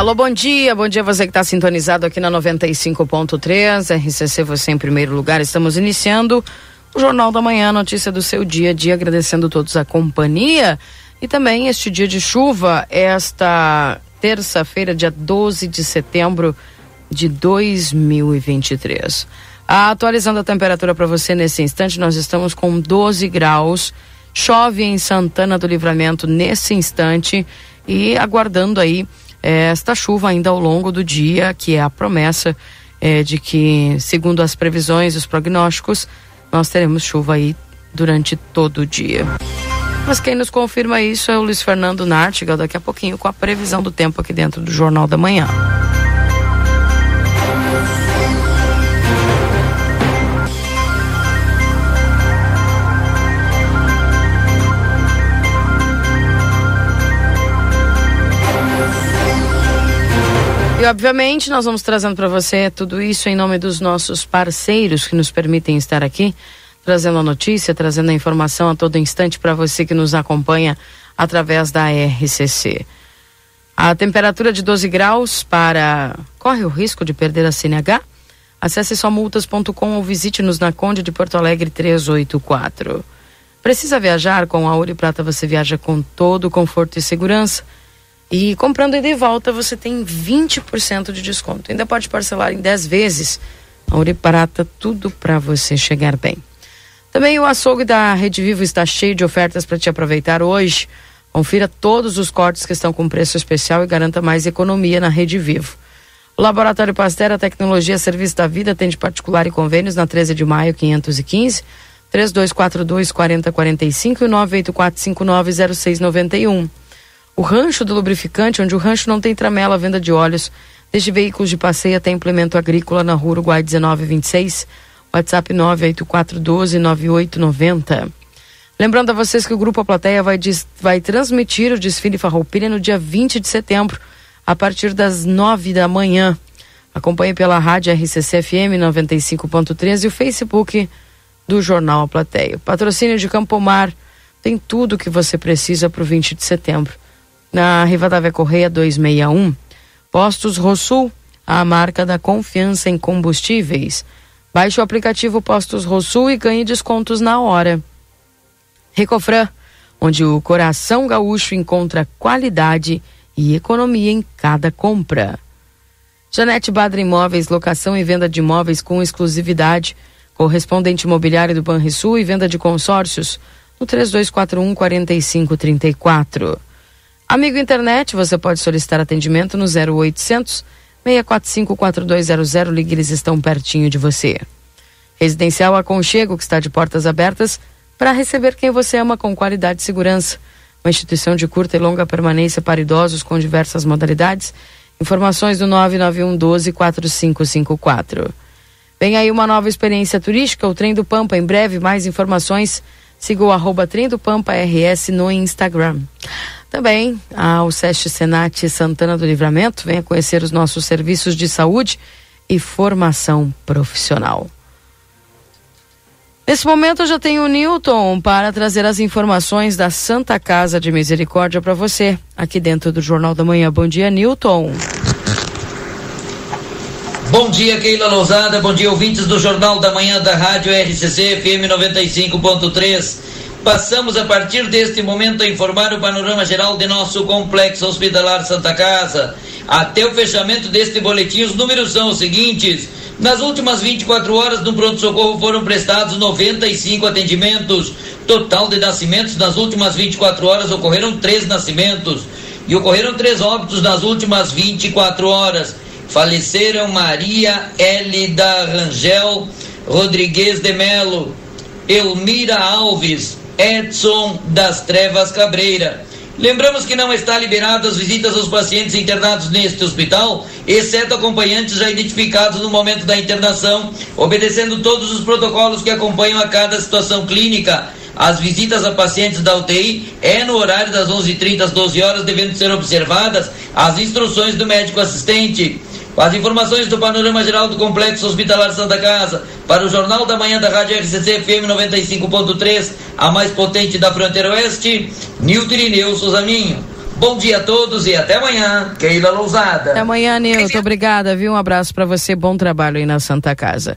Alô, bom dia, bom dia você que está sintonizado aqui na 95.3, RCC você em primeiro lugar. Estamos iniciando o Jornal da Manhã, notícia do seu dia a dia, agradecendo todos a companhia e também este dia de chuva, esta terça-feira, dia 12 de setembro de 2023. Atualizando a temperatura para você nesse instante, nós estamos com 12 graus. Chove em Santana do Livramento nesse instante e aguardando aí esta chuva ainda ao longo do dia, que é a promessa é, de que, segundo as previsões e os prognósticos, nós teremos chuva aí durante todo o dia. Mas quem nos confirma isso é o Luiz Fernando Nartigal, daqui a pouquinho com a previsão do tempo aqui dentro do Jornal da Manhã. E obviamente nós vamos trazendo para você tudo isso em nome dos nossos parceiros que nos permitem estar aqui, trazendo a notícia, trazendo a informação a todo instante para você que nos acompanha através da RCC. A temperatura de 12 graus para. Corre o risco de perder a CNH? Acesse somultas.com ou visite-nos na Conde de Porto Alegre 384. Precisa viajar? Com a Ouro e Prata você viaja com todo conforto e segurança. E comprando ida e volta você tem 20% de desconto. Ainda pode parcelar em 10 vezes. A Ouro Prata, tudo para você chegar bem. Também o açougue da Rede Vivo está cheio de ofertas para te aproveitar hoje. Confira todos os cortes que estão com preço especial e garanta mais economia na Rede Vivo. O Laboratório Pasteur, a tecnologia Serviço da Vida, atende particular e convênios na 13 de maio 515, 3242 4045 e 984 0691. O rancho do lubrificante, onde o rancho não tem tramela, venda de óleos, desde veículos de passeio até implemento agrícola na rua Uruguai 1926, WhatsApp 984129890. Lembrando a vocês que o Grupo A Plateia vai, vai transmitir o desfile Farroupilha no dia 20 de setembro, a partir das 9 da manhã. Acompanhe pela rádio RCC FM 95.13 e o Facebook do Jornal A Plateia. Patrocínio de Campomar tem tudo o que você precisa para o 20 de setembro na Rivadavia Correia 261. Postos Rosul, a marca da confiança em combustíveis. Baixe o aplicativo Postos Rosul e ganhe descontos na hora. Recofran, onde o coração gaúcho encontra qualidade e economia em cada compra. Janete Badra Imóveis, locação e venda de imóveis com exclusividade. Correspondente imobiliário do Banrisul e venda de consórcios no 3241 4534. Amigo internet, você pode solicitar atendimento no 0800 645 4200. Ligue, eles estão pertinho de você. Residencial Aconchego, que está de portas abertas para receber quem você ama com qualidade e segurança. Uma instituição de curta e longa permanência para idosos com diversas modalidades. Informações do 991 12 4554. Vem aí uma nova experiência turística, o Trem do Pampa. Em breve, mais informações. Siga o arroba Trem do Pampa RS no Instagram. Também ao SESC Senat Santana do Livramento, venha conhecer os nossos serviços de saúde e formação profissional. Nesse momento eu já tenho o Newton para trazer as informações da Santa Casa de Misericórdia para você, aqui dentro do Jornal da Manhã. Bom dia, Newton. Bom dia, Keila Lousada. Bom dia, ouvintes do Jornal da Manhã da Rádio RCC FM 95.3. Passamos a partir deste momento a informar o panorama geral de nosso complexo hospitalar Santa Casa. Até o fechamento deste boletim, os números são os seguintes. Nas últimas 24 horas no pronto-socorro foram prestados 95 atendimentos. Total de nascimentos nas últimas 24 horas ocorreram três nascimentos. E ocorreram três óbitos nas últimas 24 horas. Faleceram Maria Elida Rangel Rodrigues de Melo, Elmira Alves, Edson das Trevas Cabreira Lembramos que não está liberado as visitas aos pacientes internados neste hospital, exceto acompanhantes já identificados no momento da internação, obedecendo todos os protocolos que acompanham a cada situação clínica. As visitas a pacientes da UTI é no horário das 11h30 às 12 horas, devendo ser observadas as instruções do médico assistente. As informações do panorama geral do Complexo Hospitalar Santa Casa para o Jornal da Manhã da Rádio RCC FM 95.3, a mais potente da fronteira oeste, Nilton Irineu Souzaninho. Bom dia a todos e até amanhã, Keila Lousada. Até amanhã, Nilton. Obrigada, viu? Um abraço para você. Bom trabalho aí na Santa Casa.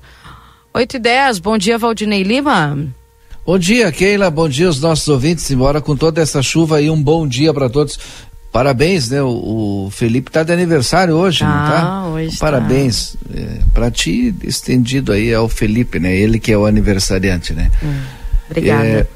8 e 10, bom dia, Valdinei Lima. Bom dia, Keila. Bom dia aos nossos ouvintes. Embora com toda essa chuva aí, um bom dia para todos. Parabéns, né? O, o Felipe está de aniversário hoje, ah, não tá? Hoje Parabéns. Tá. É, para ti, estendido aí ao Felipe, né? Ele que é o aniversariante, né? Hum, obrigada. É,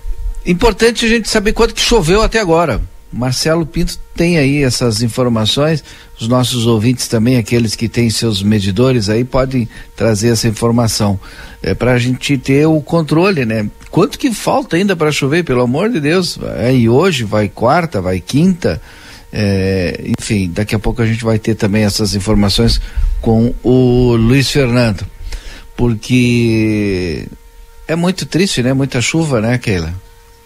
importante a gente saber quanto que choveu até agora. Marcelo Pinto tem aí essas informações. Os nossos ouvintes também, aqueles que têm seus medidores aí, podem trazer essa informação. É para a gente ter o controle, né? Quanto que falta ainda para chover, pelo amor de Deus? É, e hoje vai quarta, vai quinta. É, enfim, daqui a pouco a gente vai ter também essas informações com o Luiz Fernando, porque é muito triste, né? Muita chuva, né, Keila?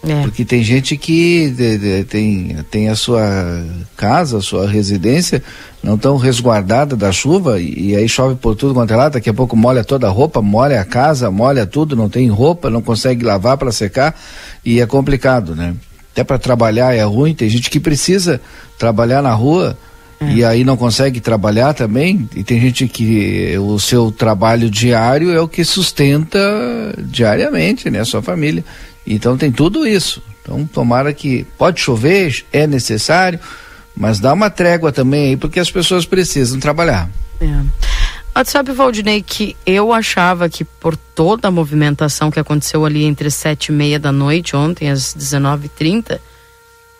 É. Porque tem gente que de, de, tem, tem a sua casa, a sua residência não tão resguardada da chuva e, e, aí chove por tudo quanto é lá, daqui a pouco molha toda a roupa, molha a casa, molha tudo, não tem roupa, não consegue lavar para secar e é complicado, né? Até para trabalhar é ruim. Tem gente que precisa trabalhar na rua é. e aí não consegue trabalhar também. E tem gente que o seu trabalho diário é o que sustenta diariamente, né, a sua família. Então tem tudo isso. Então tomara que pode chover, é necessário, mas dá uma trégua também aí porque as pessoas precisam trabalhar. É. Mas sabe, Valdinei, que eu achava que por toda a movimentação que aconteceu ali entre sete e meia da noite, ontem, às 19h30,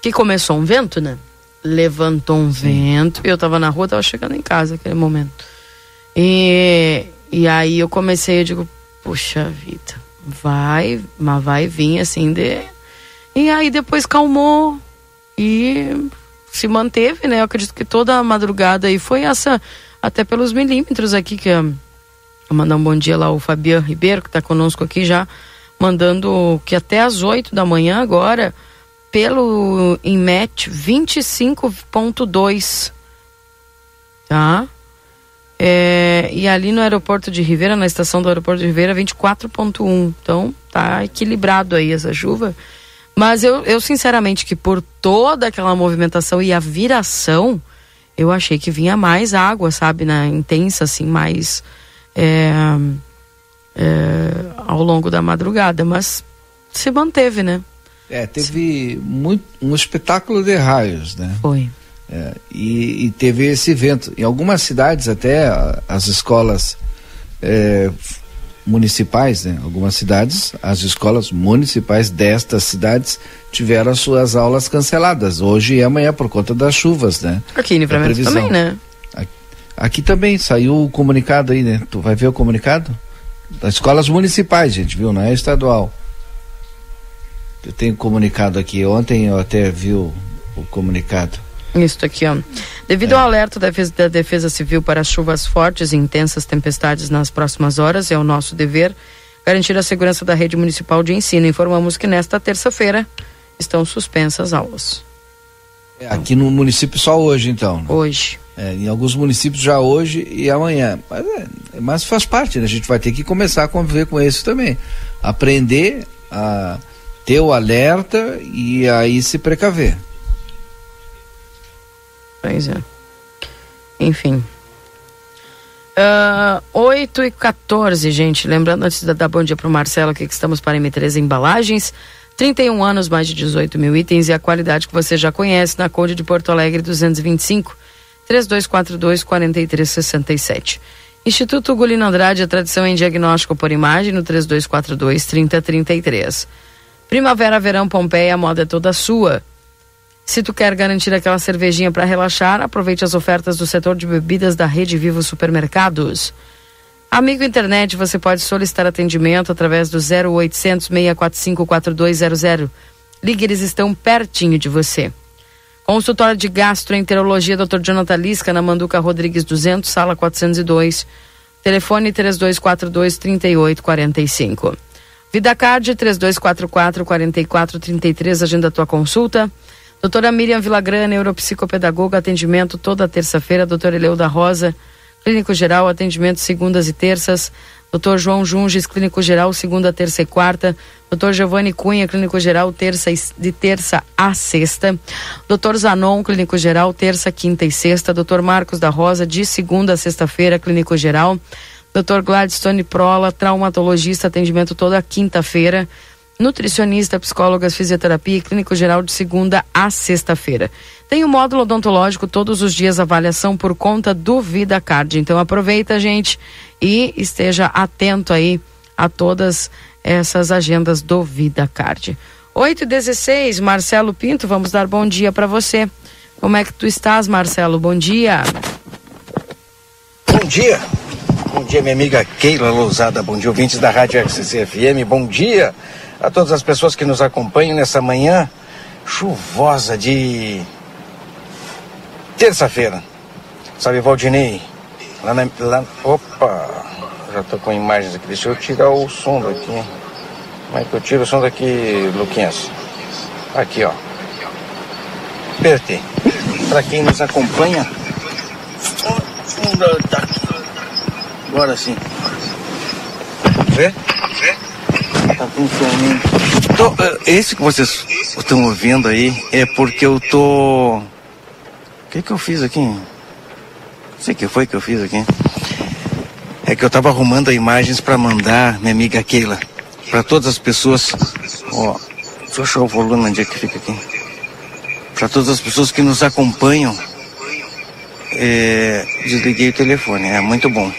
que começou um vento, né? Levantou um Sim. vento, e eu tava na rua, tava chegando em casa naquele momento. E, e aí eu comecei, eu digo, puxa vida, vai, mas vai vir assim de. E aí depois calmou e se manteve, né? Eu acredito que toda a madrugada aí foi essa até pelos milímetros aqui, que é, mandar um bom dia lá o Fabiano Ribeiro, que está conosco aqui já, mandando que até às 8 da manhã agora, pelo INMET 25.2. Tá? É, e ali no aeroporto de Ribeira, na estação do aeroporto de Ribeira, 24.1. Então tá equilibrado aí essa chuva. Mas eu, eu sinceramente que por toda aquela movimentação e a viração, eu achei que vinha mais água, sabe, na intensa, assim, mais é, é, ao longo da madrugada, mas se manteve, né? É, teve muito, um espetáculo de raios, né? Foi. É, e, e, teve esse evento. Em algumas cidades até as escolas é, municipais, né? Algumas cidades, as escolas municipais destas cidades tiveram as suas aulas canceladas hoje e amanhã por conta das chuvas, né? Aqui em Livramento também, né? Aqui, aqui, também saiu o comunicado aí, né? Tu vai ver o comunicado? Das escolas municipais, gente, viu? Não é estadual. Eu tenho comunicado aqui. Ontem eu até vi o, o comunicado. Isso aqui, ó. Devido é. ao alerta da defesa, da defesa Civil para chuvas fortes e intensas tempestades nas próximas horas, é o nosso dever garantir a segurança da rede municipal de ensino. Informamos que nesta terça-feira estão suspensas aulas. É, aqui no município só hoje, então. Né? Hoje. É, em alguns municípios já hoje e amanhã. Mas, é, mas faz parte, né? A gente vai ter que começar a conviver com isso também. Aprender a ter o alerta e aí se precaver. Pois é. Enfim. Uh, 8 e 14, gente. Lembrando, antes de dar bom dia para o Marcelo aqui, que estamos para M3 Embalagens. 31 anos, mais de 18 mil itens e a qualidade que você já conhece na Conde de Porto Alegre 225 3242 4367. Instituto Gulino Andrade, a tradição em diagnóstico por imagem no 3242 3033. Primavera, verão, Pompeia, a moda é toda sua. Se tu quer garantir aquela cervejinha para relaxar, aproveite as ofertas do setor de bebidas da Rede Vivo Supermercados. Amigo internet, você pode solicitar atendimento através do 0800 645 4200. Ligue, eles estão pertinho de você. Consultório de Gastroenterologia, Dr. Jonathan Lisca, na Manduca Rodrigues 200, sala 402. Telefone 3242 3845. Vida Card 3244 4433, agenda tua consulta. Doutora Miriam Villagrana, neuropsicopedagoga, atendimento toda terça-feira. Doutora Eleuda Rosa, clínico geral, atendimento segundas e terças. Doutor João Junges, clínico geral, segunda, terça e quarta. Doutor Giovanni Cunha, clínico geral, terça e, de terça a sexta. Doutor Zanon, clínico geral, terça, quinta e sexta. Doutor Marcos da Rosa, de segunda a sexta-feira, clínico geral. Doutor Gladstone Prola, traumatologista, atendimento toda quinta-feira nutricionista, psicólogas, fisioterapia clínico geral de segunda a sexta-feira. Tem o módulo odontológico todos os dias, avaliação por conta do Vida Card. Então aproveita, gente, e esteja atento aí a todas essas agendas do Vida Card. 8 e 16 Marcelo Pinto, vamos dar bom dia para você. Como é que tu estás, Marcelo? Bom dia. Bom dia. Bom dia, minha amiga Keila Lousada. Bom dia, ouvintes da Rádio RCC FM. Bom dia a todas as pessoas que nos acompanham nessa manhã chuvosa de terça-feira. Sabe, Valdinei? Lá na. Lá, opa! Já tô com imagens aqui. Deixa eu tirar o som daqui. Como é que eu tiro o som daqui, Luquinhas? Aqui, ó. Apertei. Para quem nos acompanha. Agora sim. Vê? Vê? Tá. Então, esse que vocês estão ouvindo aí é porque eu tô. O que que eu fiz aqui? Não sei o que foi que eu fiz aqui. É que eu tava arrumando imagens para mandar minha amiga Keila. Para todas as pessoas. Ó, deixa eu achar o volume onde é que fica aqui. Para todas as pessoas que nos acompanham. É, desliguei o telefone, é muito bom.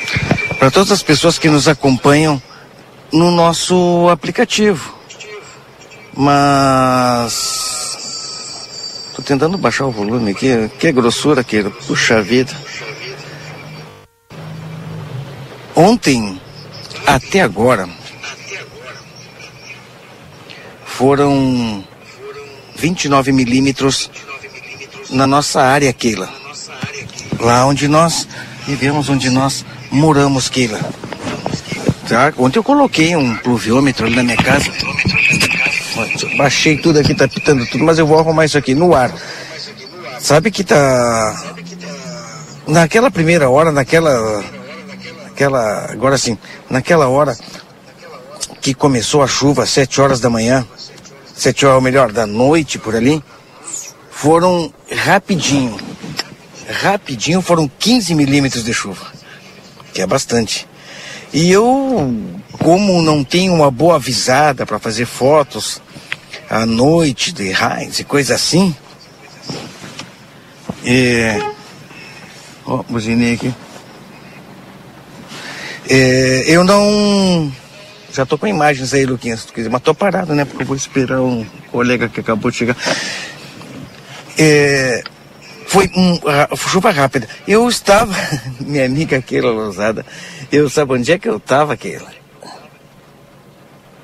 Para todas as pessoas que nos acompanham no nosso aplicativo. Mas. Tô tentando baixar o volume aqui. Que grossura aqui. Puxa vida. Ontem, até agora, foram 29 milímetros na nossa área, Keila. Lá onde nós vivemos, onde nós moramos, Keila. Tá? Ontem eu coloquei um pluviômetro ali na minha casa. Baixei tudo aqui, tá pitando tudo, mas eu vou arrumar isso aqui no ar. Sabe que tá. Naquela primeira hora, naquela. Naquela. Agora sim, naquela hora que começou a chuva, sete horas da manhã, sete horas, ou melhor, da noite por ali, foram rapidinho. Rapidinho foram 15 milímetros de chuva. Que é bastante. E eu, como não tenho uma boa avisada para fazer fotos à noite de raios e coisa assim, é... Ó, oh, buzinei aqui. É, eu não. Já tô com imagens aí, Luquinhas, se tu quiser, mas tô parado, né? Porque eu vou esperar um colega que acabou de chegar. É, foi um, chuva rápida. Eu estava, minha amiga Keila Lousada, eu sabe onde é que eu estava, Keila?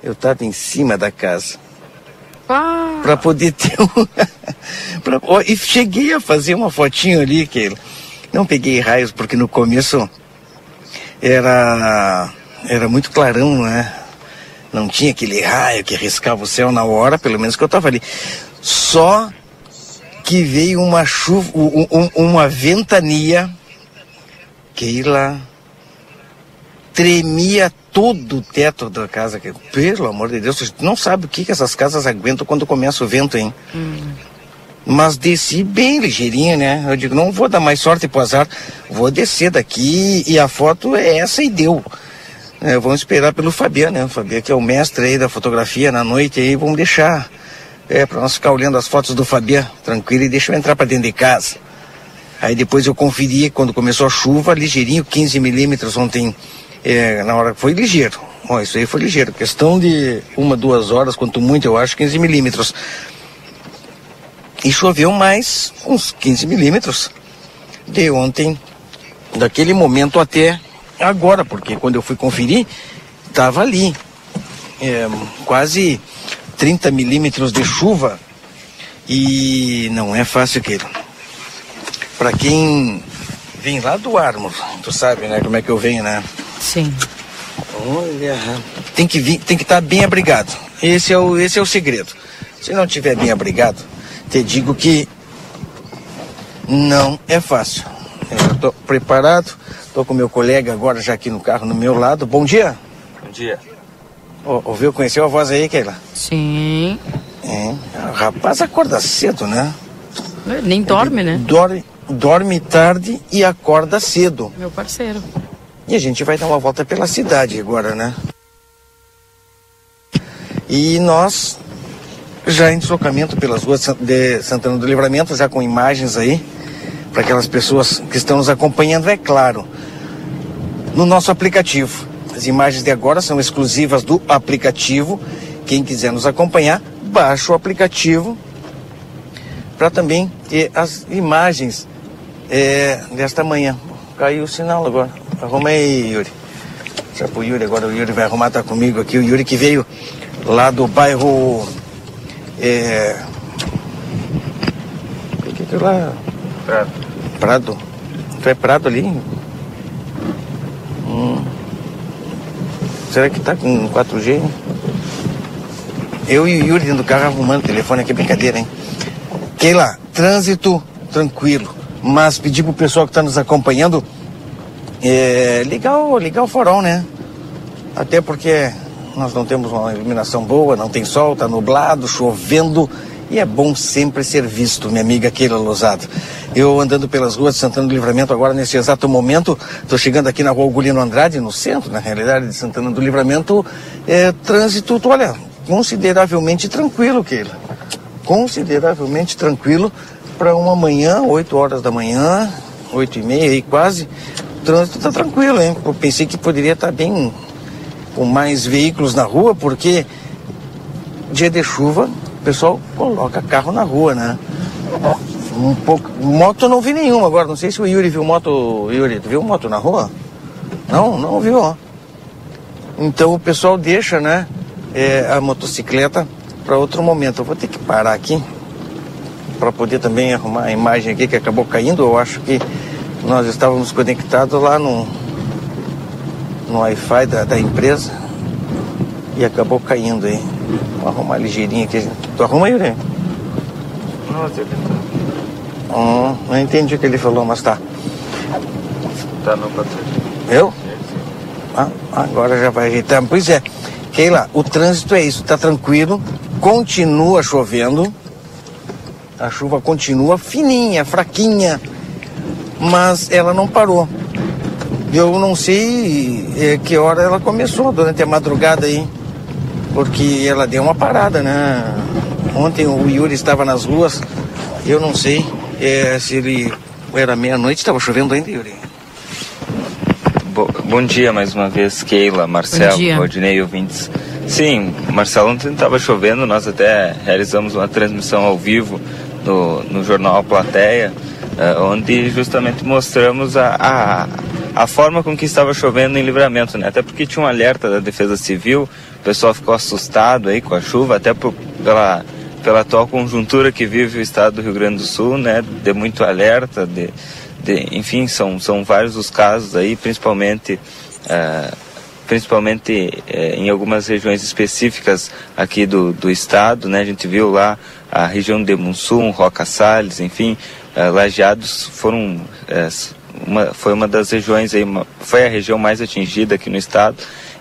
Eu estava em cima da casa. Ah. Para poder ter um. pra, oh, e cheguei a fazer uma fotinho ali, Keila. Não peguei raios, porque no começo era, era muito clarão, né? Não tinha aquele raio que riscava o céu na hora, pelo menos que eu estava ali. Só que veio uma chuva, um, uma ventania, Keila, tremia todo o teto da casa. Pelo amor de Deus, não sabe o que, que essas casas aguentam quando começa o vento, hein? Hum. Mas desci bem ligeirinha, né? Eu digo, não vou dar mais sorte pro azar, vou descer daqui e a foto é essa e deu. É, vamos esperar pelo Fabiano, né? O Fabiano que é o mestre aí da fotografia na noite aí, vamos deixar é, para nós ficar olhando as fotos do Fabian, tranquilo, e deixa eu entrar para dentro de casa. Aí depois eu conferi, quando começou a chuva, ligeirinho, 15 milímetros ontem, é, na hora foi ligeiro. Ó, isso aí foi ligeiro. Questão de uma, duas horas, quanto muito, eu acho, 15 milímetros. E choveu mais uns 15 milímetros de ontem, daquele momento até agora, porque quando eu fui conferir, estava ali. É, quase 30 milímetros de chuva E não é fácil aquilo. Para quem vem lá do Armo, tu sabe, né, como é que eu venho, né? Sim. Olha, tem que vir, tem que estar tá bem abrigado. Esse é o, esse é o segredo. Se não tiver bem abrigado, te digo que não é fácil. Eu estou preparado, estou com meu colega agora já aqui no carro no meu lado. Bom dia. Bom dia. Ouviu, conheceu a voz aí, Keila? Sim. É, o rapaz acorda cedo, né? Nem dorme, Ele né? Dorme, dorme tarde e acorda cedo. Meu parceiro. E a gente vai dar uma volta pela cidade agora, né? E nós já em deslocamento pelas ruas de Santana do Livramento, já com imagens aí, para aquelas pessoas que estão nos acompanhando, é claro, no nosso aplicativo. As imagens de agora são exclusivas do aplicativo. Quem quiser nos acompanhar, baixa o aplicativo para também ter as imagens é, desta manhã. Caiu o sinal agora. Arruma aí, Yuri. Já pro Yuri, agora o Yuri vai arrumar, tá comigo aqui. O Yuri que veio lá do bairro. É. O que que é lá? Prado. Prado? Tu é Prado ali? Hum. Será que tá com 4G? Eu e o Yuri dentro do carro arrumando o telefone aqui, brincadeira, hein? Keila, trânsito tranquilo. Mas pedir pro pessoal que está nos acompanhando é, ligar o farol, né? Até porque nós não temos uma iluminação boa, não tem sol, tá nublado, chovendo. E é bom sempre ser visto, minha amiga Keila Lozado. Eu andando pelas ruas de Santana do Livramento agora, nesse exato momento, estou chegando aqui na rua Gulino Andrade, no centro, na realidade, de Santana do Livramento. É, trânsito, olha, consideravelmente tranquilo, Keila. Consideravelmente tranquilo para uma manhã, 8 horas da manhã, 8 e meia aí quase. O trânsito está tranquilo, hein? Eu pensei que poderia estar tá bem com mais veículos na rua, porque dia de chuva pessoal coloca carro na rua, né? Um pouco. Moto não vi nenhuma agora. Não sei se o Yuri viu moto. Yuri, tu viu moto na rua? Não, não viu. Então o pessoal deixa, né? É, a motocicleta para outro momento. Eu vou ter que parar aqui para poder também arrumar a imagem aqui que acabou caindo. Eu acho que nós estávamos conectados lá no, no Wi-Fi da, da empresa e acabou caindo aí. Vou arrumar ligeirinho aqui. Tu arruma, Yuri? Não, você Hum, não entendi o que ele falou, mas tá. Tá no 4G. Eu? Ah, agora já vai ajeitar. Pois é, Keila, o trânsito é isso, tá tranquilo, continua chovendo, a chuva continua fininha, fraquinha, mas ela não parou. Eu não sei é, que hora ela começou durante a madrugada aí, porque ela deu uma parada, né? Ontem o Yuri estava nas ruas, eu não sei é, se ele era meia-noite, estava chovendo ainda, Yuri. Bo bom dia mais uma vez, Keila, Marcelo, Rodinei ouvintes. Sim, Marcelo, ontem estava chovendo, nós até realizamos uma transmissão ao vivo no, no jornal Plateia, uh, onde justamente mostramos a, a, a, forma com que estava chovendo em livramento, né? Até porque tinha um alerta da Defesa Civil, o pessoal ficou assustado aí com a chuva, até por, pela, pela atual conjuntura que vive o estado do Rio Grande do Sul, né? De muito alerta, de, de enfim, são, são vários os casos aí, principalmente. Uh, principalmente eh, em algumas regiões específicas aqui do, do estado, né? A gente viu lá a região de Munsum, Roca Salles, enfim, eh, Lajeados foram eh, uma, foi uma das regiões aí, uma, foi a região mais atingida aqui no estado.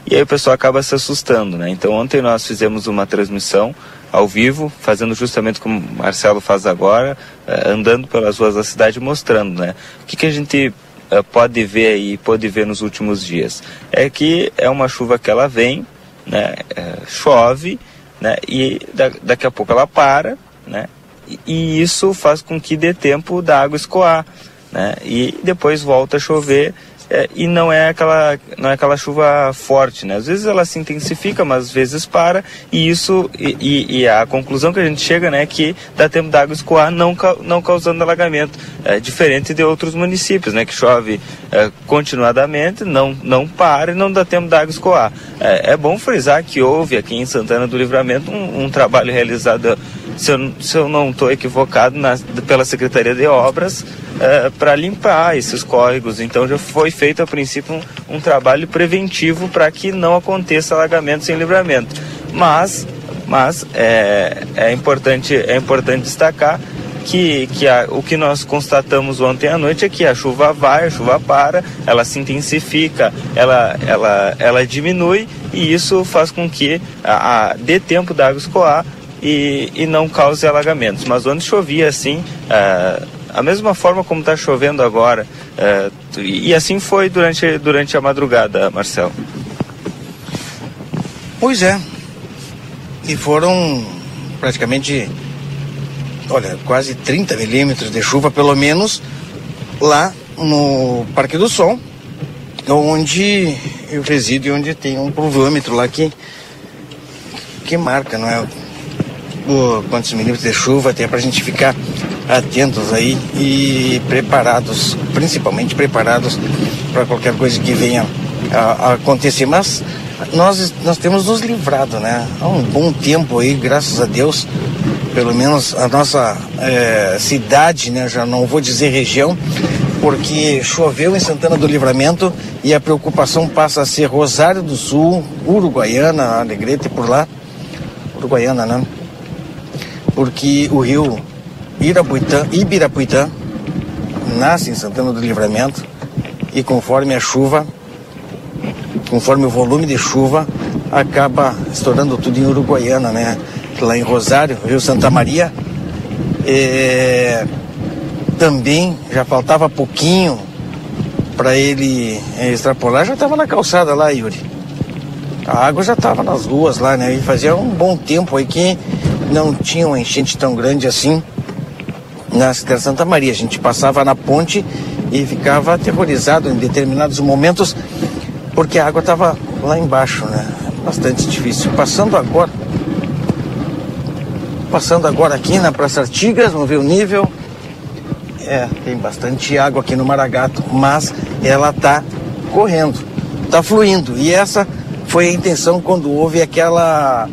E aí o pessoal acaba se assustando, né? Então ontem nós fizemos uma transmissão ao vivo, fazendo justamente como o Marcelo faz agora, eh, andando pelas ruas da cidade mostrando, né? O que, que a gente uh, pode ver aí, pode ver nos últimos dias. É que é uma chuva que ela vem, né, é, chove, né, e da, daqui a pouco ela para, né, e, isso faz com que dê tempo da água escoar, né, e depois volta a chover é, e não é aquela não é aquela chuva forte, né? Às vezes ela se intensifica, mas às vezes para e isso e, e a conclusão que a gente chega, né, é que dá tempo da água escoar, não não causando alagamento, é diferente de outros municípios, né, que chove é, continuadamente, não não para e não dá tempo da água escoar. É, é bom frisar que houve aqui em Santana do Livramento um, um trabalho realizado se eu, se eu não estou equivocado, na, pela Secretaria de Obras é, para limpar esses córregos. Então já foi feito a princípio um, um trabalho preventivo para que não aconteça alagamento sem livramento. Mas, mas é, é, importante, é importante destacar que, que a, o que nós constatamos ontem à noite é que a chuva vai, a chuva para, ela se intensifica, ela, ela, ela diminui e isso faz com que a, a dê tempo da água escoar e, e não cause alagamentos. Mas onde chovia assim, uh, a mesma forma como está chovendo agora, uh, e assim foi durante, durante a madrugada, Marcelo. Pois é. E foram praticamente olha, quase 30 milímetros de chuva, pelo menos, lá no Parque do Sol, onde eu resido e onde tem um pluvômetro lá que, que marca, não é? O, quantos milímetros de chuva tem para a gente ficar atentos aí e preparados, principalmente preparados para qualquer coisa que venha a, a, acontecer. Mas nós, nós temos nos livrado, né? Há um bom tempo aí, graças a Deus, pelo menos a nossa é, cidade, né? Já não vou dizer região, porque choveu em Santana do Livramento e a preocupação passa a ser Rosário do Sul, Uruguaiana, Alegrete por lá, Uruguaiana, né? Porque o rio Irapuitã, Ibirapuitã nasce em Santana do Livramento e conforme a chuva, conforme o volume de chuva, acaba estourando tudo em Uruguaiana, né? lá em Rosário, Rio Santa Maria. É, também já faltava pouquinho para ele é, extrapolar, já estava na calçada lá, Yuri. A água já estava nas ruas lá, né? E fazia um bom tempo aí que não tinha uma enchente tão grande assim na cidade de Santa Maria. A gente passava na ponte e ficava aterrorizado em determinados momentos porque a água estava lá embaixo, né? Bastante difícil. Passando agora Passando agora aqui na Praça Artigas, vamos ver o nível. É, tem bastante água aqui no Maragato, mas ela está correndo, está fluindo. E essa foi a intenção quando houve aquela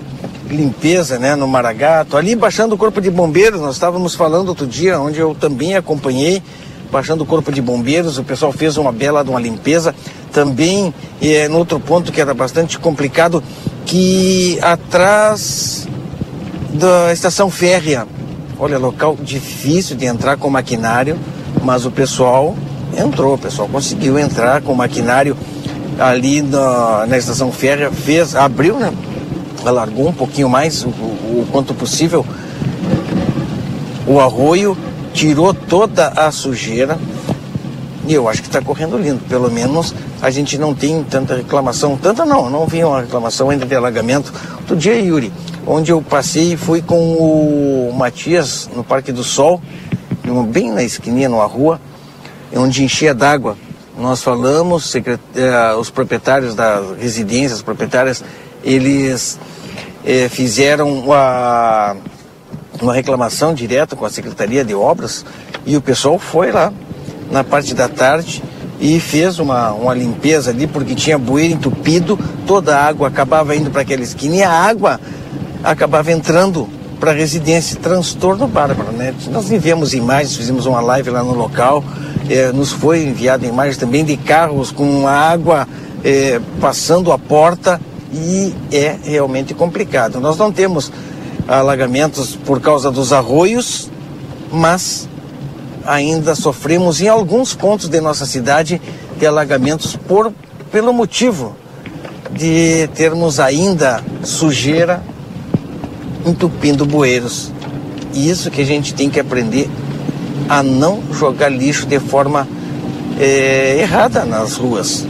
limpeza né, no Maragato. Ali baixando o corpo de bombeiros, nós estávamos falando outro dia, onde eu também acompanhei, baixando o corpo de bombeiros, o pessoal fez uma bela uma limpeza. Também, é, no outro ponto que era bastante complicado, que atrás da estação férrea. Olha, local difícil de entrar com maquinário, mas o pessoal entrou, o pessoal conseguiu entrar com maquinário ali na, na estação férrea, fez, abriu, né? Alargou um pouquinho mais, o, o, o quanto possível, o arroio, tirou toda a sujeira, e eu acho que está correndo lindo. Pelo menos a gente não tem tanta reclamação. Tanta não, não vi uma reclamação ainda de alagamento. Outro dia, Yuri, onde eu passei e fui com o Matias no Parque do Sol, bem na esquininha, numa rua, onde enchia d'água. Nós falamos, eh, os proprietários das residências, proprietárias, eles eh, fizeram uma, uma reclamação direta com a Secretaria de Obras e o pessoal foi lá na parte da tarde e fez uma, uma limpeza ali porque tinha bueiro entupido, toda a água acabava indo para aquela esquina e a água acabava entrando para a residência. Transtorno bárbaro, né? Nós enviamos imagens, fizemos uma live lá no local, é, nos foi enviada imagens também de carros com água é, passando a porta e é realmente complicado. Nós não temos alagamentos por causa dos arroios, mas ainda sofremos em alguns pontos de nossa cidade de alagamentos por, pelo motivo de termos ainda sujeira entupindo bueiros. E isso que a gente tem que aprender a não jogar lixo de forma é, errada nas ruas.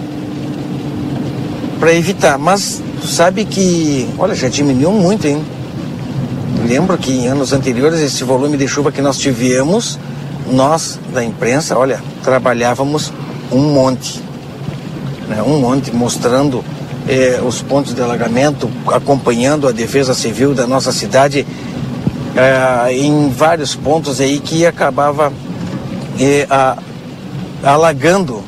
Para evitar. Mas tu sabe que, olha, já diminuiu muito, hein? Lembro que em anos anteriores esse volume de chuva que nós tivemos, nós da imprensa, olha, trabalhávamos um monte. Né? Um monte mostrando eh, os pontos de alagamento, acompanhando a defesa civil da nossa cidade eh, em vários pontos aí que acabava eh, a, alagando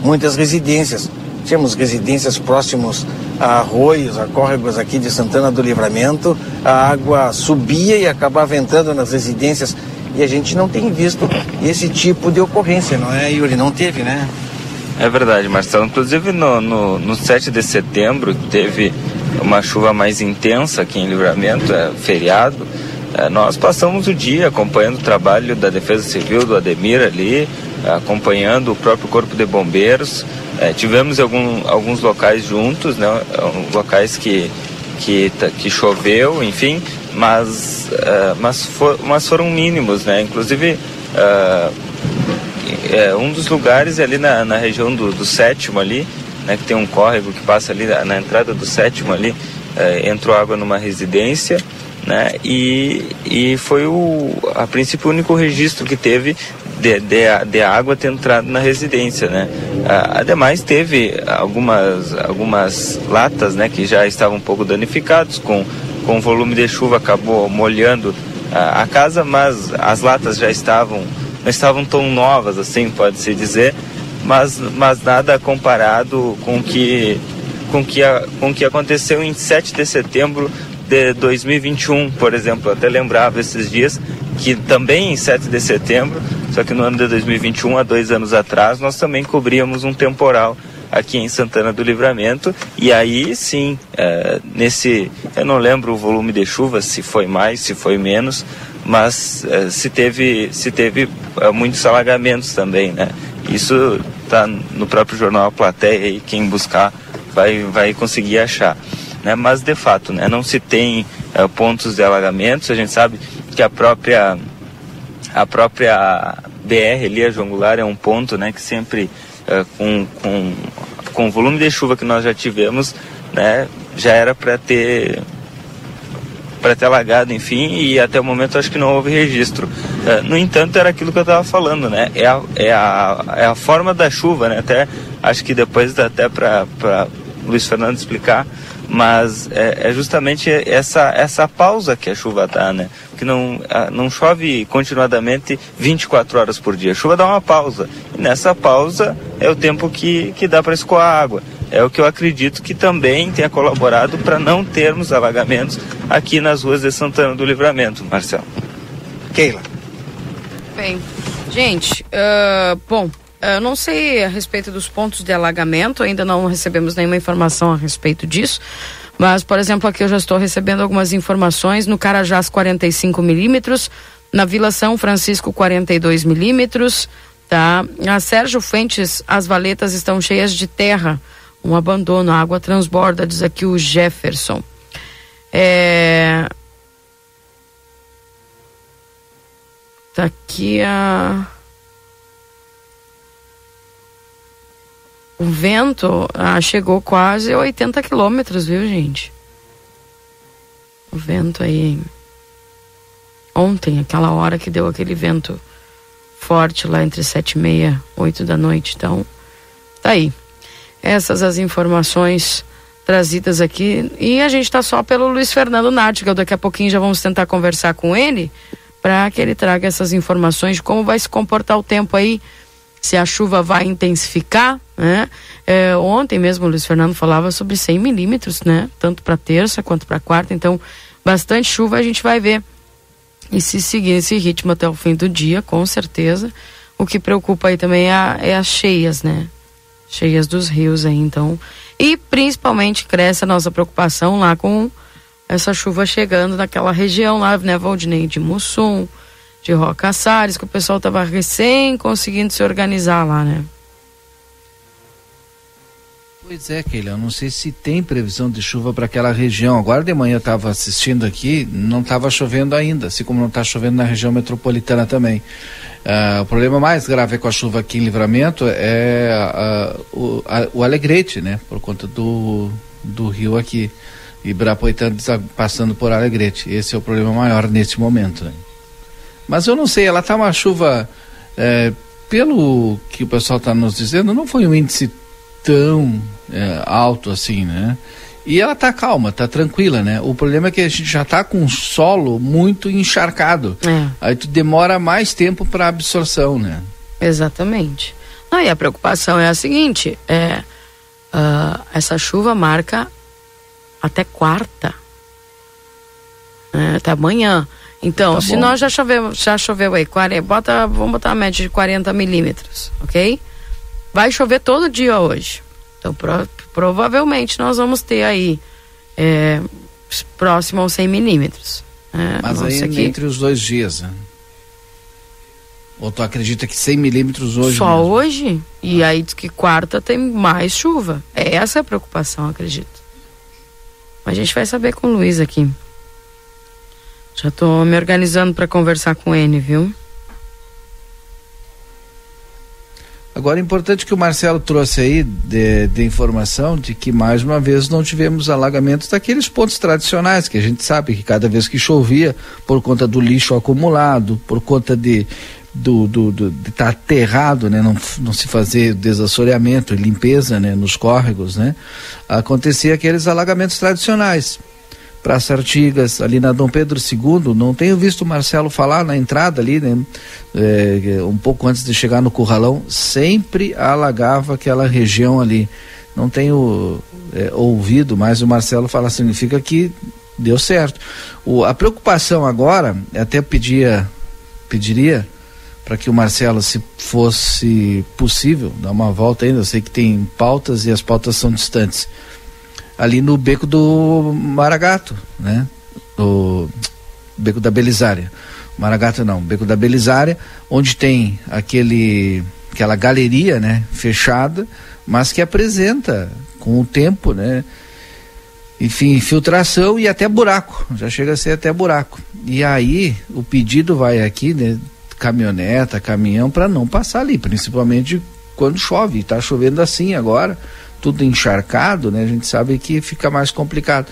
muitas residências. Tínhamos residências próximos a arroios, a córregos aqui de Santana do Livramento, a água subia e acabava entrando nas residências e a gente não tem visto esse tipo de ocorrência, não é, Yuri? Não teve, né? É verdade, Marcelo. Inclusive no, no, no 7 de setembro teve uma chuva mais intensa aqui em Livramento, é feriado. É, nós passamos o dia acompanhando o trabalho da Defesa Civil, do Ademir ali, acompanhando o próprio Corpo de Bombeiros. É, tivemos algum, alguns locais juntos, né, locais que, que, que choveu, enfim, mas, uh, mas, for, mas foram mínimos, né? Inclusive, uh, é, um dos lugares ali na, na região do, do sétimo ali, né, que tem um córrego que passa ali na, na entrada do sétimo ali, uh, entrou água numa residência, né? E, e foi o, a princípio, o único registro que teve de, de, de água ter entrado na residência, né? Ademais, teve algumas, algumas latas, né, que já estavam um pouco danificados com com o volume de chuva acabou molhando a, a casa, mas as latas já estavam não estavam tão novas assim, pode se dizer, mas, mas nada comparado com que com que com que aconteceu em 7 de setembro de 2021, por exemplo. Eu até lembrava esses dias que também em 7 de setembro, só que no ano de 2021, há dois anos atrás, nós também cobríamos um temporal aqui em Santana do Livramento. E aí sim, é, nesse. Eu não lembro o volume de chuva, se foi mais, se foi menos, mas é, se teve, se teve é, muitos alagamentos também, né? Isso está no próprio jornal A Plateia e quem buscar vai, vai conseguir achar. Né? Mas de fato, né, não se tem é, pontos de alagamentos, a gente sabe que a própria a própria BR ali, a João Goulart, é um ponto né, que sempre é, com, com, com o volume de chuva que nós já tivemos, né, já era para ter para ter alagado, enfim, e até o momento acho que não houve registro. É, no entanto, era aquilo que eu estava falando, né? É a, é, a, é a forma da chuva, né? Até acho que depois dá até para Luiz Fernando explicar, mas é, é, justamente essa, essa pausa que a chuva dá, né? Que não, não chove continuadamente 24 horas por dia. A chuva dá uma pausa. E nessa pausa é o tempo que, que dá para escoar água. É o que eu acredito que também tenha colaborado para não termos alagamentos aqui nas ruas de Santana do Livramento, Marcelo. Keila. Bem, gente, uh, bom, eu não sei a respeito dos pontos de alagamento, ainda não recebemos nenhuma informação a respeito disso. Mas, por exemplo, aqui eu já estou recebendo algumas informações no Carajás 45 milímetros, na Vila São Francisco 42 milímetros, tá? A Sérgio Fuentes, as valetas estão cheias de terra, um abandono, a água transborda, diz aqui o Jefferson. É... Tá aqui a O vento ah, chegou quase a 80 quilômetros, viu, gente? O vento aí. Ontem, aquela hora que deu aquele vento forte lá entre sete e meia, oito da noite. Então, tá aí. Essas as informações trazidas aqui. E a gente tá só pelo Luiz Fernando Nartigal. Daqui a pouquinho já vamos tentar conversar com ele para que ele traga essas informações de como vai se comportar o tempo aí se a chuva vai intensificar, né? É, ontem mesmo o Luiz Fernando falava sobre 100 milímetros, né? Tanto para terça quanto para quarta, então bastante chuva a gente vai ver. E se seguir esse ritmo até o fim do dia, com certeza, o que preocupa aí também é, é as cheias, né? Cheias dos rios aí, então. E principalmente cresce a nossa preocupação lá com essa chuva chegando naquela região lá, né, Valdinei, de Mussum, de Roca Salles, que o pessoal estava recém conseguindo se organizar lá, né? Pois é, Keila, eu não sei se tem previsão de chuva para aquela região. Agora de manhã eu estava assistindo aqui, não estava chovendo ainda, assim como não está chovendo na região metropolitana também. Uh, o problema mais grave com a chuva aqui em Livramento é uh, o, a, o Alegrete, né? Por conta do, do rio aqui. Ibirapuitã passando por Alegrete. Esse é o problema maior neste momento. Né? Mas eu não sei, ela está uma chuva, é, pelo que o pessoal está nos dizendo, não foi um índice tão é, alto assim, né? E ela está calma, está tranquila, né? O problema é que a gente já está com um solo muito encharcado. É. Aí tu demora mais tempo para absorção, né? Exatamente. Ah, e a preocupação é a seguinte, é Uh, essa chuva marca até quarta, né, até amanhã. Então, tá se nós já choveu, já choveu aí, 40, bota, vamos botar a média de 40 milímetros, ok? Vai chover todo dia hoje. Então, pro, provavelmente nós vamos ter aí é, próximo aos 100 milímetros. É, Mas aí aqui. entre os dois dias, né? Ou tu acredita que 100 milímetros hoje? Só mesmo? hoje? E ah. aí diz que quarta tem mais chuva. É essa a preocupação, acredito. Mas a gente vai saber com o Luiz aqui. Já estou me organizando para conversar com ele, viu? Agora, é importante que o Marcelo trouxe aí de, de, informação de que mais uma vez não tivemos alagamentos daqueles pontos tradicionais, que a gente sabe que cada vez que chovia, por conta do lixo acumulado, por conta de do, do, do estar tá aterrado, né, não, não se fazer desassoreamento e limpeza, né, nos córregos, né, acontecia aqueles alagamentos tradicionais. Praça Artigas, ali na Dom Pedro II, não tenho visto o Marcelo falar na entrada ali, né? É, um pouco antes de chegar no Curralão, sempre alagava aquela região ali. Não tenho é, ouvido, mas o Marcelo fala, significa que deu certo. O, a preocupação agora, até pedia, pediria para que o Marcelo, se fosse possível, dar uma volta ainda, eu sei que tem pautas e as pautas são distantes ali no beco do Maragato, né? O beco da Belisária. Maragato não, beco da Belisária, onde tem aquele aquela galeria, né, fechada, mas que apresenta com o tempo, né, enfim, infiltração e até buraco, já chega a ser até buraco. E aí o pedido vai aqui, né, caminhoneta, caminhão para não passar ali, principalmente quando chove, está chovendo assim agora tudo encharcado, né? A gente sabe que fica mais complicado.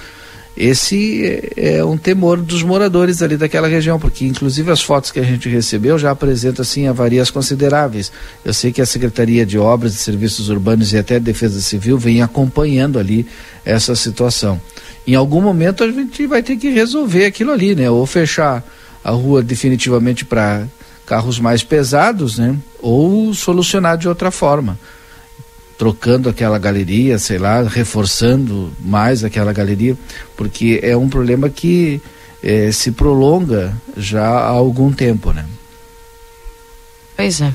Esse é, é um temor dos moradores ali daquela região, porque inclusive as fotos que a gente recebeu já apresentam assim avarias consideráveis. Eu sei que a Secretaria de Obras e Serviços Urbanos e até Defesa Civil vem acompanhando ali essa situação. Em algum momento a gente vai ter que resolver aquilo ali, né? Ou fechar a rua definitivamente para carros mais pesados, né? Ou solucionar de outra forma trocando aquela galeria, sei lá, reforçando mais aquela galeria, porque é um problema que eh, se prolonga já há algum tempo, né? Pois é.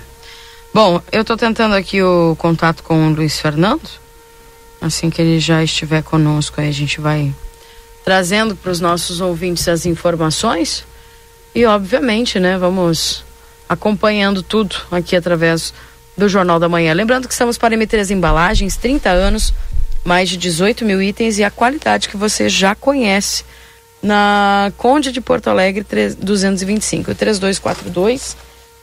Bom, eu estou tentando aqui o contato com o Luiz Fernando. Assim que ele já estiver conosco, aí a gente vai trazendo para os nossos ouvintes as informações. E, obviamente, né, vamos acompanhando tudo aqui através do Jornal da Manhã. Lembrando que estamos para M3 Embalagens, 30 anos, mais de 18 mil itens e a qualidade que você já conhece na Conde de Porto Alegre 3, 225 3242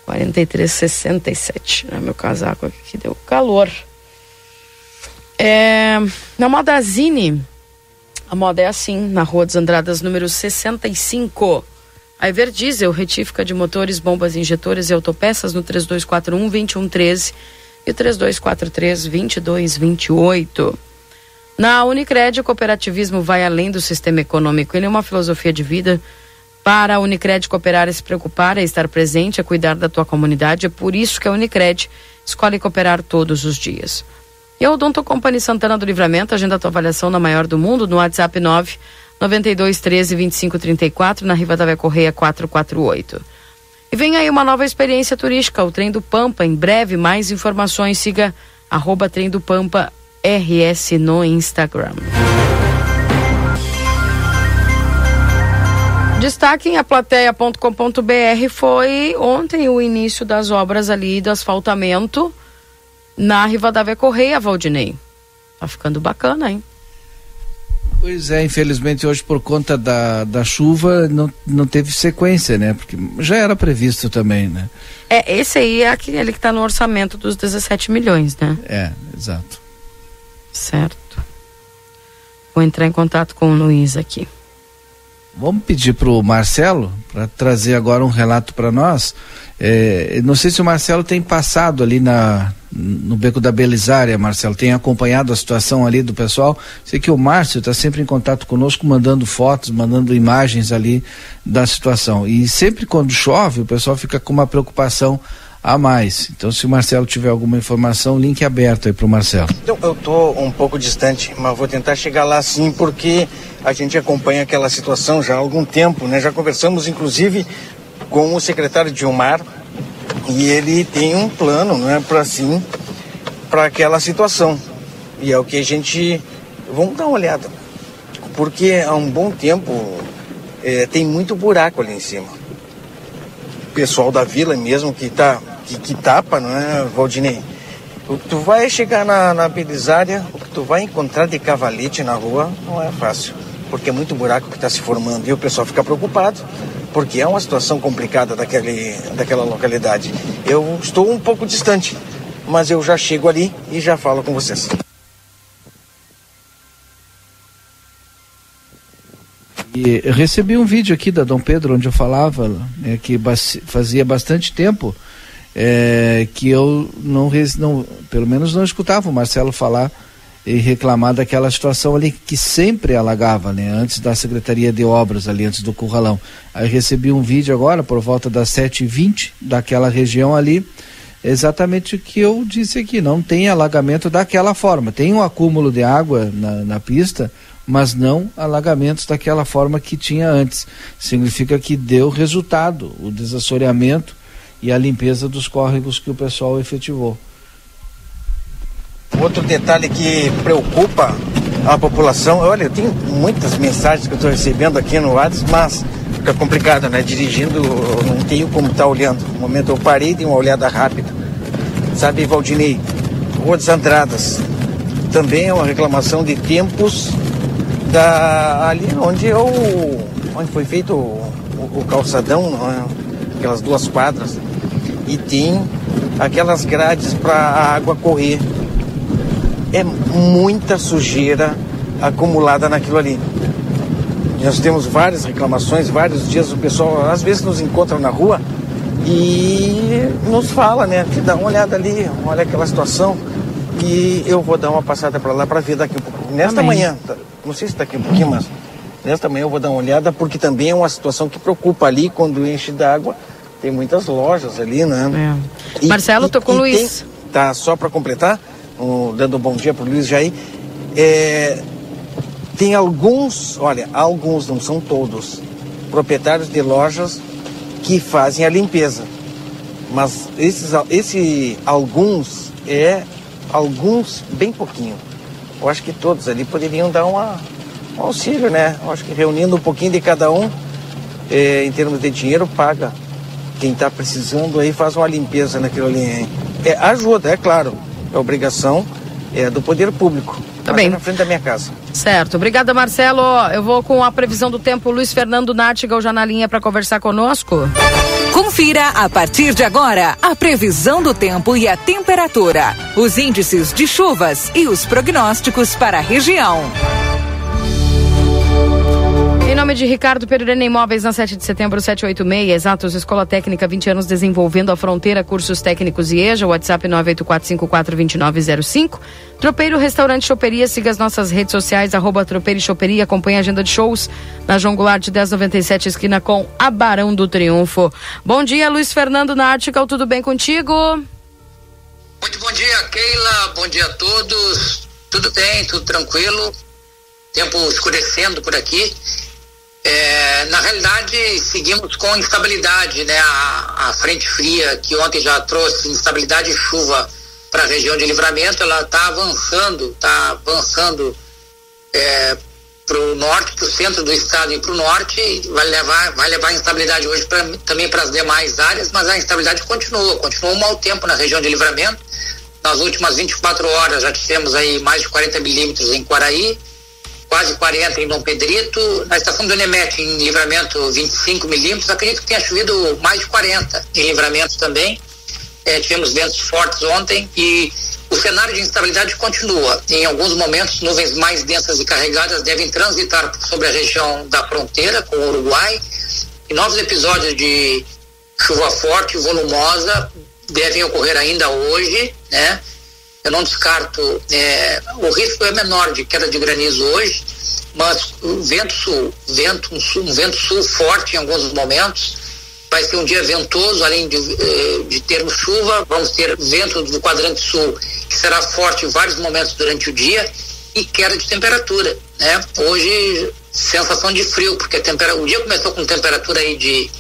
4367. É meu casaco aqui que deu calor. É, na Modazine, a moda é assim, na Rua dos Andradas, número 65. A Everdiesel, retífica de motores, bombas injetoras e autopeças no 3241 2113 e o 3243 2228. Na Unicred, o cooperativismo vai além do sistema econômico. Ele é uma filosofia de vida. Para a Unicred cooperar é se preocupar, é estar presente, é cuidar da tua comunidade. É por isso que a Unicred escolhe cooperar todos os dias. E a Odonto Company Santana do Livramento, agenda a tua avaliação na maior do mundo no WhatsApp 9 92 13 25 34, na Riva da Correia 448. E vem aí uma nova experiência turística, o Trem do Pampa. Em breve, mais informações, siga arroba Trem do Pampa RS no Instagram. Destaque em aplateia.com.br foi ontem o início das obras ali do asfaltamento na Rivadavia Correia, Valdinei. Tá ficando bacana, hein? Pois é, infelizmente hoje por conta da, da chuva não, não teve sequência, né? Porque já era previsto também, né? É, esse aí é aquele que está no orçamento dos 17 milhões, né? É, exato. Certo. Vou entrar em contato com o Luiz aqui. Vamos pedir para o Marcelo para trazer agora um relato para nós. É, não sei se o Marcelo tem passado ali na, no Beco da Belisária, Marcelo, tem acompanhado a situação ali do pessoal. Sei que o Márcio está sempre em contato conosco, mandando fotos, mandando imagens ali da situação. E sempre quando chove, o pessoal fica com uma preocupação a mais. Então, se o Marcelo tiver alguma informação, link aberto aí para o Marcelo. Então, eu estou um pouco distante, mas vou tentar chegar lá sim, porque a gente acompanha aquela situação já há algum tempo, né? Já conversamos, inclusive, com o secretário Dilmar e ele tem um plano, não é, para sim, para aquela situação. E é o que a gente vamos dar uma olhada, porque há um bom tempo é, tem muito buraco ali em cima. O pessoal da vila mesmo que tá que, que tapa, não é, Valdinei? O que tu vai chegar na, na Belisária, o que tu vai encontrar de cavalete na rua não é fácil, porque é muito buraco que está se formando e o pessoal fica preocupado, porque é uma situação complicada daquele, daquela localidade. Eu estou um pouco distante, mas eu já chego ali e já falo com vocês. E recebi um vídeo aqui da Dom Pedro onde eu falava né, que fazia bastante tempo é, que eu não, não, pelo menos não escutava o Marcelo falar e reclamar daquela situação ali que sempre alagava, né? Antes da Secretaria de Obras ali, antes do Curralão. Aí recebi um vídeo agora por volta das 7h20 daquela região ali, exatamente o que eu disse aqui, não tem alagamento daquela forma. Tem um acúmulo de água na, na pista, mas não alagamentos daquela forma que tinha antes. Significa que deu resultado o desassoreamento e a limpeza dos córregos que o pessoal efetivou. Outro detalhe que preocupa a população, olha, eu tenho muitas mensagens que eu estou recebendo aqui no WhatsApp, mas fica complicado, né? Dirigindo, não tenho como estar tá olhando. No momento eu parei dei uma olhada rápida. Sabe, Valdinei, Rua das Andradas, também é uma reclamação de tempos da, ali onde eu, onde foi feito o, o calçadão, é? Aquelas duas quadras, e tem aquelas grades para a água correr. É muita sujeira acumulada naquilo ali. Nós temos várias reclamações, vários dias o pessoal às vezes nos encontra na rua e nos fala, né? Que dá uma olhada ali, olha aquela situação. E eu vou dar uma passada para lá para ver daqui um pouco. Nesta manhã, tá, não sei se daqui um pouquinho, mas nesta manhã eu vou dar uma olhada, porque também é uma situação que preocupa ali quando enche d'água. Tem muitas lojas ali, né? É. E, Marcelo, tô com o Luiz. Tem, tá, só para completar, um, dando um bom dia para o Luiz Jair. É, tem alguns, olha, alguns, não são todos, proprietários de lojas que fazem a limpeza. Mas esses, esse alguns é alguns bem pouquinho. Eu acho que todos ali poderiam dar uma, um auxílio, né? Eu acho que reunindo um pouquinho de cada um, é, em termos de dinheiro, paga. Quem está precisando aí faz uma limpeza naquilo ali. Hein? É, ajuda, é claro. É obrigação é, do poder público. Tá bem. na frente da minha casa. Certo. Obrigada, Marcelo. Eu vou com a previsão do tempo. Luiz Fernando Nátigal já na linha para conversar conosco. Confira a partir de agora a previsão do tempo e a temperatura, os índices de chuvas e os prognósticos para a região. Em nome de Ricardo Perurena Imóveis, na 7 de setembro, 786, Exatos Escola Técnica, 20 anos desenvolvendo a fronteira, cursos técnicos e EJA, WhatsApp 984542905. Tropeiro Restaurante Choperia, siga as nossas redes sociais, arroba Tropeiro e Choperia, acompanhe a agenda de shows na João Goulart de 1097, esquina com a Barão do Triunfo. Bom dia, Luiz Fernando Nartical, tudo bem contigo? Muito bom dia, Keila, bom dia a todos, tudo bem, tudo tranquilo, tempo escurecendo por aqui. É, na realidade, seguimos com instabilidade, né? A, a, frente fria que ontem já trouxe instabilidade e chuva para a região de livramento, ela está avançando, está avançando é, para o norte, para o centro do estado e para o norte, vai levar, vai levar instabilidade hoje pra, também para as demais áreas, mas a instabilidade continua, continua um mau tempo na região de livramento. Nas últimas 24 horas já tivemos aí mais de 40 milímetros em Quaraí, quase 40 em Dom Pedrito, na estação do Enemete, em livramento 25 milímetros, acredito que tenha chovido mais de 40 em livramento também. É, tivemos ventos fortes ontem e o cenário de instabilidade continua. Em alguns momentos, nuvens mais densas e carregadas devem transitar sobre a região da fronteira com o Uruguai e novos episódios de chuva forte e volumosa devem ocorrer ainda hoje, né? Eu não descarto, é, o risco é menor de queda de granizo hoje, mas o vento sul, vento, um, sul, um vento sul forte em alguns momentos, Vai ser um dia ventoso, além de, eh, de termos chuva, vamos ter vento do quadrante sul, que será forte em vários momentos durante o dia, e queda de temperatura. Né? Hoje, sensação de frio, porque a o dia começou com temperatura aí de,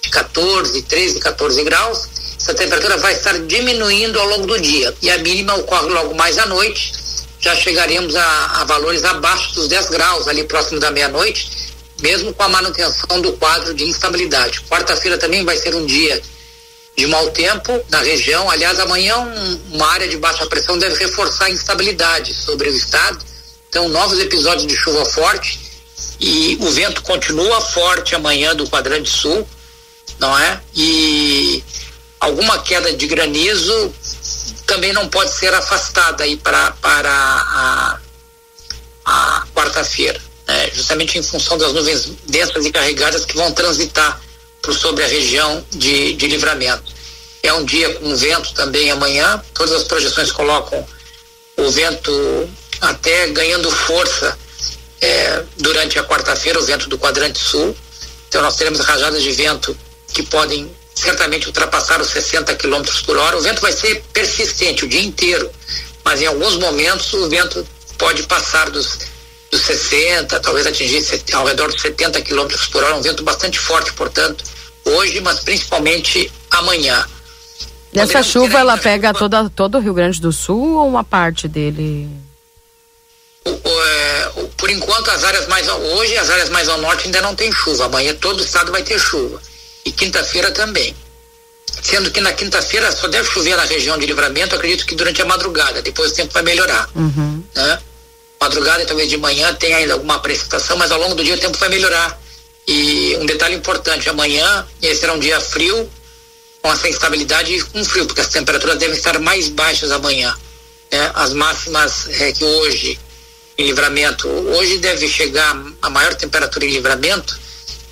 de 14, 13, 14 graus. Essa temperatura vai estar diminuindo ao longo do dia. E a mínima ocorre logo mais à noite. Já chegaremos a, a valores abaixo dos 10 graus, ali próximo da meia-noite mesmo com a manutenção do quadro de instabilidade. Quarta-feira também vai ser um dia de mau tempo na região. Aliás, amanhã um, uma área de baixa pressão deve reforçar a instabilidade sobre o estado. Então, novos episódios de chuva forte e o vento continua forte amanhã do quadrante sul, não é? E alguma queda de granizo também não pode ser afastada aí para para a, a quarta-feira é, justamente em função das nuvens densas e carregadas que vão transitar por sobre a região de, de livramento. É um dia com vento também amanhã, todas as projeções colocam o vento até ganhando força é, durante a quarta-feira, o vento do quadrante sul. Então nós teremos rajadas de vento que podem certamente ultrapassar os 60 km por hora. O vento vai ser persistente o dia inteiro, mas em alguns momentos o vento pode passar dos dos 60, talvez atingisse ao redor dos 70 km por hora, um vento bastante forte, portanto, hoje, mas principalmente amanhã. Essa chuva ela pega toda, todo o Rio Grande do Sul ou uma parte dele? O, o, é, o, por enquanto as áreas mais hoje as áreas mais ao norte ainda não tem chuva. Amanhã todo o estado vai ter chuva e quinta-feira também. Sendo que na quinta-feira só deve chover na região de Livramento. Acredito que durante a madrugada. Depois o tempo vai melhorar. Uhum. Né? madrugada e talvez de manhã tenha ainda alguma precipitação, mas ao longo do dia o tempo vai melhorar. E um detalhe importante, amanhã esse será um dia frio, com essa instabilidade e com frio, porque as temperaturas devem estar mais baixas amanhã. Né? As máximas é, que hoje em livramento, hoje deve chegar a maior temperatura em livramento,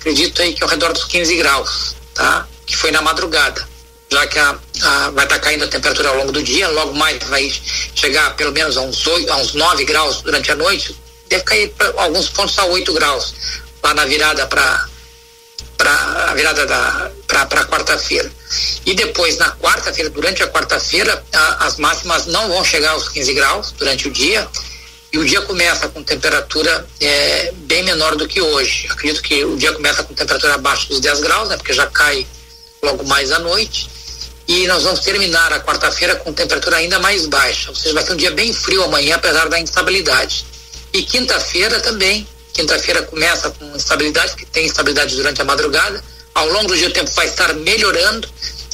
acredito aí que ao redor dos 15 graus, tá? Que foi na madrugada já que a, a, vai estar tá caindo a temperatura ao longo do dia, logo mais vai chegar pelo menos a uns, 8, a uns 9 graus durante a noite, deve cair para alguns pontos a 8 graus lá na virada para para a virada da para quarta-feira. E depois na quarta-feira, durante a quarta-feira, as máximas não vão chegar aos 15 graus durante o dia. E o dia começa com temperatura é, bem menor do que hoje. Acredito que o dia começa com temperatura abaixo dos 10 graus, né? Porque já cai logo mais à noite e nós vamos terminar a quarta-feira com temperatura ainda mais baixa, ou seja, vai ser um dia bem frio amanhã, apesar da instabilidade. E quinta-feira também, quinta-feira começa com instabilidade, que tem instabilidade durante a madrugada, ao longo do dia o tempo vai estar melhorando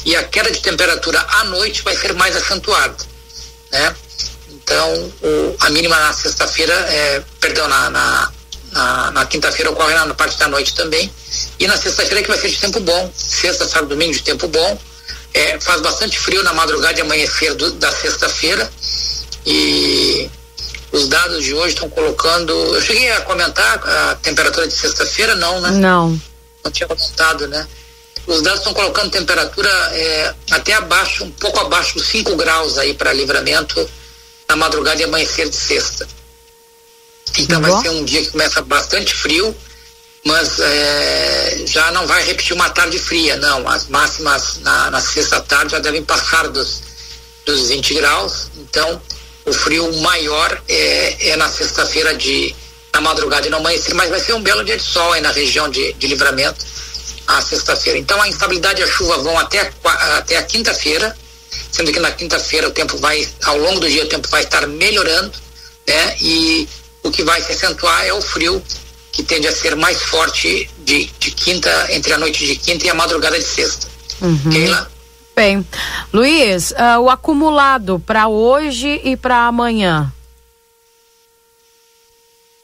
e a queda de temperatura à noite vai ser mais acentuada, né? Então, o, a mínima na sexta-feira, é, perdão, na, na, na, na quinta-feira ocorre na, parte da noite também, e na sexta-feira que vai ser de tempo bom, sexta, sábado, domingo de tempo bom, é, faz bastante frio na madrugada e amanhecer do, da sexta-feira e os dados de hoje estão colocando. Eu cheguei a comentar a temperatura de sexta-feira, não, né? Não. Não tinha comentado, né? Os dados estão colocando temperatura é, até abaixo, um pouco abaixo dos 5 graus aí para livramento na madrugada e amanhecer de sexta. Então vai ser um dia que começa bastante frio mas é, já não vai repetir uma tarde fria, não. As máximas na, na sexta-tarde já devem passar dos, dos 20 graus, então o frio maior é, é na sexta-feira de na madrugada e no amanhecer, mas vai ser um belo dia de sol aí na região de, de livramento a sexta-feira. Então a instabilidade e a chuva vão até até a quinta-feira, sendo que na quinta-feira o tempo vai, ao longo do dia o tempo vai estar melhorando, né? E o que vai se acentuar é o frio que tende a ser mais forte de, de quinta, entre a noite de quinta e a madrugada de sexta. Uhum. Keila? Bem, Luiz, uh, o acumulado para hoje e para amanhã?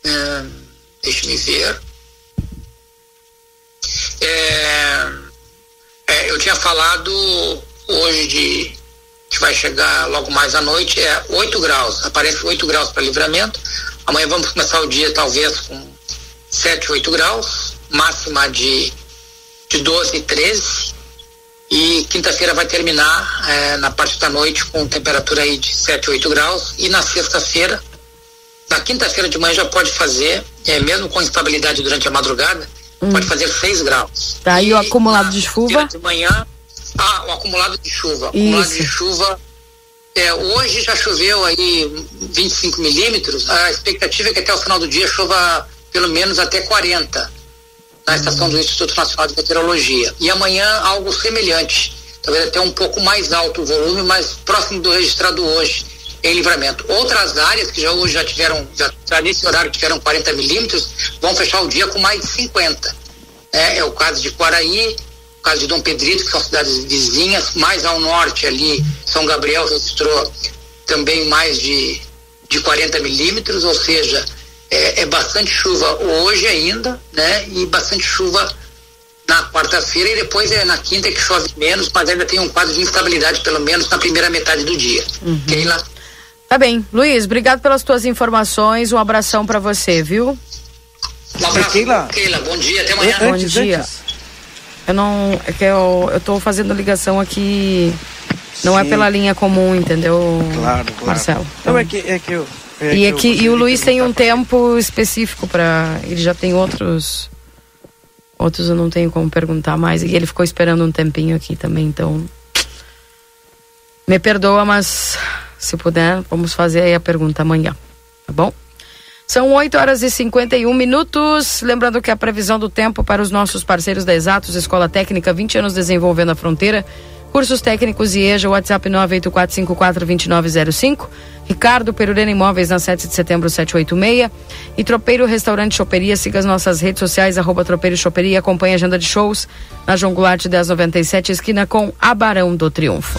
Uh, deixa me ver. É, é, eu tinha falado hoje de que vai chegar logo mais à noite, é 8 graus, aparece 8 graus para livramento. Amanhã vamos começar o dia talvez com 7, 8 graus, máxima de, de 12, 13. E quinta-feira vai terminar é, na parte da noite com temperatura aí de 7, 8 graus. E na sexta-feira, na quinta-feira de manhã já pode fazer, é, mesmo com instabilidade durante a madrugada, hum. pode fazer 6 graus. Tá, e, e o acumulado de chuva? De manhã, ah, o acumulado de chuva. O acumulado de chuva, é, hoje já choveu aí 25 milímetros, a expectativa é que até o final do dia chova pelo menos até 40 na estação do Instituto Nacional de Meteorologia. E amanhã algo semelhante, talvez até um pouco mais alto o volume, mas próximo do registrado hoje em livramento. Outras áreas que já hoje já tiveram, já, nesse horário tiveram 40 milímetros, vão fechar o dia com mais de 50. É, é o caso de Quaraí, caso de Dom Pedrito, que são cidades vizinhas, mais ao norte ali, São Gabriel registrou também mais de, de 40 milímetros, ou seja, é, é bastante chuva hoje ainda, né? E bastante chuva na quarta-feira e depois é na quinta que chove menos, mas ainda tem um quadro de instabilidade, pelo menos na primeira metade do dia. Uhum. Keila? Tá bem. Luiz, obrigado pelas tuas informações. Um abração para você, viu? Um abraço, Keila. Keila. Bom dia, até amanhã. Bom dia. Antes. Eu não. É que eu, eu tô fazendo ligação aqui. Não é Sim. é pela linha comum, entendeu? Claro, claro. Marcelo. Não, é que, é que eu. É e, que, e o Luiz tem um tempo específico para. Ele já tem outros. Outros eu não tenho como perguntar mais. E ele ficou esperando um tempinho aqui também, então. Me perdoa, mas se puder, vamos fazer aí a pergunta amanhã, tá bom? São 8 horas e 51 minutos. Lembrando que a previsão do tempo para os nossos parceiros da Exatos, Escola Técnica, 20 anos desenvolvendo a fronteira. Cursos técnicos e EJA, WhatsApp 984542905. Ricardo Perurena Imóveis na 7 de setembro 786. E Tropeiro Restaurante Choperia. Siga as nossas redes sociais, arroba Tropeiro Choperia. Acompanhe a agenda de shows na João Goulart 1097, esquina com Abarão do Triunfo.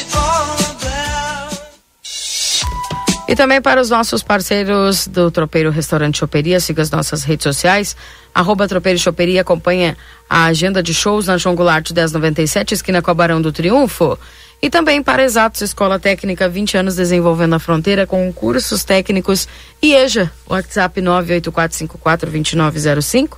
E também para os nossos parceiros do Tropeiro Restaurante Choperia, siga as nossas redes sociais, arroba Tropeiro Choperia, acompanha a agenda de shows na João Goulart 1097, esquina com a Barão do Triunfo. E também para Exatos Escola Técnica, 20 anos desenvolvendo a fronteira com cursos técnicos e EJA, WhatsApp 984542905.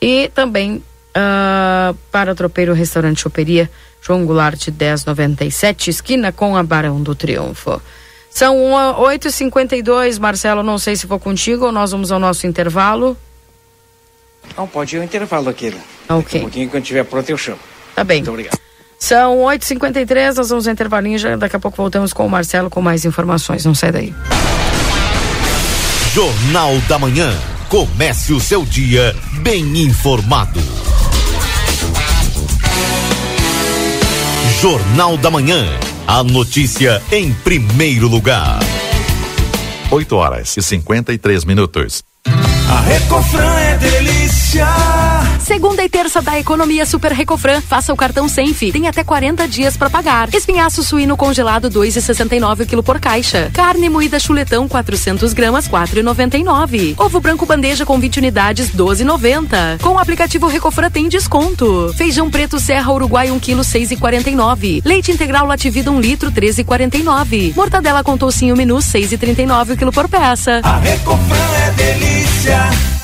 E também uh, para o Tropeiro Restaurante Choperia, João Goulart 1097, esquina com a Barão do Triunfo. São 8h52, Marcelo, não sei se vou contigo ou nós vamos ao nosso intervalo. Não, pode ir ao intervalo aqui. Ok. Um pouquinho, quando estiver pronto, eu chamo. Tá bem. Muito obrigado. São 8h53, nós vamos ao intervalinho, já daqui a pouco voltamos com o Marcelo com mais informações. Não sai daí. Jornal da Manhã. Comece o seu dia bem informado. Jornal da Manhã. A notícia em primeiro lugar. 8 horas e 53 minutos. A Recofran é delícia. Segunda e terça da economia Super Recofran. Faça o cartão Senf. Tem até 40 dias para pagar. Espinhaço suíno congelado 2,69 kg por caixa. Carne moída chuletão 400 gramas 4,99. Ovo branco bandeja com 20 unidades 12,90. Com o aplicativo Recofran tem desconto. Feijão preto Serra Uruguai 1 kg 6,49. Leite integral Lativida 1 litro 13,49. Mortadela com toucinho menu 6,39 kg por peça. A Recofran é delícia.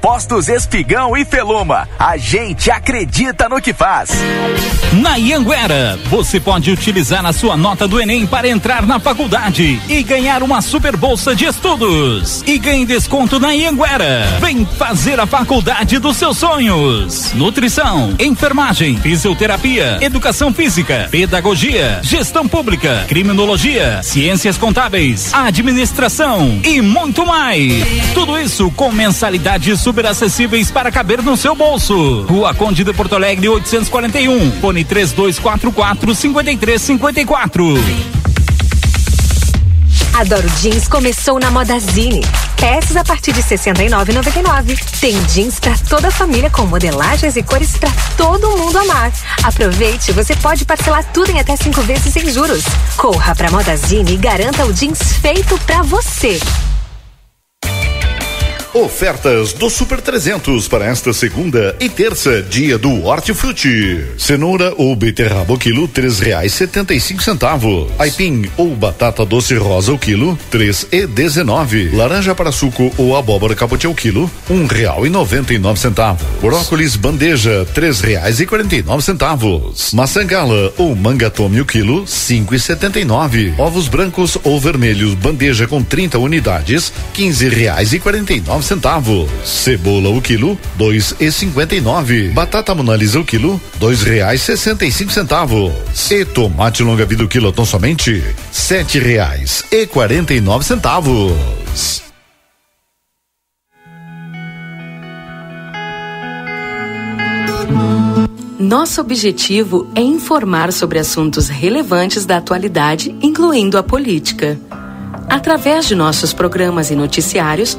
Postos Espigão e Feluma. A gente acredita no que faz. Na Ianguera, você pode utilizar a sua nota do Enem para entrar na faculdade e ganhar uma super bolsa de estudos. E ganhe desconto na Ianguera. Vem fazer a faculdade dos seus sonhos. Nutrição, enfermagem, fisioterapia, educação física, pedagogia, gestão pública, criminologia, ciências contábeis, administração e muito mais. Tudo isso com mensalidades super acessíveis para caber no seu bolso. Rua Conde de Porto Alegre 841. Fone 3244 5354. Adoro Jeans começou na Modazine. Peças a partir de R$ 69,99. Tem jeans para toda a família com modelagens e cores para todo mundo amar. Aproveite, você pode parcelar tudo em até cinco vezes sem juros. Corra para Modazine e garanta o jeans feito para você. Ofertas do Super 300 para esta segunda e terça, dia do Hortifruti. Cenoura ou beterraba o quilo, três reais setenta e cinco centavos. Aipim ou batata doce rosa o quilo, três e dezenove. Laranja para suco ou abóbora capote ao quilo, um real e noventa e nove centavos. Brócolis bandeja, três reais e quarenta e nove centavos. Maçã gala ou manga tome o quilo, cinco e setenta e nove. Ovos brancos ou vermelhos bandeja com 30 unidades, quinze reais e quarenta e nove centavos. Cebola o quilo, dois e cinquenta e nove. Batata monalisa o quilo, dois reais sessenta e cinco centavos. E tomate longa vida o quilo tão somente sete reais e quarenta e nove centavos. Nosso objetivo é informar sobre assuntos relevantes da atualidade, incluindo a política. Através de nossos programas e noticiários,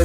O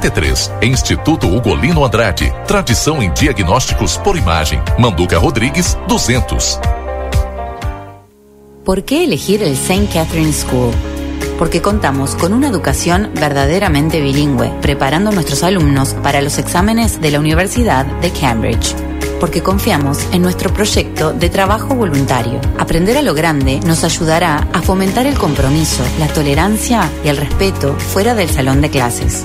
33. Instituto Ugolino Andrade. Tradição em diagnósticos por imagem. Manduca Rodrigues, 200. ¿Por qué elegir el St. Catherine School? Porque contamos con una educación verdaderamente bilingüe, preparando a nuestros alumnos para los exámenes de la Universidad de Cambridge porque confiamos en nuestro proyecto de trabajo voluntario. Aprender a lo grande nos ayudará a fomentar el compromiso, la tolerancia y el respeto fuera del salón de clases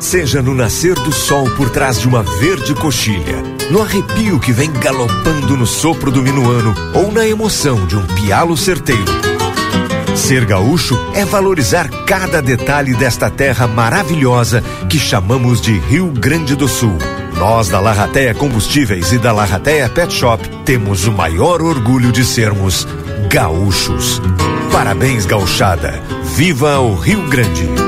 Seja no nascer do sol por trás de uma verde coxilha, no arrepio que vem galopando no sopro do minuano ou na emoção de um pialo certeiro. Ser gaúcho é valorizar cada detalhe desta terra maravilhosa que chamamos de Rio Grande do Sul. Nós da Larrateia Combustíveis e da Larrateia Pet Shop temos o maior orgulho de sermos gaúchos. Parabéns, gauchada. Viva o Rio Grande!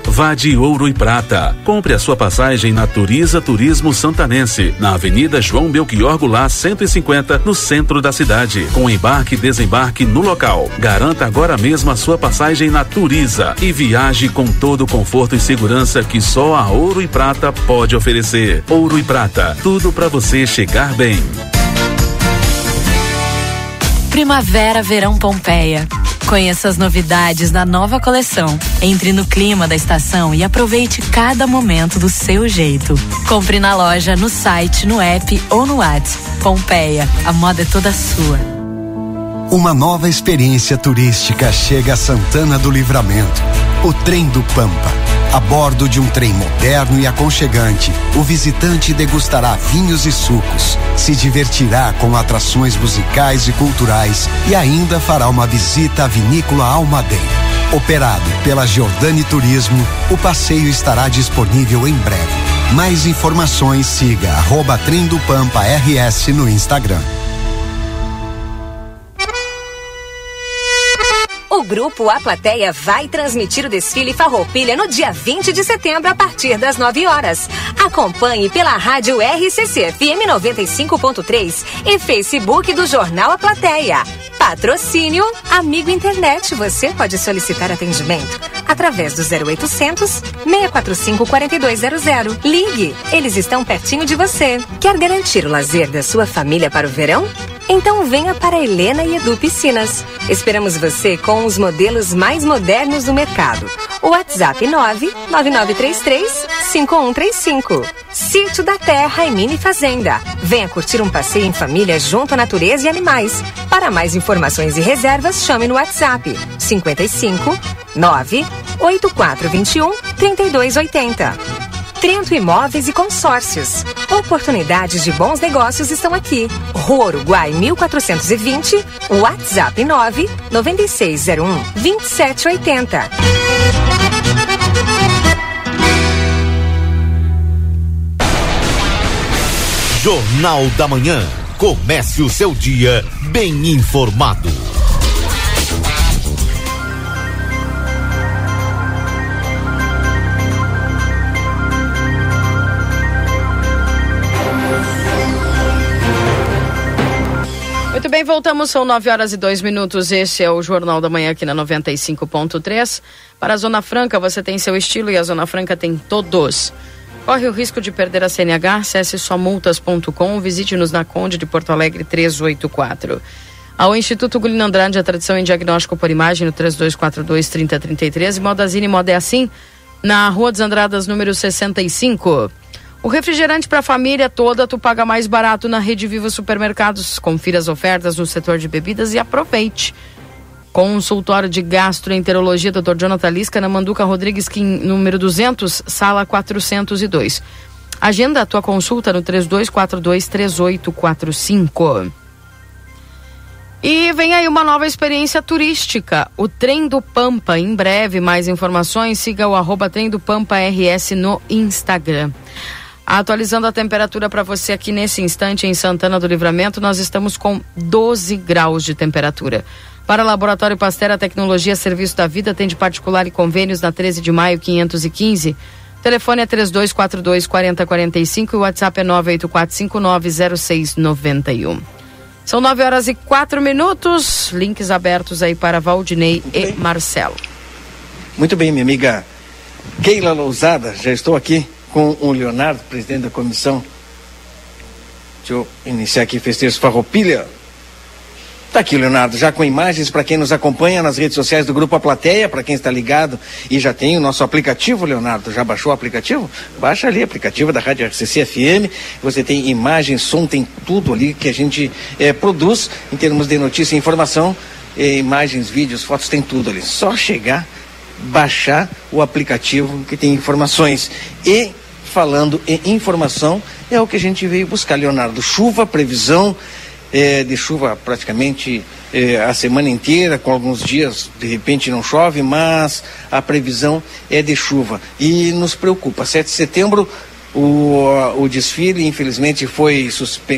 Vá de Ouro e Prata. Compre a sua passagem na Turiza Turismo Santanense, na Avenida João Belchior Goulart 150, no centro da cidade, com embarque e desembarque no local. Garanta agora mesmo a sua passagem na Turiza e viaje com todo o conforto e segurança que só a Ouro e Prata pode oferecer. Ouro e Prata, tudo para você chegar bem. Primavera, Verão Pompeia. Conheça as novidades da nova coleção. Entre no clima da estação e aproveite cada momento do seu jeito. Compre na loja, no site, no app ou no WhatsApp. Pompeia, a moda é toda sua. Uma nova experiência turística chega a Santana do Livramento. O Trem do Pampa. A bordo de um trem moderno e aconchegante, o visitante degustará vinhos e sucos, se divertirá com atrações musicais e culturais e ainda fará uma visita à vinícola Almaden. Operado pela Giordani Turismo, o passeio estará disponível em breve. Mais informações siga arroba Trem do Pampa RS no Instagram. Grupo A Plateia vai transmitir o desfile Farroupilha no dia 20 de setembro a partir das 9 horas. Acompanhe pela rádio RCC FM 95.3 e Facebook do Jornal A Plateia. Patrocínio Amigo Internet. Você pode solicitar atendimento através do 0800 645 4200. Ligue, eles estão pertinho de você. Quer garantir o lazer da sua família para o verão? Então venha para Helena e Edu Piscinas. Esperamos você com os modelos mais modernos do mercado. O WhatsApp 99933 5135. Sítio da Terra e Mini Fazenda. Venha curtir um passeio em família junto à natureza e animais. Para mais informações e reservas, chame no WhatsApp 55 98421 3280. Trento Imóveis e Consórcios. Oportunidades de bons negócios estão aqui. Rua Uruguai 1420, WhatsApp 9 9601 2780. Jornal da Manhã. Comece o seu dia bem informado. Muito bem, voltamos, são 9 horas e 2 minutos. Este é o Jornal da Manhã aqui na 95.3. Para a Zona Franca, você tem seu estilo e a Zona Franca tem todos. Corre o risco de perder a CNH? Acesse somultas.com, visite-nos na Conde de Porto Alegre 384. Ao Instituto Gulino Andrade, a tradição em diagnóstico por imagem no 3242-3033. E Modazine Moda é assim, na Rua dos Andradas, número 65. O refrigerante para a família toda tu paga mais barato na Rede Viva Supermercados. Confira as ofertas no setor de bebidas e aproveite. Consultório de Gastroenterologia, Dr. Jonathan Lisca, na Manduca Rodrigues, número 200, sala 402. Agenda a tua consulta no 32423845. E vem aí uma nova experiência turística, o Trem do Pampa. Em breve, mais informações, siga o arroba Trem do Pampa RS no Instagram. Atualizando a temperatura para você aqui nesse instante em Santana do Livramento, nós estamos com 12 graus de temperatura. Para Laboratório Pasteur, a tecnologia Serviço da Vida tem de particular e convênios na 13 de maio 515. O telefone é 3242 4045 e o WhatsApp é 984590691. São 9 horas e 4 minutos. Links abertos aí para Valdinei e Marcelo. Muito bem, minha amiga Keila Lousada, já estou aqui com o Leonardo, presidente da comissão. Deixa eu iniciar aqui festejos Farroupilha. Tá aqui, Leonardo, já com imagens para quem nos acompanha nas redes sociais do Grupo A Plateia, para quem está ligado e já tem o nosso aplicativo, Leonardo. Já baixou o aplicativo? Baixa ali, aplicativo da Rádio RCC FM. Você tem imagens, som, tem tudo ali que a gente é, produz em termos de notícia e informação. É, imagens, vídeos, fotos, tem tudo ali. Só chegar, baixar o aplicativo que tem informações. E falando em informação, é o que a gente veio buscar, Leonardo. Chuva, previsão é, de chuva praticamente é, a semana inteira, com alguns dias de repente não chove, mas a previsão é de chuva. E nos preocupa. 7 de setembro o, o desfile, infelizmente, foi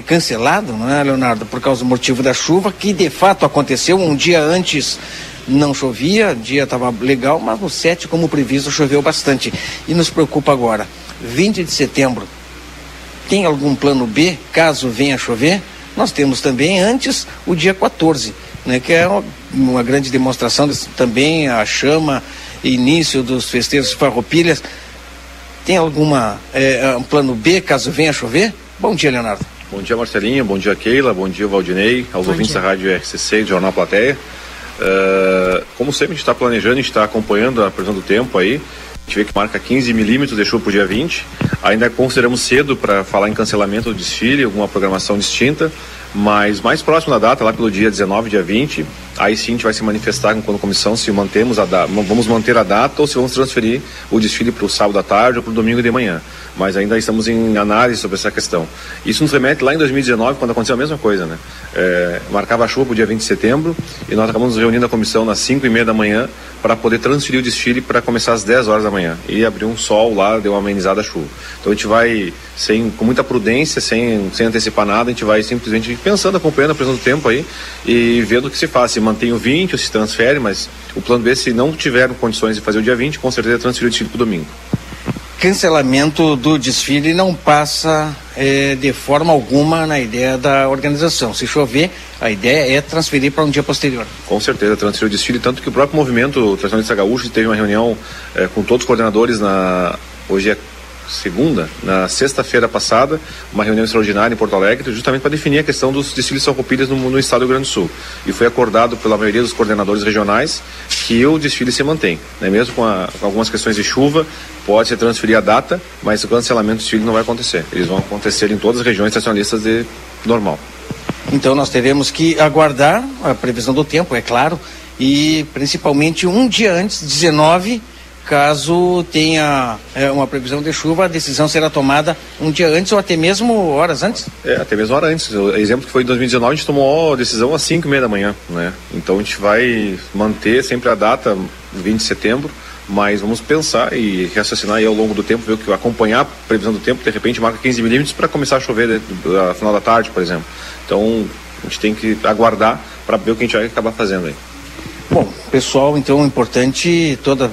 cancelado, não é, Leonardo, por causa do motivo da chuva, que de fato aconteceu um dia antes. Não chovia, o dia estava legal, mas no 7, como previsto, choveu bastante. E nos preocupa agora. 20 de setembro, tem algum plano B, caso venha chover? Nós temos também antes o dia 14, né, que é uma, uma grande demonstração desse, também a chama, início dos festejos farroupilhas. Tem alguma é, um plano B caso venha chover? Bom dia, Leonardo. Bom dia, Marcelinho. Bom dia, Keila. Bom dia, Valdinei. Aos bom ouvintes dia. da Rádio RCC e do Jornal Plateia. Uh, como sempre, a gente está planejando, a gente está acompanhando a previsão do tempo aí. A gente vê que marca 15 milímetros de chuva para o dia 20. Ainda consideramos cedo para falar em cancelamento do desfile, alguma programação distinta, mas mais próximo da data, lá pelo dia 19, dia 20, aí sim a gente vai se manifestar com a comissão se mantemos a data, vamos manter a data ou se vamos transferir o desfile para o sábado à tarde ou para o domingo de manhã mas ainda estamos em análise sobre essa questão. Isso nos remete lá em 2019, quando aconteceu a mesma coisa, né? É, marcava a chuva para o dia 20 de setembro e nós acabamos reunindo a comissão nas 5 e meia da manhã para poder transferir o desfile para começar às 10 horas da manhã. E abriu um sol lá, deu uma amenizada a chuva. Então a gente vai, sem, com muita prudência, sem, sem antecipar nada, a gente vai simplesmente pensando, acompanhando a presença do tempo aí e vendo o que se faz. Se mantém o 20 ou se transfere, mas o plano B, se não tiveram condições de fazer o dia 20, com certeza transferir o desfile para o domingo cancelamento do desfile não passa é, de forma alguma na ideia da organização. Se chover, a ideia é transferir para um dia posterior. Com certeza, transferir o desfile, tanto que o próprio movimento Tradicionalista Gaúcho teve uma reunião é, com todos os coordenadores na. Hoje é segunda, na sexta-feira passada, uma reunião extraordinária em Porto Alegre, justamente para definir a questão dos desfiles farroupilhas no, no estado do Rio Grande do Sul. E foi acordado pela maioria dos coordenadores regionais que o desfile se mantém, né? mesmo com, a, com algumas questões de chuva, pode se transferir a data, mas o cancelamento do desfile não vai acontecer. Eles vão acontecer em todas as regiões tradicionalistas de normal. Então nós teremos que aguardar a previsão do tempo, é claro, e principalmente um dia antes, 19 Caso tenha é, uma previsão de chuva, a decisão será tomada um dia antes ou até mesmo horas antes? É, até mesmo horas antes. O exemplo que foi em 2019, a gente tomou a decisão às 5 e meia da manhã, né? Então a gente vai manter sempre a data, 20 de setembro, mas vamos pensar e raciocinar aí ao longo do tempo, ver o que acompanhar a previsão do tempo, de repente marca 15 milímetros para começar a chover no final da tarde, por exemplo. Então a gente tem que aguardar para ver o que a gente vai acabar fazendo aí. Bom, pessoal, então é importante toda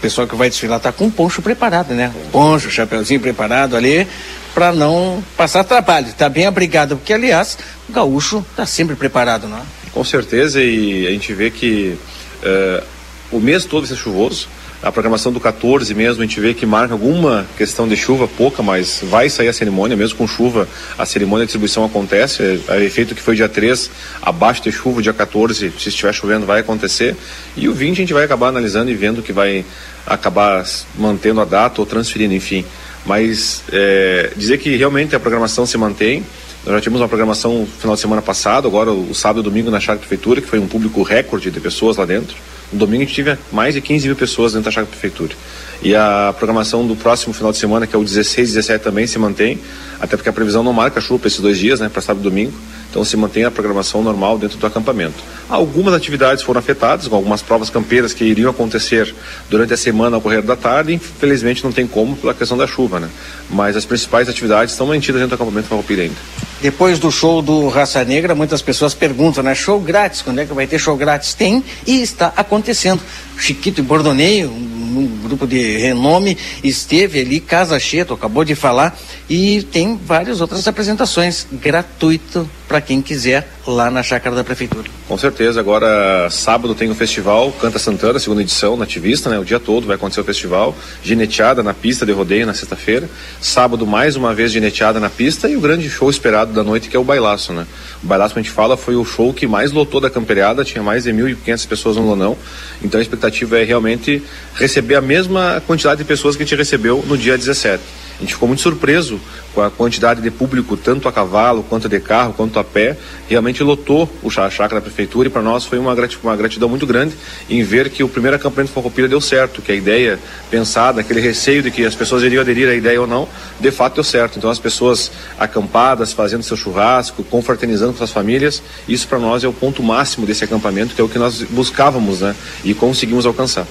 pessoal que vai desfilar está com poncho preparado, né? Poncho, chapeuzinho preparado ali para não passar trabalho. Está bem abrigado, porque aliás o gaúcho está sempre preparado, não é? Com certeza e a gente vê que uh, o mês todo vai ser chuvoso. A programação do 14 mesmo, a gente vê que marca alguma questão de chuva, pouca, mas vai sair a cerimônia, mesmo com chuva, a cerimônia de distribuição acontece. É, é efeito que foi dia 3, abaixo de chuva, dia 14, se estiver chovendo, vai acontecer. E o 20 a gente vai acabar analisando e vendo que vai acabar mantendo a data ou transferindo, enfim. Mas é, dizer que realmente a programação se mantém. Nós já tivemos uma programação no final de semana passado, agora o, sábado e domingo na Chácara Prefeitura, que foi um público recorde de pessoas lá dentro. No domingo a gente tive mais de 15 mil pessoas dentro da Chácara Prefeitura. E a programação do próximo final de semana, que é o 16 e 17, também se mantém, até porque a previsão não marca chuva para esses dois dias, né, para sábado e domingo. Então se mantém a programação normal dentro do acampamento. Algumas atividades foram afetadas, com algumas provas campeiras que iriam acontecer durante a semana ao correr da tarde, infelizmente não tem como pela questão da chuva, né? Mas as principais atividades estão mantidas dentro do acampamento Farroupilha ainda. Depois do show do Raça Negra, muitas pessoas perguntam, né? Show grátis, quando é que vai ter show grátis? Tem e está acontecendo. Chiquito e Bordoneio, um grupo de renome, esteve ali, casa cheia, acabou de falar, e tem várias outras apresentações gratuito para quem quiser lá na chácara da prefeitura. Com certeza, agora sábado tem o festival Canta Santana, segunda edição, nativista, né? O dia todo vai acontecer o festival, gineteada na pista de rodeio na sexta-feira. Sábado mais uma vez gineteada na pista e o grande show esperado da noite que é o bailaço, né? O bailaço que a gente fala foi o show que mais lotou da camperiada, tinha mais de 1.500 pessoas no lonão. Então a expectativa é realmente receber a mesma quantidade de pessoas que a gente recebeu no dia 17. A gente ficou muito surpreso com a quantidade de público, tanto a cavalo, quanto de carro, quanto a pé. Realmente lotou o chácara da prefeitura e para nós foi uma gratidão, uma gratidão muito grande em ver que o primeiro acampamento Farroupilha deu certo, que a ideia pensada, aquele receio de que as pessoas iriam aderir à ideia ou não, de fato deu certo. Então as pessoas acampadas, fazendo seu churrasco, confraternizando com suas famílias, isso para nós é o ponto máximo desse acampamento, que é o que nós buscávamos, né? E conseguimos alcançar.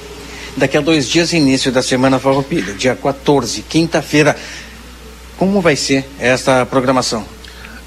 Daqui a dois dias, início da Semana Farroupilha, dia 14, quinta-feira. Como vai ser essa programação?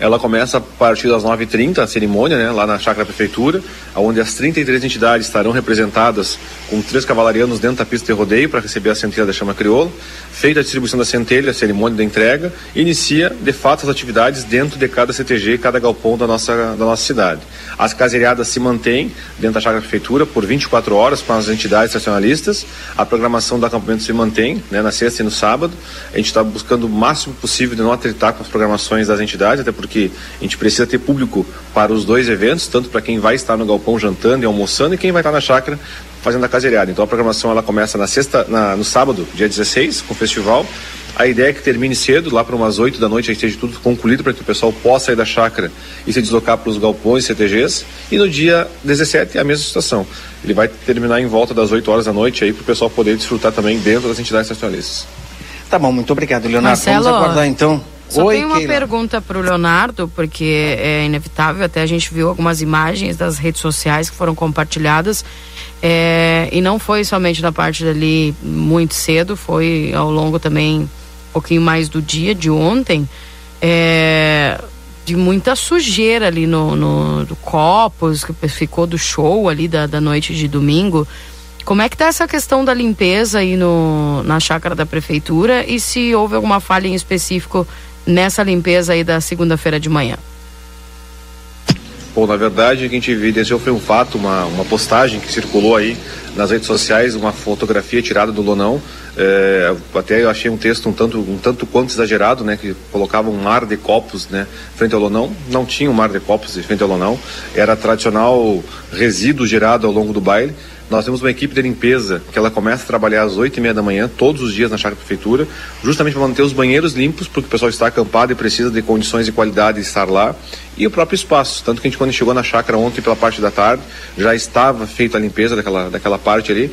Ela começa a partir das 9h30, a cerimônia, né, lá na Chácara Prefeitura, onde as 33 entidades estarão representadas com três cavalarianos dentro da pista de rodeio para receber a centelha da chama crioula. Feita a distribuição da centelha, a cerimônia da entrega, inicia de fato as atividades dentro de cada CTG, cada galpão da nossa, da nossa cidade. As caseiriadas se mantêm dentro da Chácara Prefeitura por 24 horas com as entidades nacionalistas. A programação do acampamento se mantém né, na sexta e no sábado. A gente está buscando o máximo possível de não atritar com as programações das entidades, até porque a gente precisa ter público para os dois eventos, tanto para quem vai estar no galpão jantando e almoçando e quem vai estar na chácara fazendo a caseiriada. Então a programação ela começa na sexta, na, no sábado, dia 16, com o festival. A ideia é que termine cedo, lá para umas 8 da noite, aí esteja tudo concluído para que o pessoal possa sair da chácara e se deslocar para os galpões CTGs. E no dia 17 é a mesma situação. Ele vai terminar em volta das 8 horas da noite aí para o pessoal poder desfrutar também dentro das entidades nacionalistas. Tá bom, muito obrigado, Leonardo. Marcelo, Vamos aguardar então. Só Oi, tem uma Keila. pergunta para o Leonardo, porque é inevitável, até a gente viu algumas imagens das redes sociais que foram compartilhadas, é, e não foi somente na parte dali muito cedo, foi ao longo também um pouquinho mais do dia, de ontem, é, de muita sujeira ali no, no do copos, que ficou do show ali da, da noite de domingo. Como é que tá essa questão da limpeza aí no, na chácara da prefeitura e se houve alguma falha em específico nessa limpeza aí da segunda-feira de manhã? Bom, na verdade, a gente evidenciou foi um fato, uma, uma postagem que circulou aí nas redes sociais, uma fotografia tirada do Lonão. É, até eu achei um texto um tanto, um tanto quanto exagerado, né? Que colocava um mar de copos, né? Frente ao Lonão. Não tinha um mar de copos frente ao Lonão. Era tradicional resíduo gerado ao longo do baile. Nós temos uma equipe de limpeza que ela começa a trabalhar às oito e meia da manhã, todos os dias na chácara prefeitura, justamente para manter os banheiros limpos, porque o pessoal está acampado e precisa de condições de qualidade de estar lá, e o próprio espaço. Tanto que a gente, quando chegou na chácara ontem pela parte da tarde, já estava feita a limpeza daquela, daquela parte ali.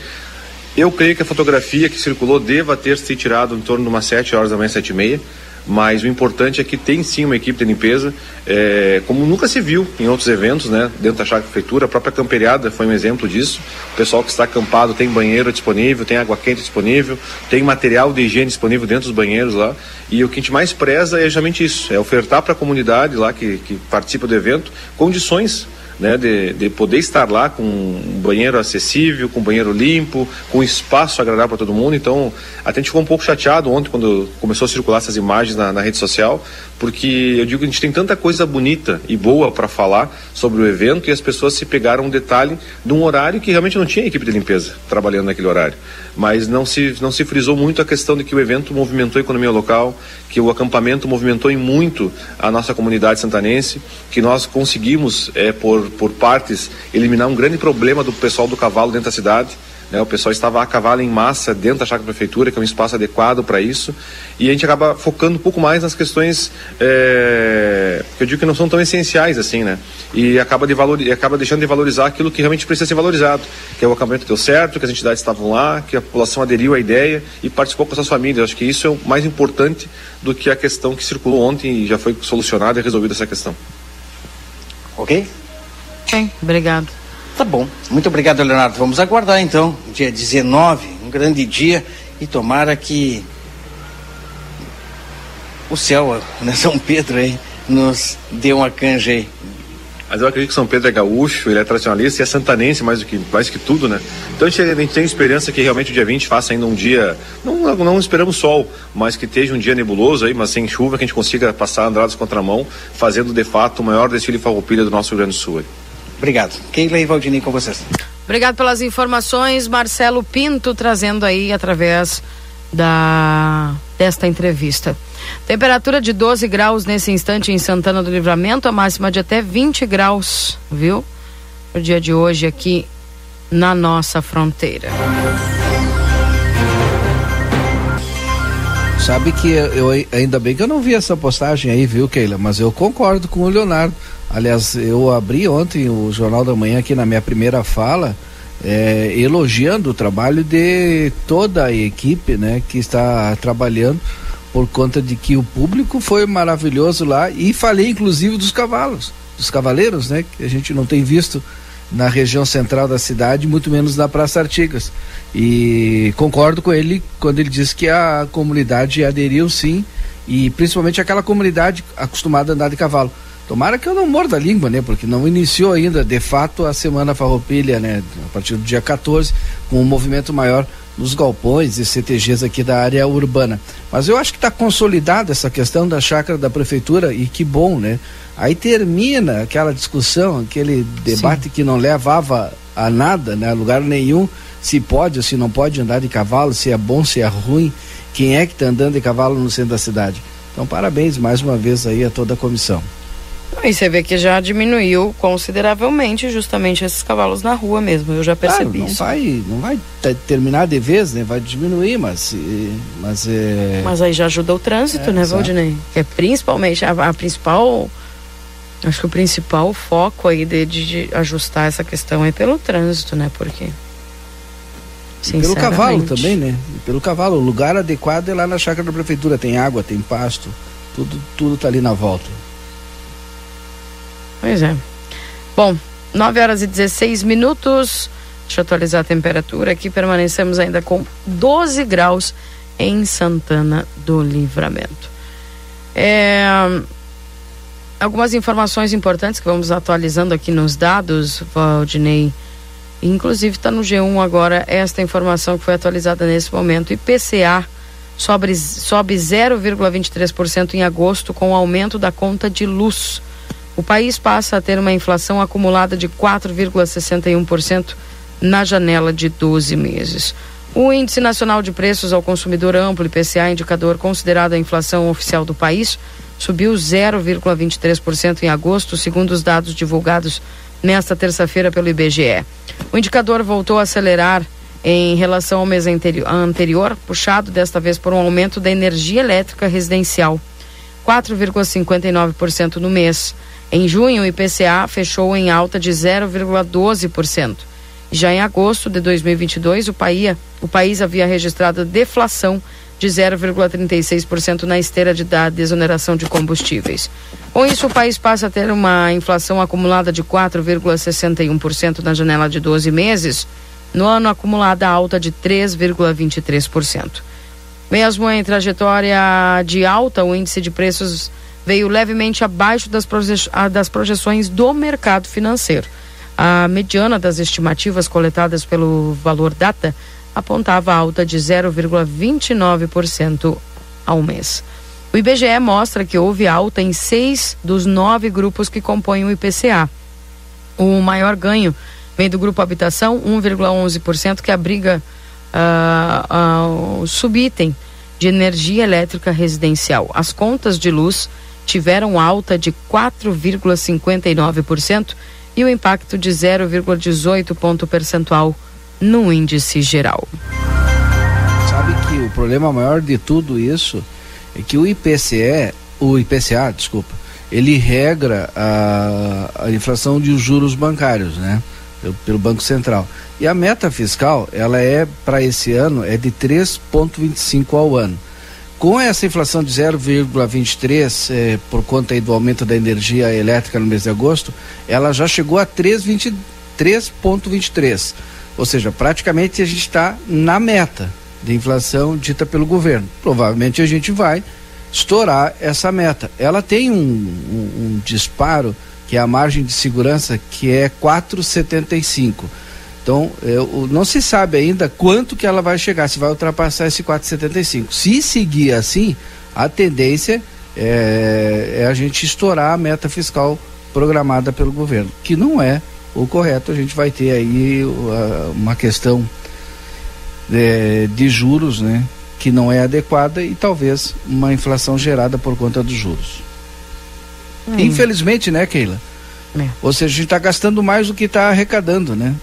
Eu creio que a fotografia que circulou deva ter se tirado em torno de umas sete horas da manhã, sete e meia mas o importante é que tem sim uma equipe de limpeza, é, como nunca se viu em outros eventos, né, dentro da chácara prefeitura, a própria camperiada foi um exemplo disso, o pessoal que está acampado tem banheiro disponível, tem água quente disponível, tem material de higiene disponível dentro dos banheiros lá, e o que a gente mais preza é justamente isso, é ofertar para a comunidade lá que, que participa do evento condições né, de, de poder estar lá com um banheiro acessível, com um banheiro limpo, com espaço agradável para todo mundo. Então, até a gente ficou um pouco chateado ontem quando começou a circular essas imagens na, na rede social, porque eu digo que a gente tem tanta coisa bonita e boa para falar sobre o evento e as pessoas se pegaram um detalhe de um horário que realmente não tinha equipe de limpeza trabalhando naquele horário. Mas não se, não se frisou muito a questão de que o evento movimentou a economia local, que o acampamento movimentou em muito a nossa comunidade santanense, que nós conseguimos, é, por, por partes, eliminar um grande problema do pessoal do cavalo dentro da cidade. Né, o pessoal estava a cavalo em massa dentro da chácara prefeitura, que é um espaço adequado para isso, e a gente acaba focando um pouco mais nas questões é, que eu digo que não são tão essenciais assim, né? E acaba, de valor, acaba deixando de valorizar aquilo que realmente precisa ser valorizado, que é o acampamento deu certo, que as entidades estavam lá, que a população aderiu à ideia e participou com suas famílias. Acho que isso é o mais importante do que a questão que circulou ontem e já foi solucionada e resolvida essa questão. Ok? Bem, obrigado. Tá bom. Muito obrigado, Leonardo. Vamos aguardar então, dia 19, um grande dia e tomara que o céu, né, São Pedro aí, nos dê uma canja aí. Mas eu acredito que São Pedro é gaúcho, ele é tradicionalista e é santanense mais do que, mais que tudo, né? Então a gente, a gente tem esperança que realmente o dia 20 faça ainda um dia, não, não esperamos sol, mas que esteja um dia nebuloso aí, mas sem chuva, que a gente consiga passar andradas contramão, fazendo de fato o maior desfile farroupilha do nosso Rio Grande do Sul. Obrigado. Keila e Valdinei com vocês. Obrigado pelas informações, Marcelo Pinto trazendo aí através da desta entrevista. Temperatura de 12 graus nesse instante em Santana do Livramento, a máxima de até 20 graus, viu? O dia de hoje aqui na nossa fronteira. Sabe que eu ainda bem que eu não vi essa postagem aí, viu, Keila? Mas eu concordo com o Leonardo. Aliás, eu abri ontem o Jornal da Manhã aqui na minha primeira fala, é, elogiando o trabalho de toda a equipe, né, que está trabalhando por conta de que o público foi maravilhoso lá e falei inclusive dos cavalos, dos cavaleiros, né, que a gente não tem visto na região central da cidade, muito menos na Praça Artigas. E concordo com ele quando ele diz que a comunidade aderiu sim, e principalmente aquela comunidade acostumada a andar de cavalo. Tomara que eu não morda a língua, né? Porque não iniciou ainda, de fato, a Semana Farroupilha, né? A partir do dia 14, com um movimento maior nos galpões e CTGs aqui da área urbana. Mas eu acho que está consolidada essa questão da chácara da prefeitura e que bom, né? Aí termina aquela discussão, aquele debate Sim. que não levava a nada, né? A lugar nenhum, se pode ou se não pode andar de cavalo, se é bom, se é ruim, quem é que está andando de cavalo no centro da cidade. Então, parabéns mais uma vez aí a toda a comissão. E você vê que já diminuiu consideravelmente justamente esses cavalos na rua mesmo, eu já percebi claro, não isso. Vai, não vai terminar de vez, né? Vai diminuir, mas, mas é... Mas aí já ajuda o trânsito, é, né, Valdinei? Que é principalmente a, a, principal, acho que o principal foco aí de, de, ajustar essa questão é pelo trânsito, né? Porque... pelo cavalo também, né? E pelo cavalo, o lugar adequado é lá na chácara da prefeitura, tem água, tem pasto, tudo, tudo tá ali na volta. Pois é. Bom, 9 horas e 16 minutos. Deixa eu atualizar a temperatura aqui. Permanecemos ainda com 12 graus em Santana do Livramento. É, algumas informações importantes que vamos atualizando aqui nos dados, Valdinei. Inclusive está no G1 agora esta informação que foi atualizada nesse momento. IPCA sobe, sobe 0,23% em agosto com o aumento da conta de luz. O país passa a ter uma inflação acumulada de 4,61% na janela de 12 meses. O Índice Nacional de Preços ao Consumidor Amplo, IPCA, indicador considerado a inflação oficial do país, subiu 0,23% em agosto, segundo os dados divulgados nesta terça-feira pelo IBGE. O indicador voltou a acelerar em relação ao mês anterior, puxado desta vez por um aumento da energia elétrica residencial, 4,59% no mês. Em junho, o IPCA fechou em alta de 0,12%. Já em agosto de 2022, o país, o país havia registrado deflação de 0,36% na esteira de, da desoneração de combustíveis. Com isso, o país passa a ter uma inflação acumulada de 4,61% na janela de 12 meses, no ano acumulada alta de 3,23%. Mesmo em trajetória de alta, o índice de preços veio levemente abaixo das, proje das projeções do mercado financeiro. A mediana das estimativas coletadas pelo Valor Data apontava alta de 0,29% ao mês. O IBGE mostra que houve alta em seis dos nove grupos que compõem o IPCA. O maior ganho vem do grupo Habitação, 1,11%, que abriga uh, uh, o subitem de energia elétrica residencial. As contas de luz tiveram alta de 4,59% e o impacto de 0,18 ponto percentual no índice geral. Sabe que o problema maior de tudo isso é que o IPCE, o IPCA, desculpa, ele regra a, a inflação de juros bancários, né? Pelo, pelo Banco Central. E a meta fiscal, ela é para esse ano é de 3,25 ao ano. Com essa inflação de 0,23 eh, por conta do aumento da energia elétrica no mês de agosto, ela já chegou a 3,23. Ou seja, praticamente a gente está na meta de inflação dita pelo governo. Provavelmente a gente vai estourar essa meta. Ela tem um, um, um disparo que é a margem de segurança que é 4,75 então, eu, não se sabe ainda quanto que ela vai chegar, se vai ultrapassar esse 4,75. Se seguir assim, a tendência é, é, a gente estourar a meta fiscal programada pelo governo, que não é o correto. A gente vai ter aí uma questão é, de juros, né, que não é adequada e talvez uma inflação gerada por conta dos juros. Hum. Infelizmente, né, Keila? É. Ou seja, a gente está gastando mais do que está arrecadando, né?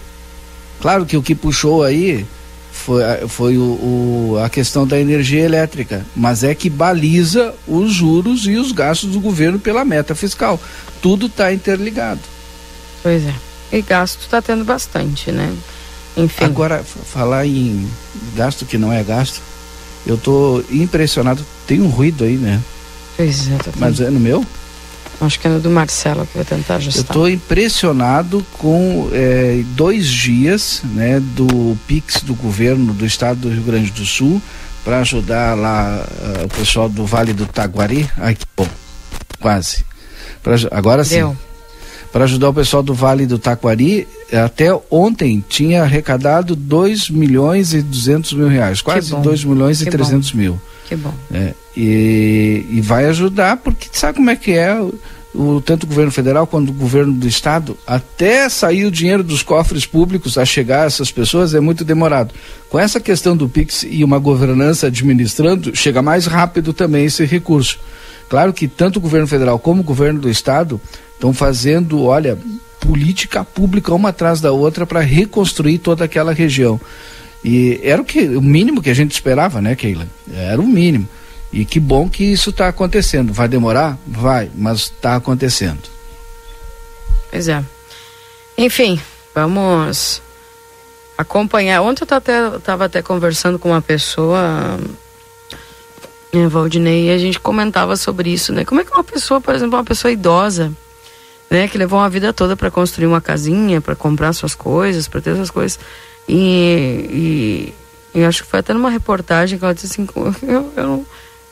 Claro que o que puxou aí foi, foi o, o, a questão da energia elétrica, mas é que baliza os juros e os gastos do governo pela meta fiscal. Tudo está interligado. Pois é. E gasto está tendo bastante, né? Enfim. Agora, falar em gasto que não é gasto, eu estou impressionado. Tem um ruído aí, né? Pois é, tá Mas é no meu? Acho que é do Marcelo que vai tentar ajustar. Eu estou impressionado com é, dois dias né, do PIX do governo do estado do Rio Grande do Sul para ajudar lá uh, o pessoal do Vale do Taguari. Aqui, bom, quase. Pra, agora sim. Deu. Para ajudar o pessoal do Vale do Taquari, até ontem tinha arrecadado 2 milhões e 200 mil reais, quase 2 milhões que e 300 bom. mil. Que bom. É, e, e vai ajudar, porque sabe como é que é o, tanto o governo federal quanto o governo do estado, até sair o dinheiro dos cofres públicos a chegar a essas pessoas é muito demorado. Com essa questão do Pix e uma governança administrando, chega mais rápido também esse recurso. Claro que tanto o governo federal como o governo do estado estão fazendo, olha, política pública uma atrás da outra para reconstruir toda aquela região. E era o que o mínimo que a gente esperava, né, Keila? Era o mínimo. E que bom que isso está acontecendo. Vai demorar? Vai, mas está acontecendo. Pois é. Enfim, vamos acompanhar. Ontem eu estava até, até conversando com uma pessoa, né, Valdinei, e a gente comentava sobre isso, né? Como é que uma pessoa, por exemplo, uma pessoa idosa, né, que levou uma vida toda para construir uma casinha, para comprar suas coisas, para ter suas coisas, e, e, e, acho que foi até numa reportagem que ela disse assim, eu, eu não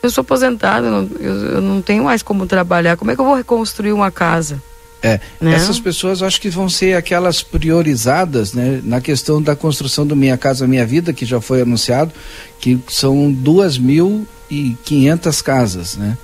eu sou aposentada, eu não, eu, não tenho mais como trabalhar. Como é que eu vou reconstruir uma casa? É, né? essas pessoas acho que vão ser aquelas priorizadas, né, na questão da construção do Minha Casa Minha Vida, que já foi anunciado, que são duas mil e quinhentas casas, né?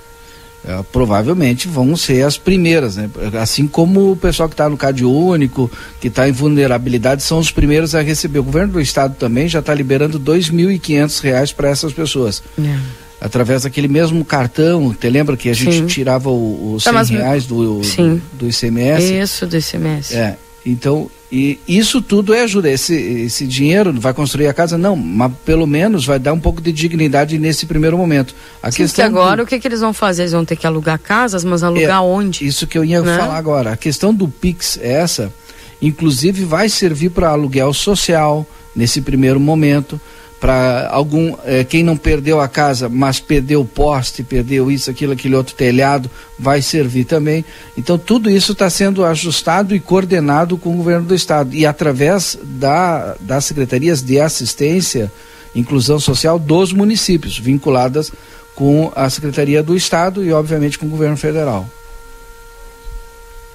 Uh, provavelmente vão ser as primeiras, né? Assim como o pessoal que está no Cade Único, que está em vulnerabilidade, são os primeiros a receber. O governo do estado também já está liberando dois mil e quinhentos reais para essas pessoas. É. Através daquele mesmo cartão, te lembra que a gente Sim. tirava os Tá, 100 mas- reais do, do, do ICMS? Isso, do ICMS. É, então, e isso tudo é ajuda. Esse, esse dinheiro vai construir a casa? Não, mas pelo menos vai dar um pouco de dignidade nesse primeiro momento. A Sim, questão que agora do- o que, que eles vão fazer? Eles vão ter que alugar casas, mas alugar É, onde? Isso que eu ia Né? falar agora. A questão do Pix é essa, inclusive vai servir para aluguel social nesse primeiro momento, para algum eh, quem não perdeu a casa, mas perdeu o poste, perdeu isso, aquilo, aquele outro telhado, vai servir também. Então tudo isso está sendo ajustado e coordenado com o governo do estado e através da, das secretarias de assistência, inclusão social dos municípios, vinculadas com a secretaria do estado e obviamente com o governo federal.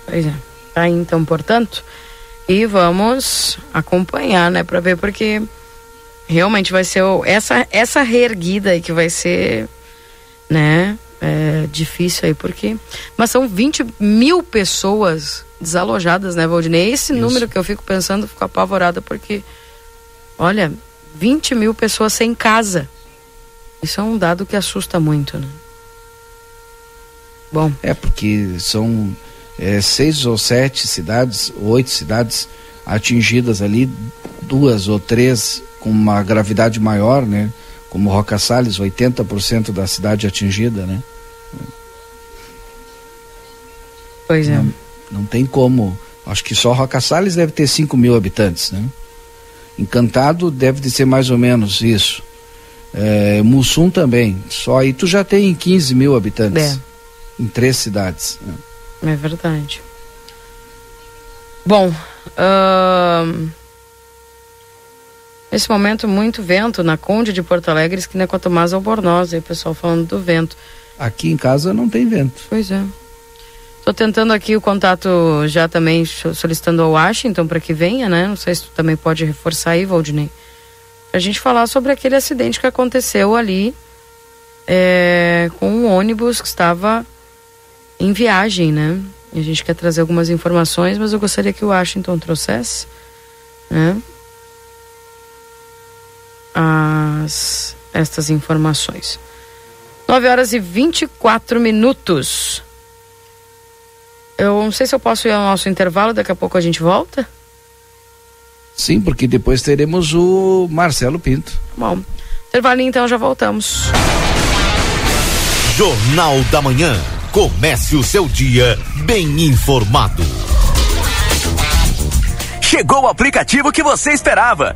Pois é. Tá aí, então, portanto, e vamos acompanhar, né, para ver porque realmente vai ser o- essa essa reerguida aí que vai ser, né, é, difícil aí porque, mas são 20 mil pessoas desalojadas, né, Valdinei? Esse número que eu fico pensando, fico apavorada porque, olha, 20 mil pessoas sem casa. Isso é um dado que assusta muito, né? Bom. É, porque são é, seis ou sete cidades, oito cidades atingidas ali, duas ou três com uma gravidade maior, né? Como Roca Salles, 80% da cidade atingida, né? Pois é. Não, não tem como. Acho que só Roca Salles deve ter 5 mil habitantes, né? Encantado deve de ser mais ou menos isso. É, Mussum também. Só aí tu já tem 15 mil habitantes. É. Em três cidades. né? É verdade. Bom, ahn, nesse momento muito vento na Conde de Porto Alegre, esquina com a Tomás Albornoz, aí o pessoal falando do vento. Aqui em casa não tem vento. Pois é. Tô tentando aqui o contato já também so- solicitando ao Washington para que venha, né? Não sei se tu também pode reforçar aí, Valdinei. Pra gente falar sobre aquele acidente que aconteceu ali é, com um ônibus que estava em viagem, né? E a gente quer trazer algumas informações, mas eu gostaria que o Washington trouxesse, né? As, estas informações. 9 horas e 24 minutos. Eu não sei se eu posso ir ao nosso intervalo, daqui a pouco a gente volta. Sim, porque depois teremos o Marcelo Pinto. Bom, intervalinho então, já voltamos. Jornal da Manhã. Comece o seu dia bem informado. Chegou o aplicativo que você esperava.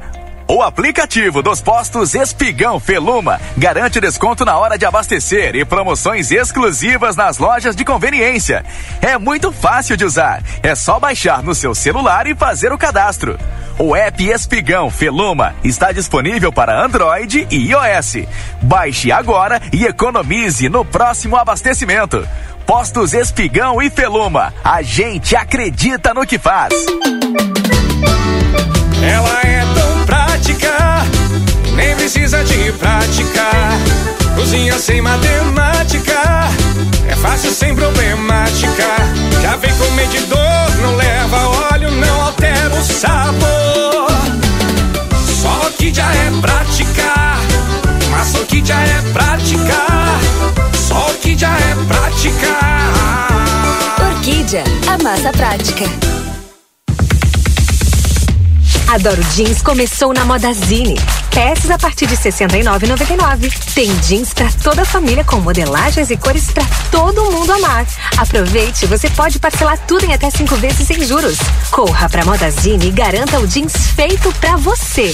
O aplicativo dos postos Espigão Feluma garante desconto na hora de abastecer e promoções exclusivas nas lojas de conveniência. É muito fácil de usar. É só baixar no seu celular e fazer o cadastro. O app Espigão Feluma está disponível para Android e iOS. Baixe agora e economize no próximo abastecimento. Postos Espigão e Feluma. A gente acredita no que faz. Ela é tão prática, nem precisa de praticar. Cozinha sem matemática, é fácil sem problemática. Já vem com medidor, não leva óleo, não altera o sabor. Só que já é prática, mas só que já é prática. Só que já é prática. Orquídea, a massa prática. Adoro Jeans começou na Modazine. Peças a partir de R$ 69,99. Tem jeans para toda a família com modelagens e cores para todo mundo amar. Aproveite, você pode parcelar tudo em até cinco vezes sem juros. Corra para Modazine e garanta o jeans feito para você.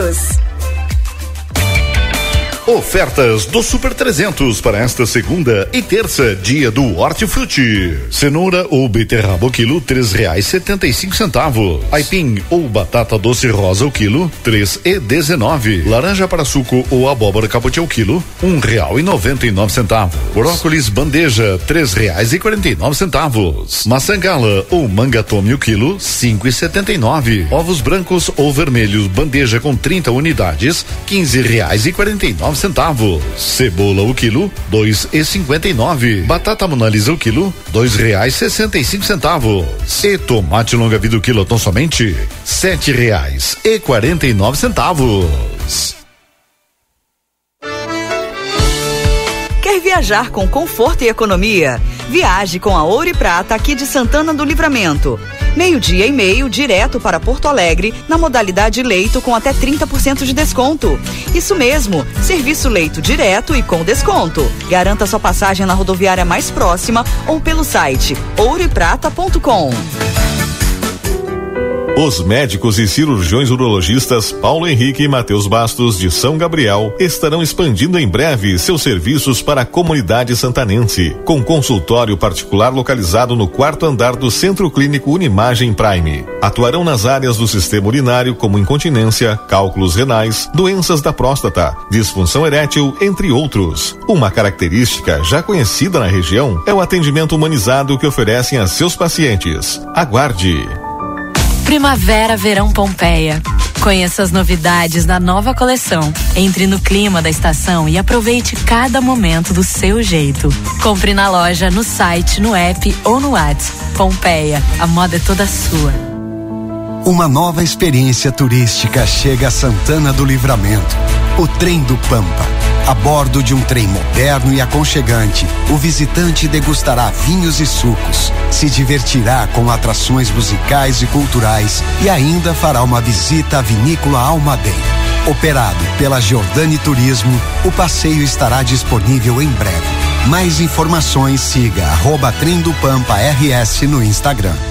News. Ofertas do Super 300 para esta segunda e terça, dia do Hortifruti. Cenoura ou beterraba o quilo, três reais setenta e cinco centavos. Aipim ou batata doce rosa o quilo, três e dezenove. Laranja para suco ou abóbora capote ao quilo, um real e noventa e nove centavos. Brócolis bandeja, três reais e quarenta e nove centavos. Maçã gala ou manga tome o quilo, cinco e setenta e nove. Ovos brancos ou vermelhos bandeja com 30 unidades, quinze reais e quarenta e nove centavos. Cebola o quilo, dois e cinquenta e nove. Batata monalisa o quilo, dois reais sessenta e cinco centavos. E tomate longa vida o quilo tão somente sete reais e quarenta e nove centavos. Quer viajar com conforto e economia? Viaje com a Ouro e Prata aqui de Santana do Livramento. Meio-dia e meio direto para Porto Alegre na modalidade leito com até 30% de desconto. Isso mesmo, serviço leito direto e com desconto. Garanta sua passagem na rodoviária mais próxima ou pelo site ouroeprata.com. Os médicos e cirurgiões urologistas Paulo Henrique e Matheus Bastos de São Gabriel estarão expandindo em breve seus serviços para a comunidade santanense, com consultório particular localizado no quarto andar do Centro Clínico Unimagem Prime. Atuarão nas áreas do sistema urinário como incontinência, cálculos renais, doenças da próstata, disfunção erétil, entre outros. Uma característica já conhecida na região é o atendimento humanizado que oferecem a seus pacientes. Aguarde. Primavera, verão Pompeia. Conheça as novidades da nova coleção. Entre no clima da estação e aproveite cada momento do seu jeito. Compre na loja, no site, no app ou no WhatsApp. Pompeia, a moda é toda sua. Uma nova experiência turística chega a Santana do Livramento. O trem do Pampa. A bordo de um trem moderno e aconchegante, o visitante degustará vinhos e sucos, se divertirá com atrações musicais e culturais e ainda fará uma visita à vinícola Almaden. Operado pela Giordani Turismo, o passeio estará disponível em breve. Mais informações siga arroba Trem do Pampa RS no Instagram.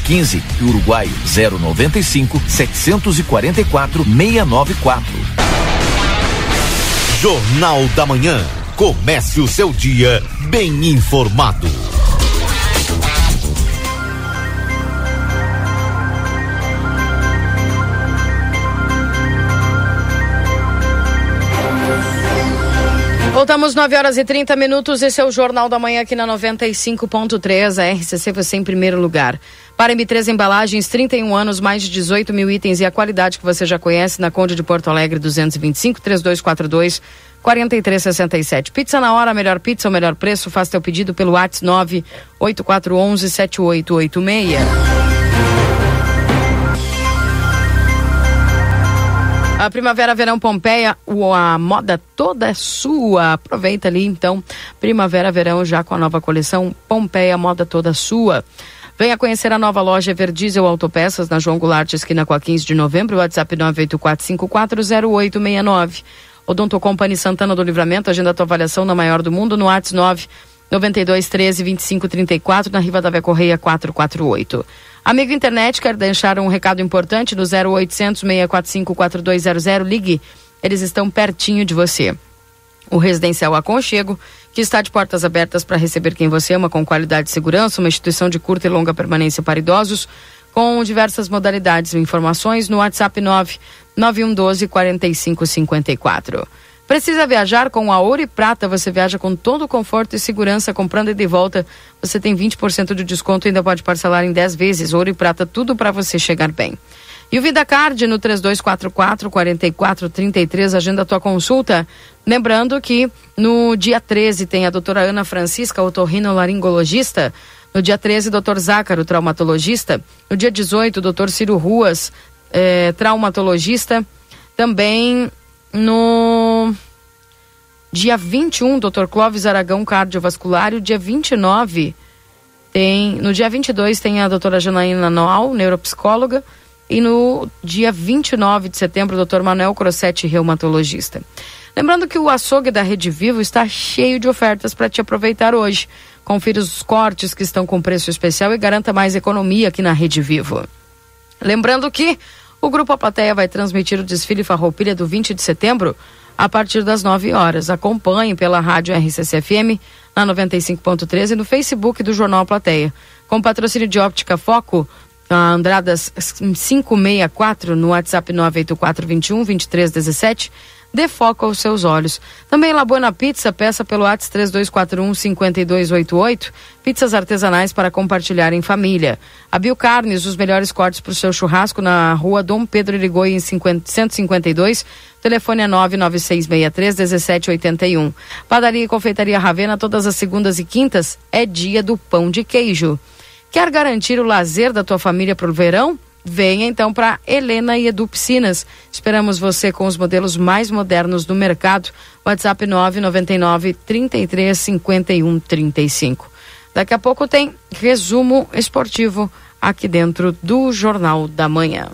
615 e Uruguai 095 744 694. Jornal da Manhã. Comece o seu dia bem informado. Voltamos 9 horas e 30 minutos. Esse é o Jornal da Manhã aqui na 95.3. A RCC você em primeiro lugar. Para M3 Embalagens, 31 anos, mais de 18 mil itens e a qualidade que você já conhece na Conde de Porto Alegre 225 3242 4367. Pizza na hora, melhor pizza, o melhor preço. Faça teu pedido pelo WhatsApp 98411 7886. A Primavera Verão Pompeia, a moda toda é sua. Aproveita ali então, Primavera Verão já com a nova coleção Pompeia, moda toda sua. Venha conhecer a nova loja Everdiesel Autopeças na João Goulart, esquina com a 15 de novembro, WhatsApp 984540869. Odonto Company Santana do Livramento, agenda tua avaliação na maior do mundo no WhatsApp 9 92 13 25 34 na Riva da Vé Correia 448. Amigo internet, quer deixar um recado importante no 0800 645 4200. Ligue, eles estão pertinho de você. O Residencial Aconchego, que está de portas abertas para receber quem você ama com qualidade e segurança, uma instituição de curta e longa permanência para idosos, com diversas modalidades e informações no WhatsApp 9 9112 4554. Precisa viajar com a Ouro e Prata? Você viaja com todo o conforto e segurança, comprando e de volta. Você tem 20% de desconto e ainda pode parcelar em 10 vezes. Ouro e Prata, tudo para você chegar bem. E o Vida Card no 3244 4433, agenda a tua consulta. Lembrando que no dia 13 tem a doutora Ana Francisca, otorrinolaringologista. No dia 13, doutor Zácaro, traumatologista. No dia 18, doutor Ciro Ruas, eh, traumatologista. Também no dia 21, Dr. Clóvis Aragão, cardiovascular. E o dia 29 tem. No dia 22 tem a doutora Janaína Noal, neuropsicóloga. E no dia 29 de setembro, o Dr. Manuel Crossetti, reumatologista. Lembrando que o açougue da Rede Vivo está cheio de ofertas para te aproveitar hoje. Confira os cortes que estão com preço especial e garanta mais economia aqui na Rede Vivo. Lembrando que o Grupo A Plateia vai transmitir o desfile Farroupilha do 20 de setembro a partir das 9 horas. Acompanhe pela rádio RCC-FM na 95.13 e no Facebook do Jornal Plateia. Com patrocínio de Óptica Foco, a Andradas 564 no WhatsApp 98421 2317 dê foco aos seus olhos. Também La Buena Pizza, peça pelo WhatsApp 3241 5288, pizzas artesanais para compartilhar em família. A Bio Carnes, os melhores cortes para o seu churrasco na rua Dom Pedro Irigoi, em 50, 152, telefone é 99663 1781. Padaria e Confeitaria Ravena, todas as segundas e quintas, é dia do pão de queijo. Quer garantir o lazer da tua família para o verão? Venha então para Helena e Edu Piscinas. Esperamos você com os modelos mais modernos do mercado. WhatsApp 999 33 51 35. Daqui a pouco tem resumo esportivo aqui dentro do Jornal da Manhã.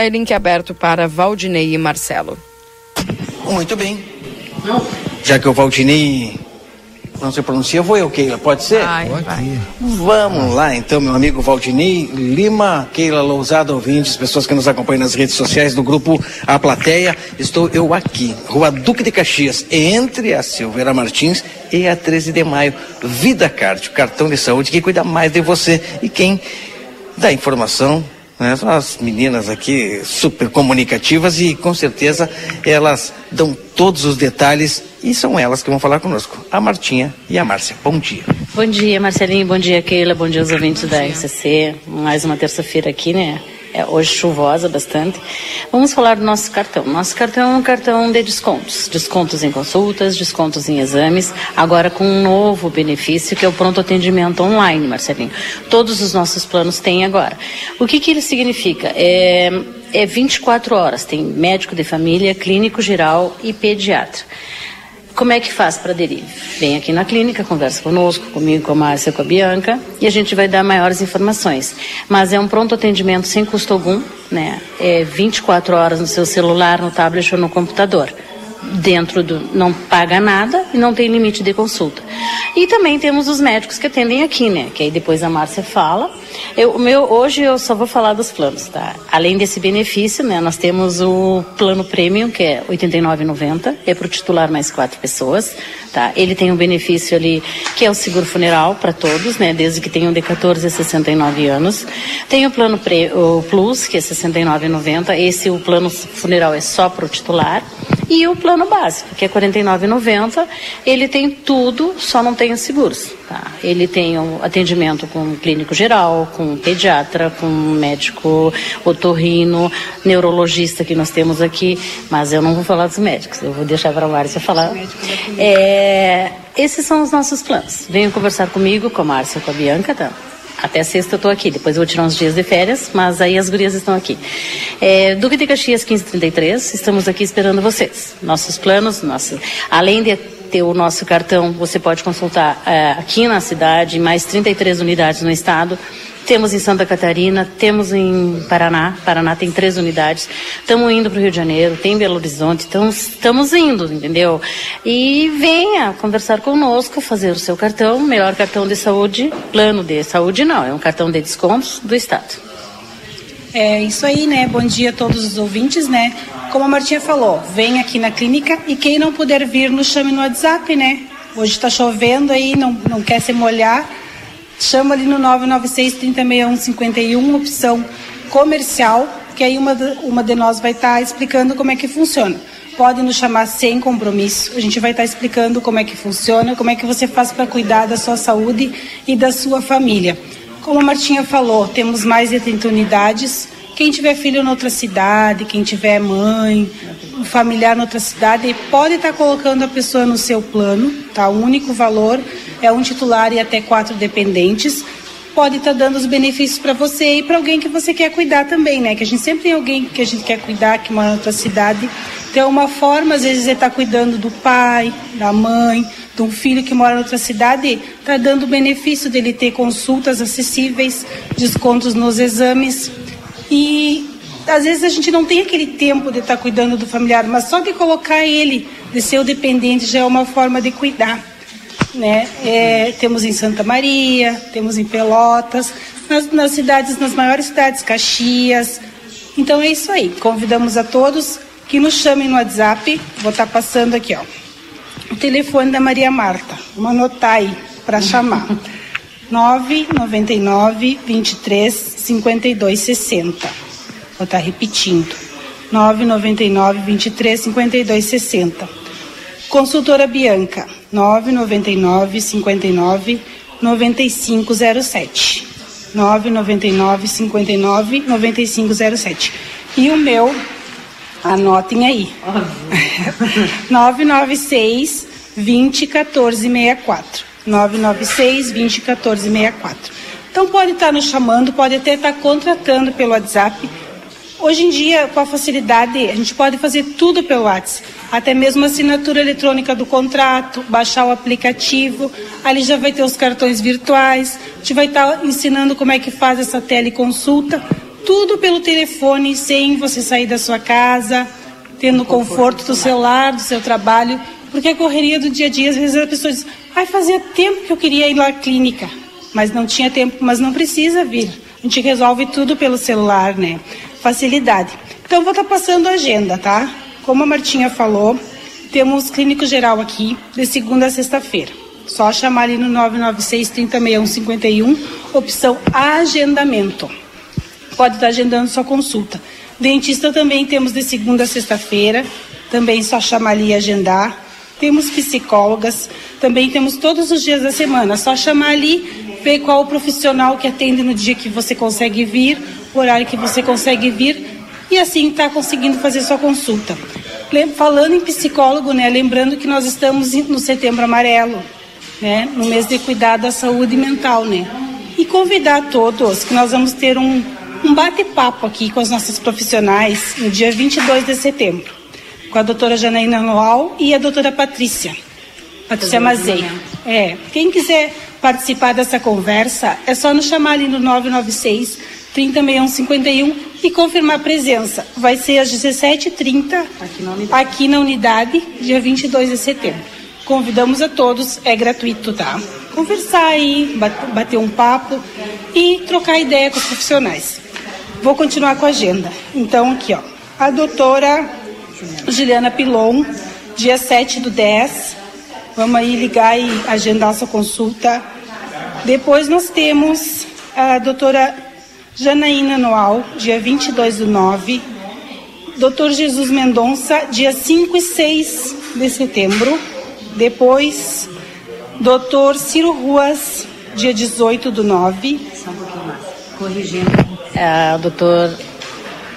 Daí link aberto para Valdinei e Marcelo. Muito bem. Já que o Valdinei não se pronuncia, vou eu, Keila, pode ser? Ai, vai. Vamos lá, então, meu amigo Valdinei Lima, Keila Lousada, ouvintes, pessoas que nos acompanham nas redes sociais do grupo A Plateia. Estou eu aqui, Rua Duque de Caxias, entre a Silveira Martins e a 13 de Maio. Vida Card, o cartão de saúde que cuida mais de você. E quem dá informação né? São as meninas aqui super comunicativas e com certeza elas dão todos os detalhes e são elas que vão falar conosco, a Martinha e a Márcia. Bom dia. Bom dia, Marcelinho. Bom dia, Keila. Bom dia aos ouvintes da RCC. Mais uma terça-feira aqui, né? É, hoje chuvosa bastante. Vamos falar do nosso cartão. Nosso cartão é um cartão de descontos. Descontos em consultas, descontos em exames, agora com um novo benefício que é o pronto atendimento online, Marcelinho. Todos os nossos planos têm agora. O que, que ele significa? É, é 24 horas. Tem médico de família, clínico geral e pediatra. Como é que faz para aderir? Vem aqui na clínica, conversa conosco, comigo, com a Márcia, com a Bianca, e a gente vai dar maiores informações. Mas é um pronto atendimento sem custo algum, né? É 24 horas no seu celular, no tablet ou no computador dentro do não paga nada e não tem limite de consulta. E também temos os médicos que atendem aqui, né? Que aí depois a Márcia fala. Eu, meu, hoje eu só vou falar dos planos, tá? Além desse benefício, né? Nós temos o plano premium, que é R$ 89,90, é para o titular mais quatro pessoas, tá? Ele tem um benefício ali, que é o seguro funeral para todos, né? Desde que tenham de 14 a 69 anos. Tem o plano pre, o Plus, que é R$ 69,90. Esse, o plano funeral é só para o titular. E o plano básico, que é R$ 49,90, ele tem tudo, só não tem os seguros. Tá? Ele tem o atendimento com clínico geral, com pediatra, com médico otorrino, neurologista que nós temos aqui, mas eu não vou falar dos médicos, eu vou deixar para a Márcia falar. É, esses são os nossos planos. Venham conversar comigo, com a Márcia, com a Bianca, tá? Até sexta eu estou aqui, depois eu vou tirar uns dias de férias, mas aí as gurias estão aqui. É, Duque de Caxias 1533, estamos aqui esperando vocês. Nossos planos, nossos, além de ter o nosso cartão, você pode consultar é, aqui na cidade, mais 33 unidades no estado. Temos em Santa Catarina, temos em Paraná, Paraná tem três unidades. Estamos indo para o Rio de Janeiro, tem Belo Horizonte, estamos indo, entendeu? E venha conversar conosco, fazer o seu cartão, melhor cartão de saúde, plano de saúde não, é um cartão de descontos do Estado. É isso aí, né? Bom dia a todos os ouvintes, né? Como a Martinha falou, vem aqui na clínica e quem não puder vir, nos chame no WhatsApp, né? Hoje está chovendo aí, não, não quer se molhar, chama ali no 996 3061 51, opção comercial, que aí uma, uma de nós vai estar tá explicando como é que funciona. Pode nos chamar sem compromisso, a gente vai estar tá explicando como é que funciona, como é que você faz para cuidar da sua saúde e da sua família. Como a Martinha falou, temos mais de 30 unidades. Quem tiver filho em outra cidade, quem tiver mãe, um familiar em outra cidade, pode estar colocando a pessoa no seu plano, tá? O único valor é um titular e até quatro dependentes. Pode estar dando os benefícios para você e para alguém que você quer cuidar também, né? Que a gente sempre tem alguém que a gente quer cuidar que mora em outra cidade. Então, uma forma, às vezes, é estar cuidando do pai, da mãe, de um filho que mora em outra cidade, está dando o benefício dele ter consultas acessíveis, descontos nos exames. E às vezes a gente não tem aquele tempo de estar tá cuidando do familiar, mas só de colocar ele, de ser o dependente, já é uma forma de cuidar. Né? É, temos em Santa Maria, temos em Pelotas, nas, nas cidades, nas maiores cidades, Caxias. Então é isso aí. Convidamos a todos que nos chamem no WhatsApp. Vou estar tá passando aqui, ó o telefone da Maria Marta. Vamos anotar aí para chamar. 999 23 52 60. Vou estar tá repetindo. 999 23 52 60. Consultora Bianca, 999 59 9507. 999 59 9507. E o meu Anotem aí. 996 20 14 64. 996 20 14 64. Então pode estar nos chamando, pode até estar contratando pelo WhatsApp. Hoje em dia, com a facilidade, a gente pode fazer tudo pelo WhatsApp. Até mesmo a assinatura eletrônica do contrato, baixar o aplicativo. Ali já vai ter os cartões virtuais. A gente vai estar ensinando como é que faz essa teleconsulta tudo pelo telefone, sem você sair da sua casa, tendo o conforto do seu lar, do seu trabalho Porque a correria do dia a dia, às vezes a pessoa diz, ai, fazia tempo que eu queria ir lá à clínica, mas não tinha tempo, mas não precisa vir. A gente resolve tudo pelo celular, né? Facilidade. Então vou estar passando a agenda, tá? Como a Martinha falou, temos clínico geral aqui de segunda a sexta-feira. Só chamar ali no 996 3061 51, opção agendamento. Pode estar agendando sua consulta. Dentista também temos de segunda a sexta-feira, também só chamar ali e agendar. Temos psicólogas, também temos todos os dias da semana, só chamar ali, ver qual o profissional que atende no dia que você consegue vir, o horário que você consegue vir e assim está conseguindo fazer sua consulta. Falando em psicólogo, né, lembrando que nós estamos no Setembro Amarelo, né, no mês de cuidar da saúde mental, né, e convidar todos que nós vamos ter um, um bate-papo aqui com os nossos profissionais no dia 22 de setembro, com a doutora Janaína Noal e a doutora Patrícia, Patrícia Mazei. É, quem quiser participar dessa conversa, é só nos chamar ali no 996 306151 e confirmar a presença. Vai ser às 17h30 aqui na unidade, aqui na unidade dia 22 de setembro. Convidamos a todos, é gratuito, tá? Conversar aí, bater um papo e trocar ideia com os profissionais. Vou continuar com a agenda. Então, aqui, ó. A doutora Juliana Pilon, dia 7 do 10. Vamos aí ligar e agendar sua consulta. Depois nós temos a doutora Janaína Noal, dia 22 do 9. Doutor Jesus Mendonça, dia 5 e 6 de setembro. Depois, doutor Ciro Ruas, dia 18 do 9. Só um pouquinho mais. Corrigindo. É, doutor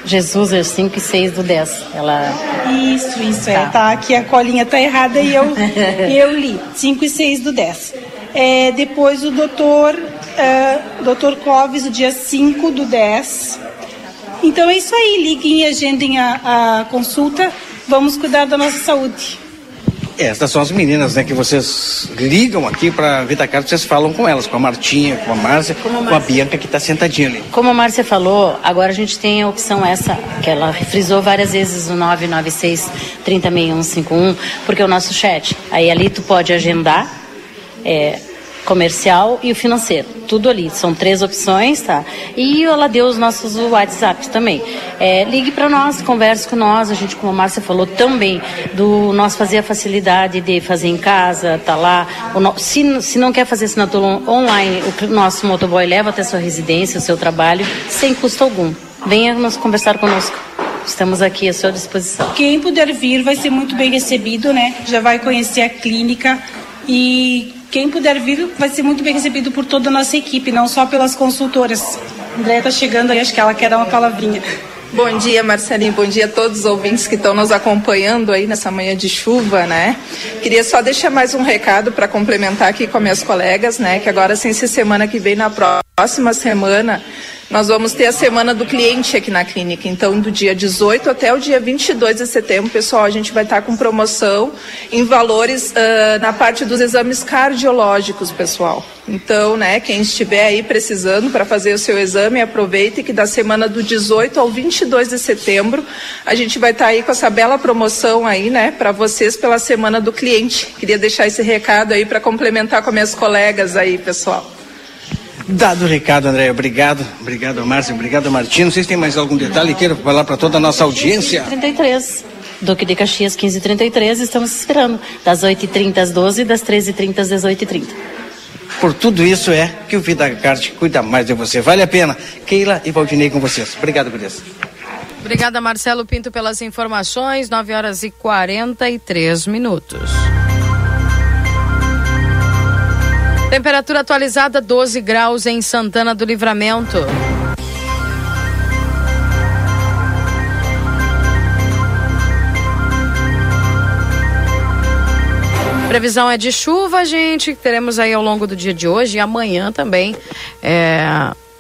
Jesus é 5 e 6 do 10. Ela... Isso, isso, tá. é. Tá, aqui a colinha tá errada e eu, eu li. 5 e 6 do 10. É, depois o doutor uh, Dr. Clóvis, o dia 5 do 10. Então é isso aí, liguem e agendem a, a consulta. Vamos cuidar da nossa saúde. Estas são as meninas, né, que vocês ligam aqui para Vitacar, vocês falam com elas, com a Martinha, com a Márcia, com a Bianca que está sentadinha ali. Como a Márcia falou, agora a gente tem a opção essa, que ela frisou várias vezes o 996 306151, porque é o nosso chat. Aí ali tu pode agendar, é, comercial e o financeiro, tudo ali. São três opções, tá? E ela deu os nossos WhatsApps também. É, ligue para nós, converse com nós. A gente, como a Márcia falou também, do nós fazer a facilidade de fazer em casa, tá lá. No, se, se não quer fazer assinatura online, o nosso motoboy leva até sua residência, o seu trabalho, sem custo algum. Venha nos conversar conosco. Estamos aqui à sua disposição. Quem puder vir vai ser muito bem recebido, né? Já vai conhecer a clínica e quem puder vir vai ser muito bem recebido por toda a nossa equipe, não só pelas consultoras. Andréia está chegando aí, acho que ela quer dar uma palavrinha. Bom dia, Marcelinho. Bom dia a todos os ouvintes que estão nos acompanhando aí nessa manhã de chuva, né? Queria só deixar mais um recado para complementar aqui com minhas colegas, né? Que agora, sem ser semana que vem, na próxima semana, nós vamos ter a semana do cliente aqui na clínica. Então, do dia 18 até o dia 22 de setembro, pessoal, a gente vai estar com promoção em valores uh, na parte dos exames cardiológicos, pessoal. Então, né, quem estiver aí precisando para fazer o seu exame, aproveite que da semana do 18 ao 22 de setembro, a gente vai estar aí com essa bela promoção aí, né, para vocês pela semana do cliente. Queria deixar esse recado aí para complementar com minhas colegas aí, pessoal. Dado o recado, André, obrigado. Obrigado, Márcio. Obrigado, sei se tem mais algum detalhe que queira falar para toda a nossa audiência. 33. Duque de Caxias 1533, estamos esperando. Das 8h30 às 12 das 13h30 às 18h30. Por tudo isso é que o Vida Card cuida mais de você. Vale a pena. Keila e Valdinei com vocês. Obrigado, Gurias. Obrigada, Marcelo Pinto, pelas informações. 9 horas e 43 minutos. Temperatura atualizada 12 graus em Santana do Livramento. Previsão é de chuva, gente. Teremos aí ao longo do dia de hoje e amanhã também. É,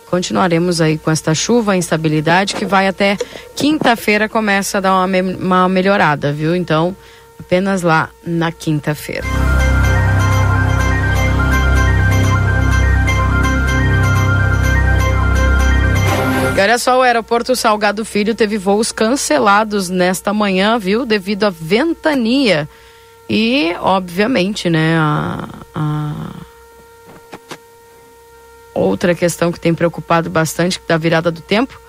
continuaremos aí com esta chuva, instabilidade que vai até quinta-feira começa a dar uma, uma melhorada, viu? Então, apenas lá na quinta-feira. E olha só, o aeroporto Salgado Filho teve voos cancelados nesta manhã, viu? Devido à ventania E, obviamente, né, a, a outra questão que tem preocupado bastante da virada do tempo,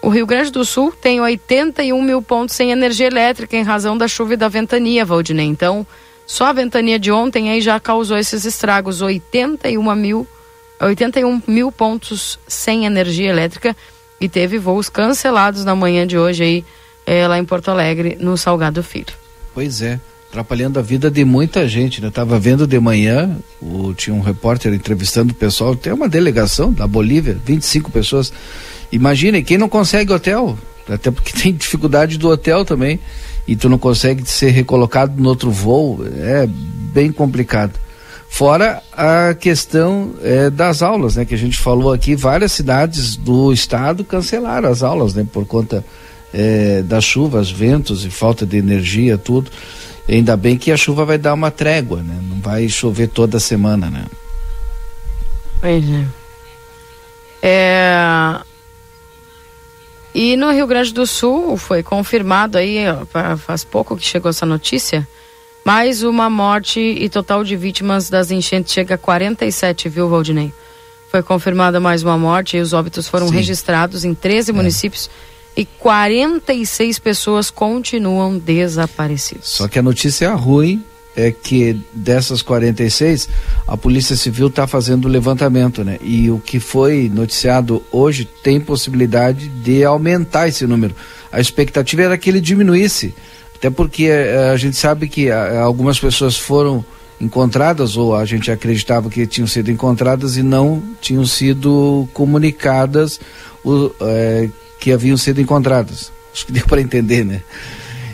o Rio Grande do Sul tem 81 mil pontos sem energia elétrica em razão da chuva e da ventania, Valdinei. Então, só a ventania de ontem aí já causou esses estragos, 81 mil, 81 mil pontos sem energia elétrica e teve voos cancelados na manhã de hoje aí é, lá em Porto Alegre, no Salgado Filho. Pois é, atrapalhando a vida de muita gente, né? Tava vendo de manhã, o, tinha um repórter entrevistando o pessoal, tem uma delegação da Bolívia, 25 pessoas. Imaginem, quem não consegue hotel, até porque tem dificuldade do hotel também, e tu não consegue ser recolocado no outro voo, é bem complicado. Fora a questão é, das aulas, né? Que a gente falou aqui, várias cidades do estado cancelaram as aulas, né? Por conta é, das chuvas, ventos e falta de energia, tudo. Ainda bem que a chuva vai dar uma trégua, né? Não vai chover toda semana, né? Pois é. é... E no Rio Grande do Sul foi confirmado aí, ó, faz pouco que chegou essa notícia, mais uma morte e total de vítimas das enchentes chega a 47, viu, Valdinei? Foi confirmada mais uma morte e os óbitos foram Sim. registrados em 13 é. municípios e 46 pessoas continuam desaparecidas. Só que a notícia ruim é que dessas 46, a Polícia Civil está fazendo o levantamento, né? E o que foi noticiado hoje tem possibilidade de aumentar esse número. A expectativa era que ele diminuísse, até porque eh, a gente sabe que eh, algumas pessoas foram encontradas ou a gente acreditava que tinham sido encontradas e não tinham sido comunicadas o, é, que haviam sido encontradas. Acho que deu para entender, né?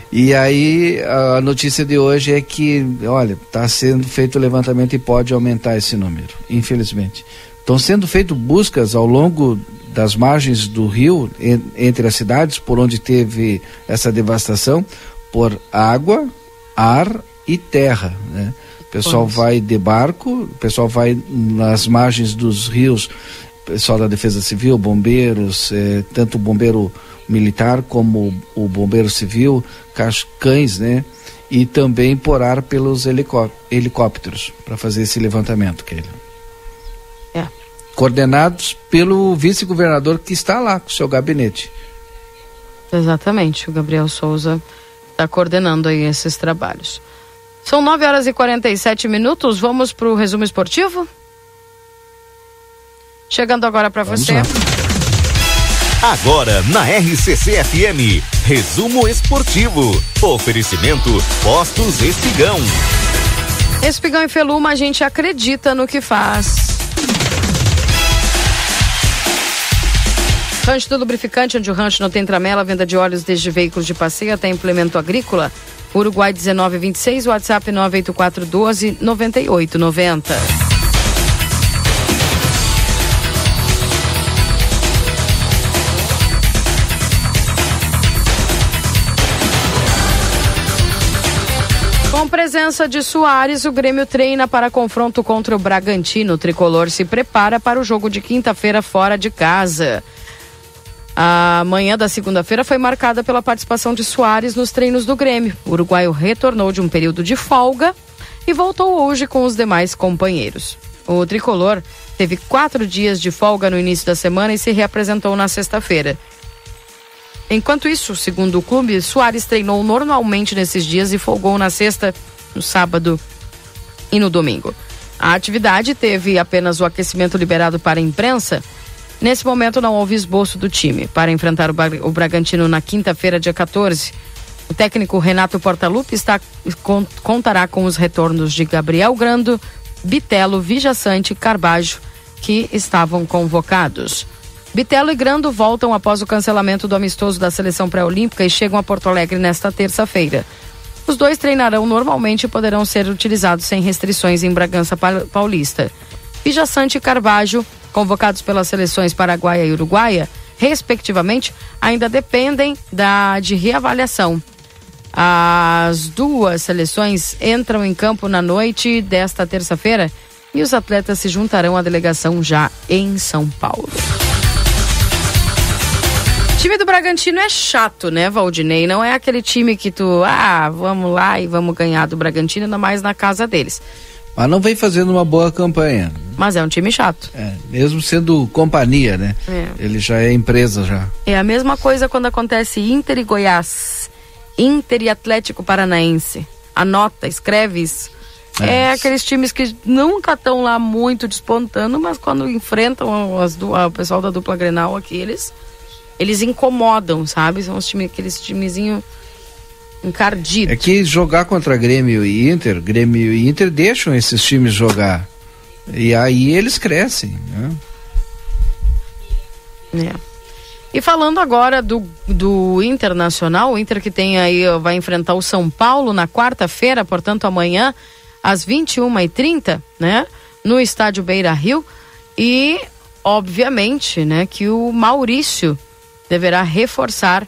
E aí a notícia de hoje é que, olha, está sendo feito o levantamento e pode aumentar esse número, infelizmente. Estão sendo feitas buscas ao longo das margens do rio, en, entre as cidades, por onde teve essa devastação, por água, ar e terra. Né? O pessoal vai de barco, o pessoal vai nas margens dos rios pessoal da Defesa Civil, bombeiros, eh, tanto o bombeiro militar como o bombeiro civil, cães, né? E também por ar pelos helicópteros para fazer esse levantamento, Keila. É. Coordenados pelo vice-governador que está lá com o seu gabinete. Exatamente, o Gabriel Souza está coordenando aí esses trabalhos. São 9 horas e 47 minutos, vamos para o resumo esportivo? Chegando agora para você. Lá. Agora na RCC FM, resumo esportivo. Oferecimento Postos Espigão. Espigão e Feluma, a gente acredita no que faz. Rancho do Lubrificante, onde o rancho não tem tramela, venda de óleos desde veículos de passeio até implemento agrícola. Uruguai 1926, WhatsApp 98412 9890. presença de Soares, o Grêmio treina para confronto contra o Bragantino. O tricolor se prepara para o jogo de quinta-feira fora de casa. A manhã da segunda-feira foi marcada pela participação de Soares nos treinos do Grêmio. O uruguaio retornou de um período de folga e voltou hoje com os demais companheiros. O tricolor teve quatro dias de folga no início da semana e se reapresentou na sexta-feira. Enquanto isso, segundo o clube, Soares treinou normalmente nesses dias e folgou na sexta, no sábado e no domingo. A atividade teve apenas o aquecimento liberado para a imprensa. Nesse momento não houve esboço do time para enfrentar o Bragantino na quinta-feira, dia 14. O técnico Renato Portaluppi está, contará com os retornos de Gabriel Grando, Bitelo, Vijaçante e Carbajo, que estavam convocados. Bitelo e Grando voltam após o cancelamento do amistoso da seleção pré-olímpica e chegam a Porto Alegre nesta terça-feira. Os dois treinarão normalmente e poderão ser utilizados sem restrições em Bragança Paulista. E Carvalho, convocados pelas seleções paraguaia e uruguaia, respectivamente, ainda dependem da de reavaliação. As duas seleções entram em campo na noite desta terça-feira e os atletas se juntarão à delegação já em São Paulo. time do Bragantino é chato, né, Valdinei? Não é aquele time que tu, ah, vamos lá e vamos ganhar do Bragantino, ainda mais na casa deles. Mas não vem fazendo uma boa campanha. Mas é um time chato. É, mesmo sendo companhia, né? É. Ele já é empresa já. É a mesma coisa quando acontece Inter e Goiás, Inter e Atlético Paranaense. Anota, escreve isso. É, É. aqueles times que nunca estão lá muito despontando, mas quando enfrentam as a- o pessoal da dupla Grenal aqui, eles, eles incomodam, sabe? São os time, aqueles timezinho encardido. É que jogar contra Grêmio e Inter, Grêmio e Inter deixam esses times jogar. E aí eles crescem, né? É. E falando agora do, do Internacional, o Inter que tem aí, vai enfrentar o São Paulo na quarta-feira, portanto amanhã, às 21h30, né? No estádio Beira Rio. E, obviamente, né, que o Maurício deverá reforçar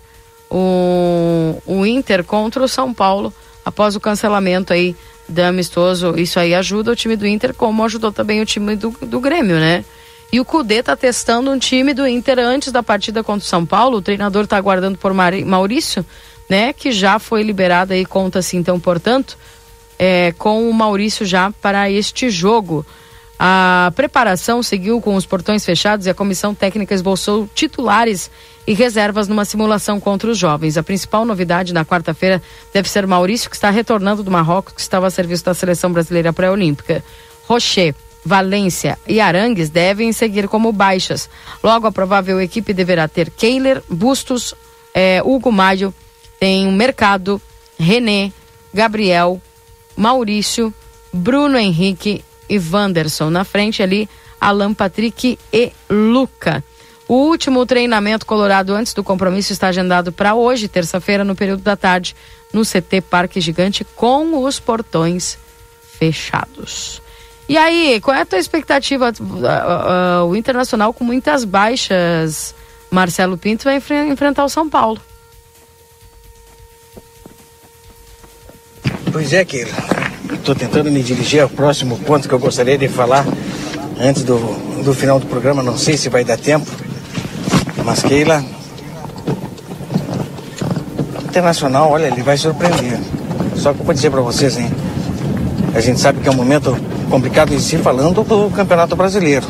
o, o Inter contra o São Paulo após o cancelamento aí da amistoso. Isso aí ajuda o time do Inter, como ajudou também o time do, do Grêmio, né? E o Cudê tá testando um time do Inter antes da partida contra o São Paulo. O treinador tá aguardando por Maurício, né? Que já foi liberado aí, conta-se então, portanto, é, com o Maurício já para este jogo. A preparação seguiu com os portões fechados e a comissão técnica esboçou titulares e reservas numa simulação contra os jovens. A principal novidade na quarta-feira deve ser Maurício, que está retornando do Marrocos, que estava a serviço da seleção brasileira pré-olímpica. Rocher, Valência e Arangues devem seguir como baixas. Logo, a provável equipe deverá ter Keiler, Bustos, eh, Hugo Maio, tem Mercado, René, Gabriel, Maurício, Bruno Henrique e Wanderson. Na frente ali, Alan Patrick e Luca. O último treinamento colorado antes do compromisso está agendado para hoje, terça-feira, no período da tarde, no CT Parque Gigante, com os portões fechados. E aí, qual é a tua expectativa? Ah, ah, o Internacional com muitas baixas, Marcelo Pinto vai enfre- enfrentar o São Paulo. Pois é, Keila. Estou tentando me dirigir ao próximo ponto que eu gostaria de falar antes do, do final do programa. Não sei se vai dar tempo. Mas, Keila. Internacional, olha, ele vai surpreender. Só que eu vou dizer para vocês, hein? A gente sabe que é um momento complicado em si falando do Campeonato Brasileiro.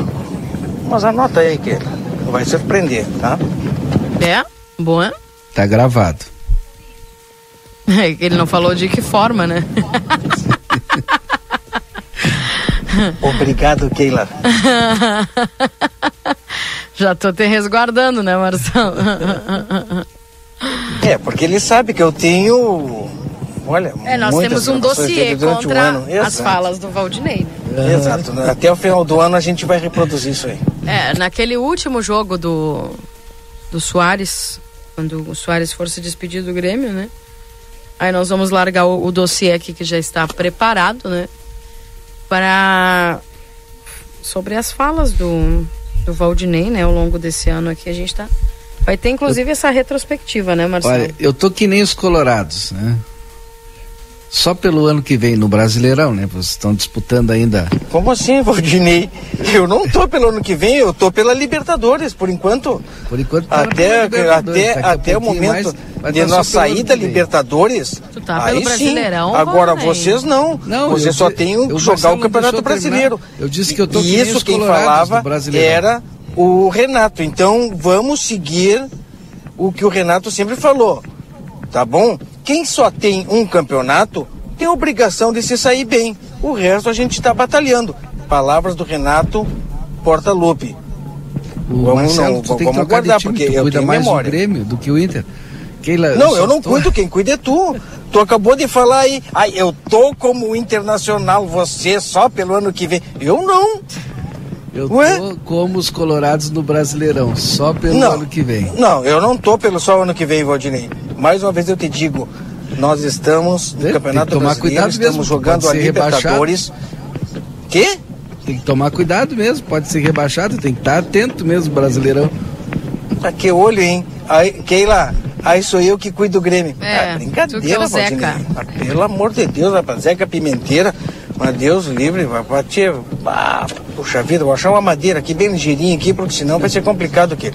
Mas anota aí, Keila. Vai surpreender, tá? É? Boa? Tá gravado. É Ele não falou de que forma, né? Obrigado, Keila. Já tô te resguardando, né, Marcelo? É, porque ele sabe que eu tenho. Olha, É, nós temos um dossiê contra ano. as falas do Valdinei. né? Exato. Até o final do ano a gente vai reproduzir isso aí. É, naquele último jogo do, do Soares, quando o Soares for se despedir do Grêmio, né? Aí nós vamos largar o, o dossiê aqui que já está preparado, né? Para. Sobre as falas do, do Valdinei, né? Ao longo desse ano aqui, a gente tá. Vai ter inclusive essa retrospectiva, né, Marcelo? Olha, eu tô que nem os colorados, né? Só pelo ano que vem no Brasileirão, né? Vocês estão disputando ainda. Como assim, Valdinei? Eu não tô pelo ano que vem, eu tô pela Libertadores, por enquanto. Por enquanto tá Até, até, a até o momento mais, de tá nós sair da. Libertadores. tá aí pelo sim. Brasileirão, Agora Valdinei? vocês não. Não, Você eu só tem eu- que o jogar o Campeonato. Brasileiro. Eu disse que eu tô E isso quem falava era o Renato. Então vamos seguir o que o Renato sempre falou. Tá bom? Quem só tem um campeonato tem obrigação de se sair bem. O resto a gente está batalhando. Palavras do Renato Portaluppi. O Vamos, Marcelo, não, tu tem que vamos trocar aguardar, de time, porque tu eu cuida mais memória. do Grêmio do que o Inter. Keila, Não, eu não tô- cuido, quem cuida é tu. Tu acabou de falar aí, ai, eu tô como internacional, você só pelo ano que vem. Eu não. Eu Ué? tô como os colorados no Brasileirão, só pelo Não. ano que vem. Não, eu não tô pelo só ano que vem, Valdinei. Mais uma vez eu te digo, nós estamos no Tem que Campeonato tomar Brasileiro, cuidado estamos mesmo, jogando a rebaixado. Libertadores. Quê? Tem que tomar cuidado mesmo, pode ser rebaixado, tem que estar atento mesmo, Brasileirão. Ah, que olho, hein? Aí, Keila, aí sou eu que cuido do Grêmio. É, ah, que é brincadeira. Valdinei. Ah, pelo amor de Deus, rapaz, Zeca Pimenteira. Mas Deus livre, vai bater. Ah, puxa vida, vou achar uma madeira aqui bem ligeirinha aqui, porque senão vai ser complicado aqui.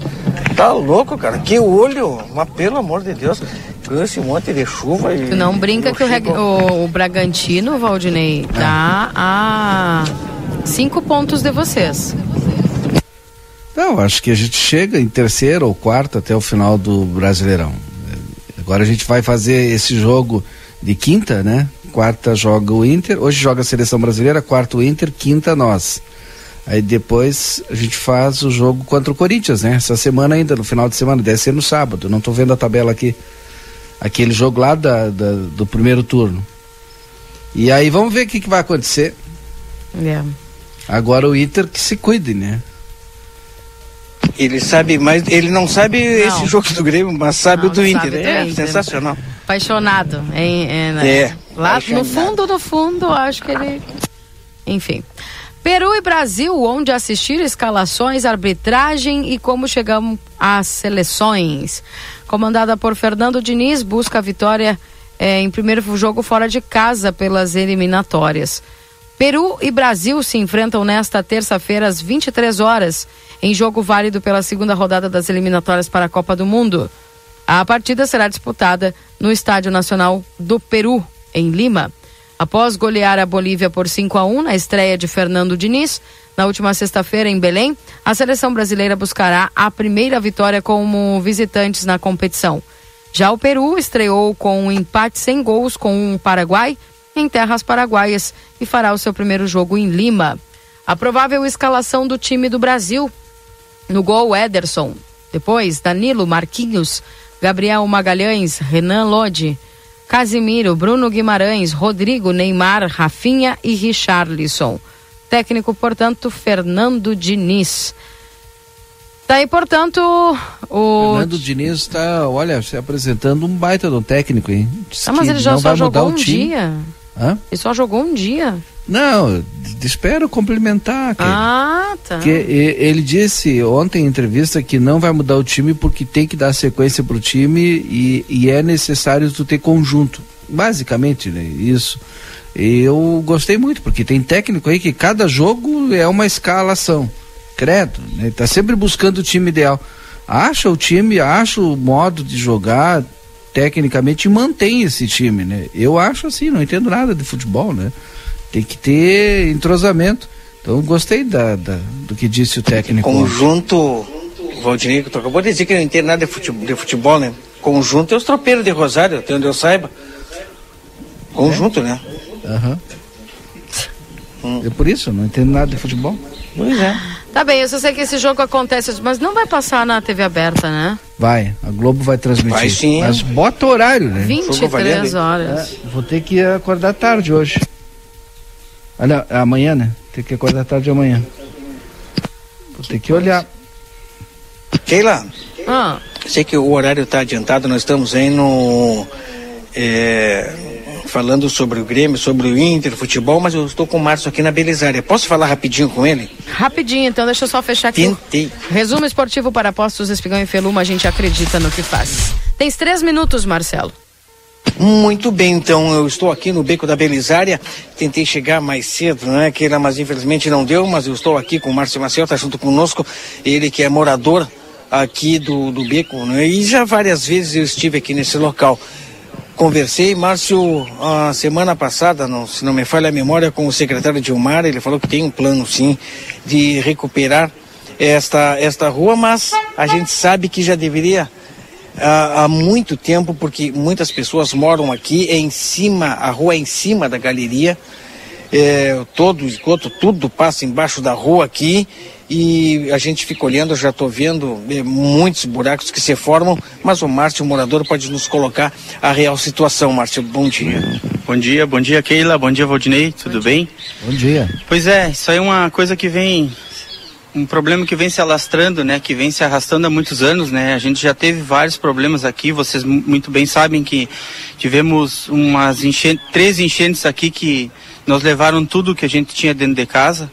Tá louco, cara? Que olho! Mas pelo amor de Deus, com esse monte de chuva e. Tu não brinca que o, o- o Bragantino, Valdinei, tá a cinco pontos de vocês. Não, acho que a gente chega em terceiro ou quarto até o final do Brasileirão. Agora a gente vai fazer esse jogo de quinta, né? Quarta joga o Inter, hoje joga a seleção brasileira, quarta o Inter, quinta nós. Aí depois a gente faz o jogo contra o Corinthians, né? Essa semana ainda, no final de semana, deve ser no sábado. Não tô vendo a tabela aqui. Aquele jogo lá da, da- do primeiro turno. E aí vamos ver o que, que vai acontecer. É. Agora o Inter que se cuide, né? Ele sabe mais. Ele não sabe Não. esse jogo do Grêmio, mas sabe Não, o do Inter. sabe do é Inter. sensacional. Apaixonado. É, é, né? É, Lá no fundo, no fundo, acho que ele. Enfim. Peru e Brasil, onde assistir escalações, arbitragem e como chegamos às seleções. Comandada por Fernando Diniz, busca a vitória eh, em primeiro jogo fora de casa pelas eliminatórias. Peru e Brasil se enfrentam nesta terça-feira às 23 horas, em jogo válido pela segunda rodada das eliminatórias para a Copa do Mundo. A partida será disputada no Estádio Nacional do Peru, em Lima. Após golear a Bolívia por 5 a 1 na estreia de Fernando Diniz, na última sexta-feira em Belém, a seleção brasileira buscará a primeira vitória como visitantes na competição. Já o Peru estreou com um empate sem gols com o Paraguai em terras paraguaias e fará o seu primeiro jogo em Lima. A provável escalação do time do Brasil no gol, Ederson. Depois, Danilo, Marquinhos, Gabriel Magalhães, Renan Lodi, Casimiro, Bruno Guimarães, Rodrigo, Neymar, Rafinha e Richarlison. Técnico, portanto, Fernando Diniz. Daí, portanto, o. Fernando Diniz está, olha, se apresentando um baita um técnico, hein? Diz Ah, mas ele já só jogou um time. dia. Hã? Ele só jogou um dia. Não, espero complementar. Ah, tá. Porque e- ele disse ontem em entrevista que não vai mudar o time porque tem que dar sequência pro time e, e é necessário tu ter conjunto. Basicamente, né? Isso. E eu gostei muito, porque tem técnico aí que cada jogo é uma escalação. Credo, né? Tá sempre buscando o time ideal. Acha o time, acha o modo de jogar tecnicamente e mantém esse time, né? Eu acho assim, não entendo nada de futebol, né? Tem que ter entrosamento. Então gostei da, da- do que disse o técnico. Conjunto. Valdinei, tu acabou de dizer que não entende nada de futebol, de futebol, né? Conjunto é os tropeiros de Rosário, até onde eu saiba. Conjunto, né? Aham. É por isso, não entendo nada de futebol. Pois é. Tá bem, eu só sei que esse jogo acontece, mas não vai passar na TV aberta, né? Vai, a Globo vai transmitir. Vai sim. Mas bota o horário, né? 23 horas. É, vou ter que acordar tarde hoje. Olha, amanhã, né? Tem que acordar tarde amanhã. Vou ter que olhar. Keila, Ah, sei que o horário está adiantado, nós estamos aí no. é, falando sobre o Grêmio, sobre o Inter, futebol, mas eu estou com o Márcio aqui na Belisária. Posso falar rapidinho com ele? rapidinho, então deixa eu só fechar aqui. Tentei. Resumo esportivo para postos Espigão e Feluma, a gente acredita no que faz. Tens três minutos, Marcelo. Muito bem, então eu estou aqui no Beco da Belisária. Tentei chegar mais cedo, né, Keila, mas infelizmente não deu. Mas eu estou aqui com o Márcio Maciel, está junto conosco. Ele que é morador aqui do, do Beco, né, e já várias vezes eu estive aqui nesse local. Conversei, Márcio, a semana passada, não, se não me falha a memória, com o secretário Dilmar, ele falou que tem um plano, sim, de recuperar esta, esta rua, mas a gente sabe que já deveria há, há muito tempo, porque muitas pessoas moram aqui, é em cima, a rua é em cima da galeria, é, todo o esgoto, tudo passa embaixo da rua aqui e a gente fica olhando, eu já estou vendo é, muitos buracos que se formam, mas o Márcio, o morador, pode nos colocar a real situação. Márcio, bom dia. Bom dia, bom dia Keila, bom dia Valdinei, tudo bem? Bom dia. Pois é, isso aí é uma coisa que vem, um problema que vem se alastrando, né, que vem se arrastando há muitos anos, né, a gente já teve vários problemas aqui, vocês mu- muito bem sabem que tivemos umas enchentes, três enchentes aqui que nos levaram tudo que a gente tinha dentro de casa,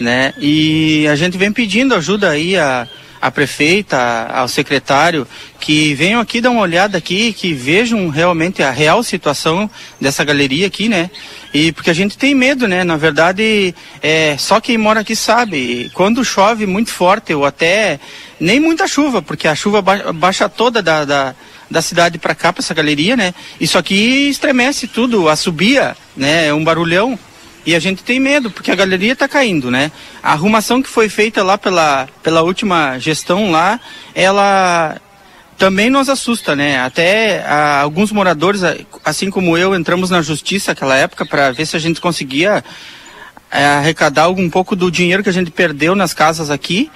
né, e a gente vem pedindo ajuda aí a, à prefeita, ao secretário, que venham aqui dar uma olhada aqui, que vejam realmente a real situação dessa galeria aqui, né? E porque a gente tem medo, né? Na verdade, é, só quem mora aqui sabe. Quando chove muito forte, ou até nem muita chuva, porque a chuva ba baixa toda da, da, da cidade para cá, para essa galeria, né? Isso aqui estremece tudo, assobia, né? É um barulhão. E a gente tem medo, porque a galeria está caindo, né? A arrumação que foi feita lá pela, pela última gestão lá, ela também nos assusta, né? Até a, alguns moradores, assim como eu, entramos na justiça naquela época para ver se a gente conseguia é, arrecadar um pouco do dinheiro que a gente perdeu nas casas aqui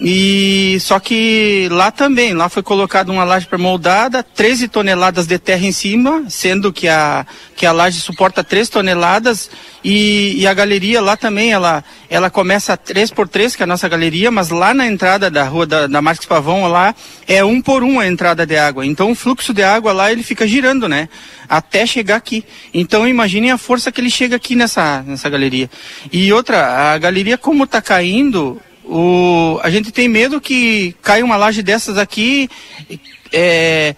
e só que lá também, lá foi colocada uma laje pré-moldada, 13 toneladas de terra em cima, sendo que a, que a laje suporta 3 toneladas e, e a galeria lá também, ela, ela começa 3 por 3 que é a nossa galeria, mas lá na entrada da rua da, da Marques Pavão, lá é um por um a entrada de água. Então o fluxo de água lá ele fica girando, né? Até chegar aqui. Então imaginem a força que ele chega aqui nessa, nessa galeria. E outra, a galeria como está caindo, o, a gente tem medo que caia uma laje dessas aqui, é,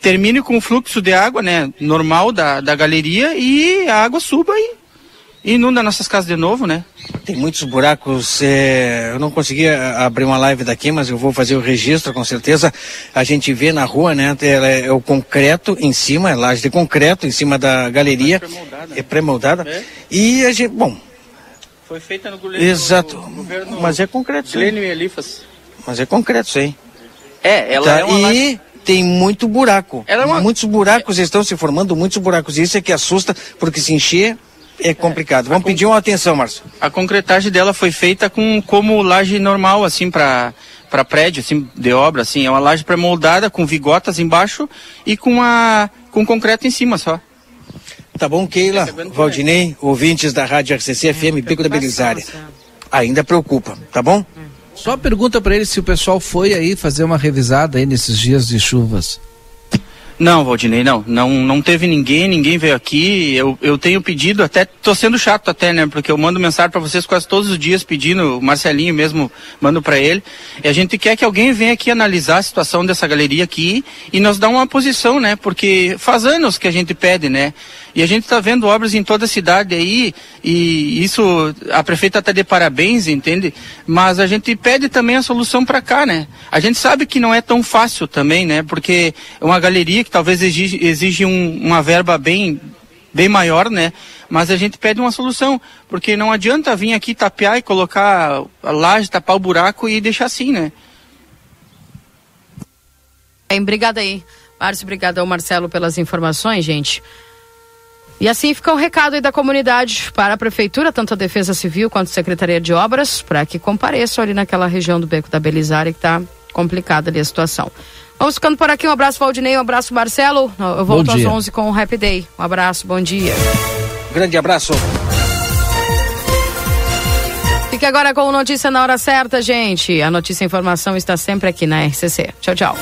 termine com o fluxo de água né, normal da, da galeria e a água suba e, inunda nossas casas de novo, né? Tem muitos buracos. É, eu não consegui abrir uma live daqui, mas eu vou fazer o registro com certeza. A gente vê na rua, né? É, é o concreto em cima, é laje de concreto em cima da galeria. É pré-moldada. É. E a gente, bom, foi feita no governo. Exato. governo Mas é concreto, sim. Glênio e Elifas. Mas é concreto, sim. É, ela tá, é uma. E tem muito buraco. É uma... Muitos buracos é... estão se formando, muitos buracos. Isso é que assusta, porque se encher é complicado. Vamos pedir uma atenção, Márcio. A concretagem dela foi feita com como laje normal, assim, para para prédio, assim, de obra, assim. É uma laje pré-moldada com vigotas embaixo e com a com concreto em cima só. Tá bom, Keila, Valdinei, ouvintes da Rádio RCC FM, Pico da Belisária. Ainda preocupa, tá bom? Só pergunta para ele se o pessoal foi aí fazer uma revisada aí nesses dias de chuvas. Não, Valdinei, não. Não, não teve ninguém, ninguém veio aqui. Eu, eu tenho pedido, até tô sendo chato até, né? Porque eu mando mensagem para vocês quase todos os dias pedindo, o Marcelinho mesmo mando para ele. E a gente quer que alguém venha aqui analisar a situação dessa galeria aqui e nos dar uma posição, né? Porque faz anos que a gente pede, né? E a gente está vendo obras em toda a cidade aí, e isso a prefeita está de parabéns, entende? Mas a gente pede também a solução para cá, né? A gente sabe que não é tão fácil também, né? Porque é uma galeria que talvez exige, exige um, uma verba bem, bem maior, né? Mas a gente pede uma solução, porque não adianta vir aqui tapear e colocar a laje, tapar o buraco e deixar assim, né? Bem, obrigada aí. Márcio, obrigada ao Marcelo pelas informações, gente. E assim fica o um recado aí da comunidade para a Prefeitura, tanto a Defesa Civil quanto a Secretaria de Obras, para que compareçam ali naquela região do Beco da Belisária que está complicada ali a situação. Vamos ficando por aqui. Um abraço, Valdinei. Um abraço, Marcelo. Eu volto às 11 com o Happy Day. Um abraço, bom dia. Grande abraço. Fique agora com notícia na hora certa, gente. A notícia e a informação está sempre aqui na RCC. Tchau, tchau.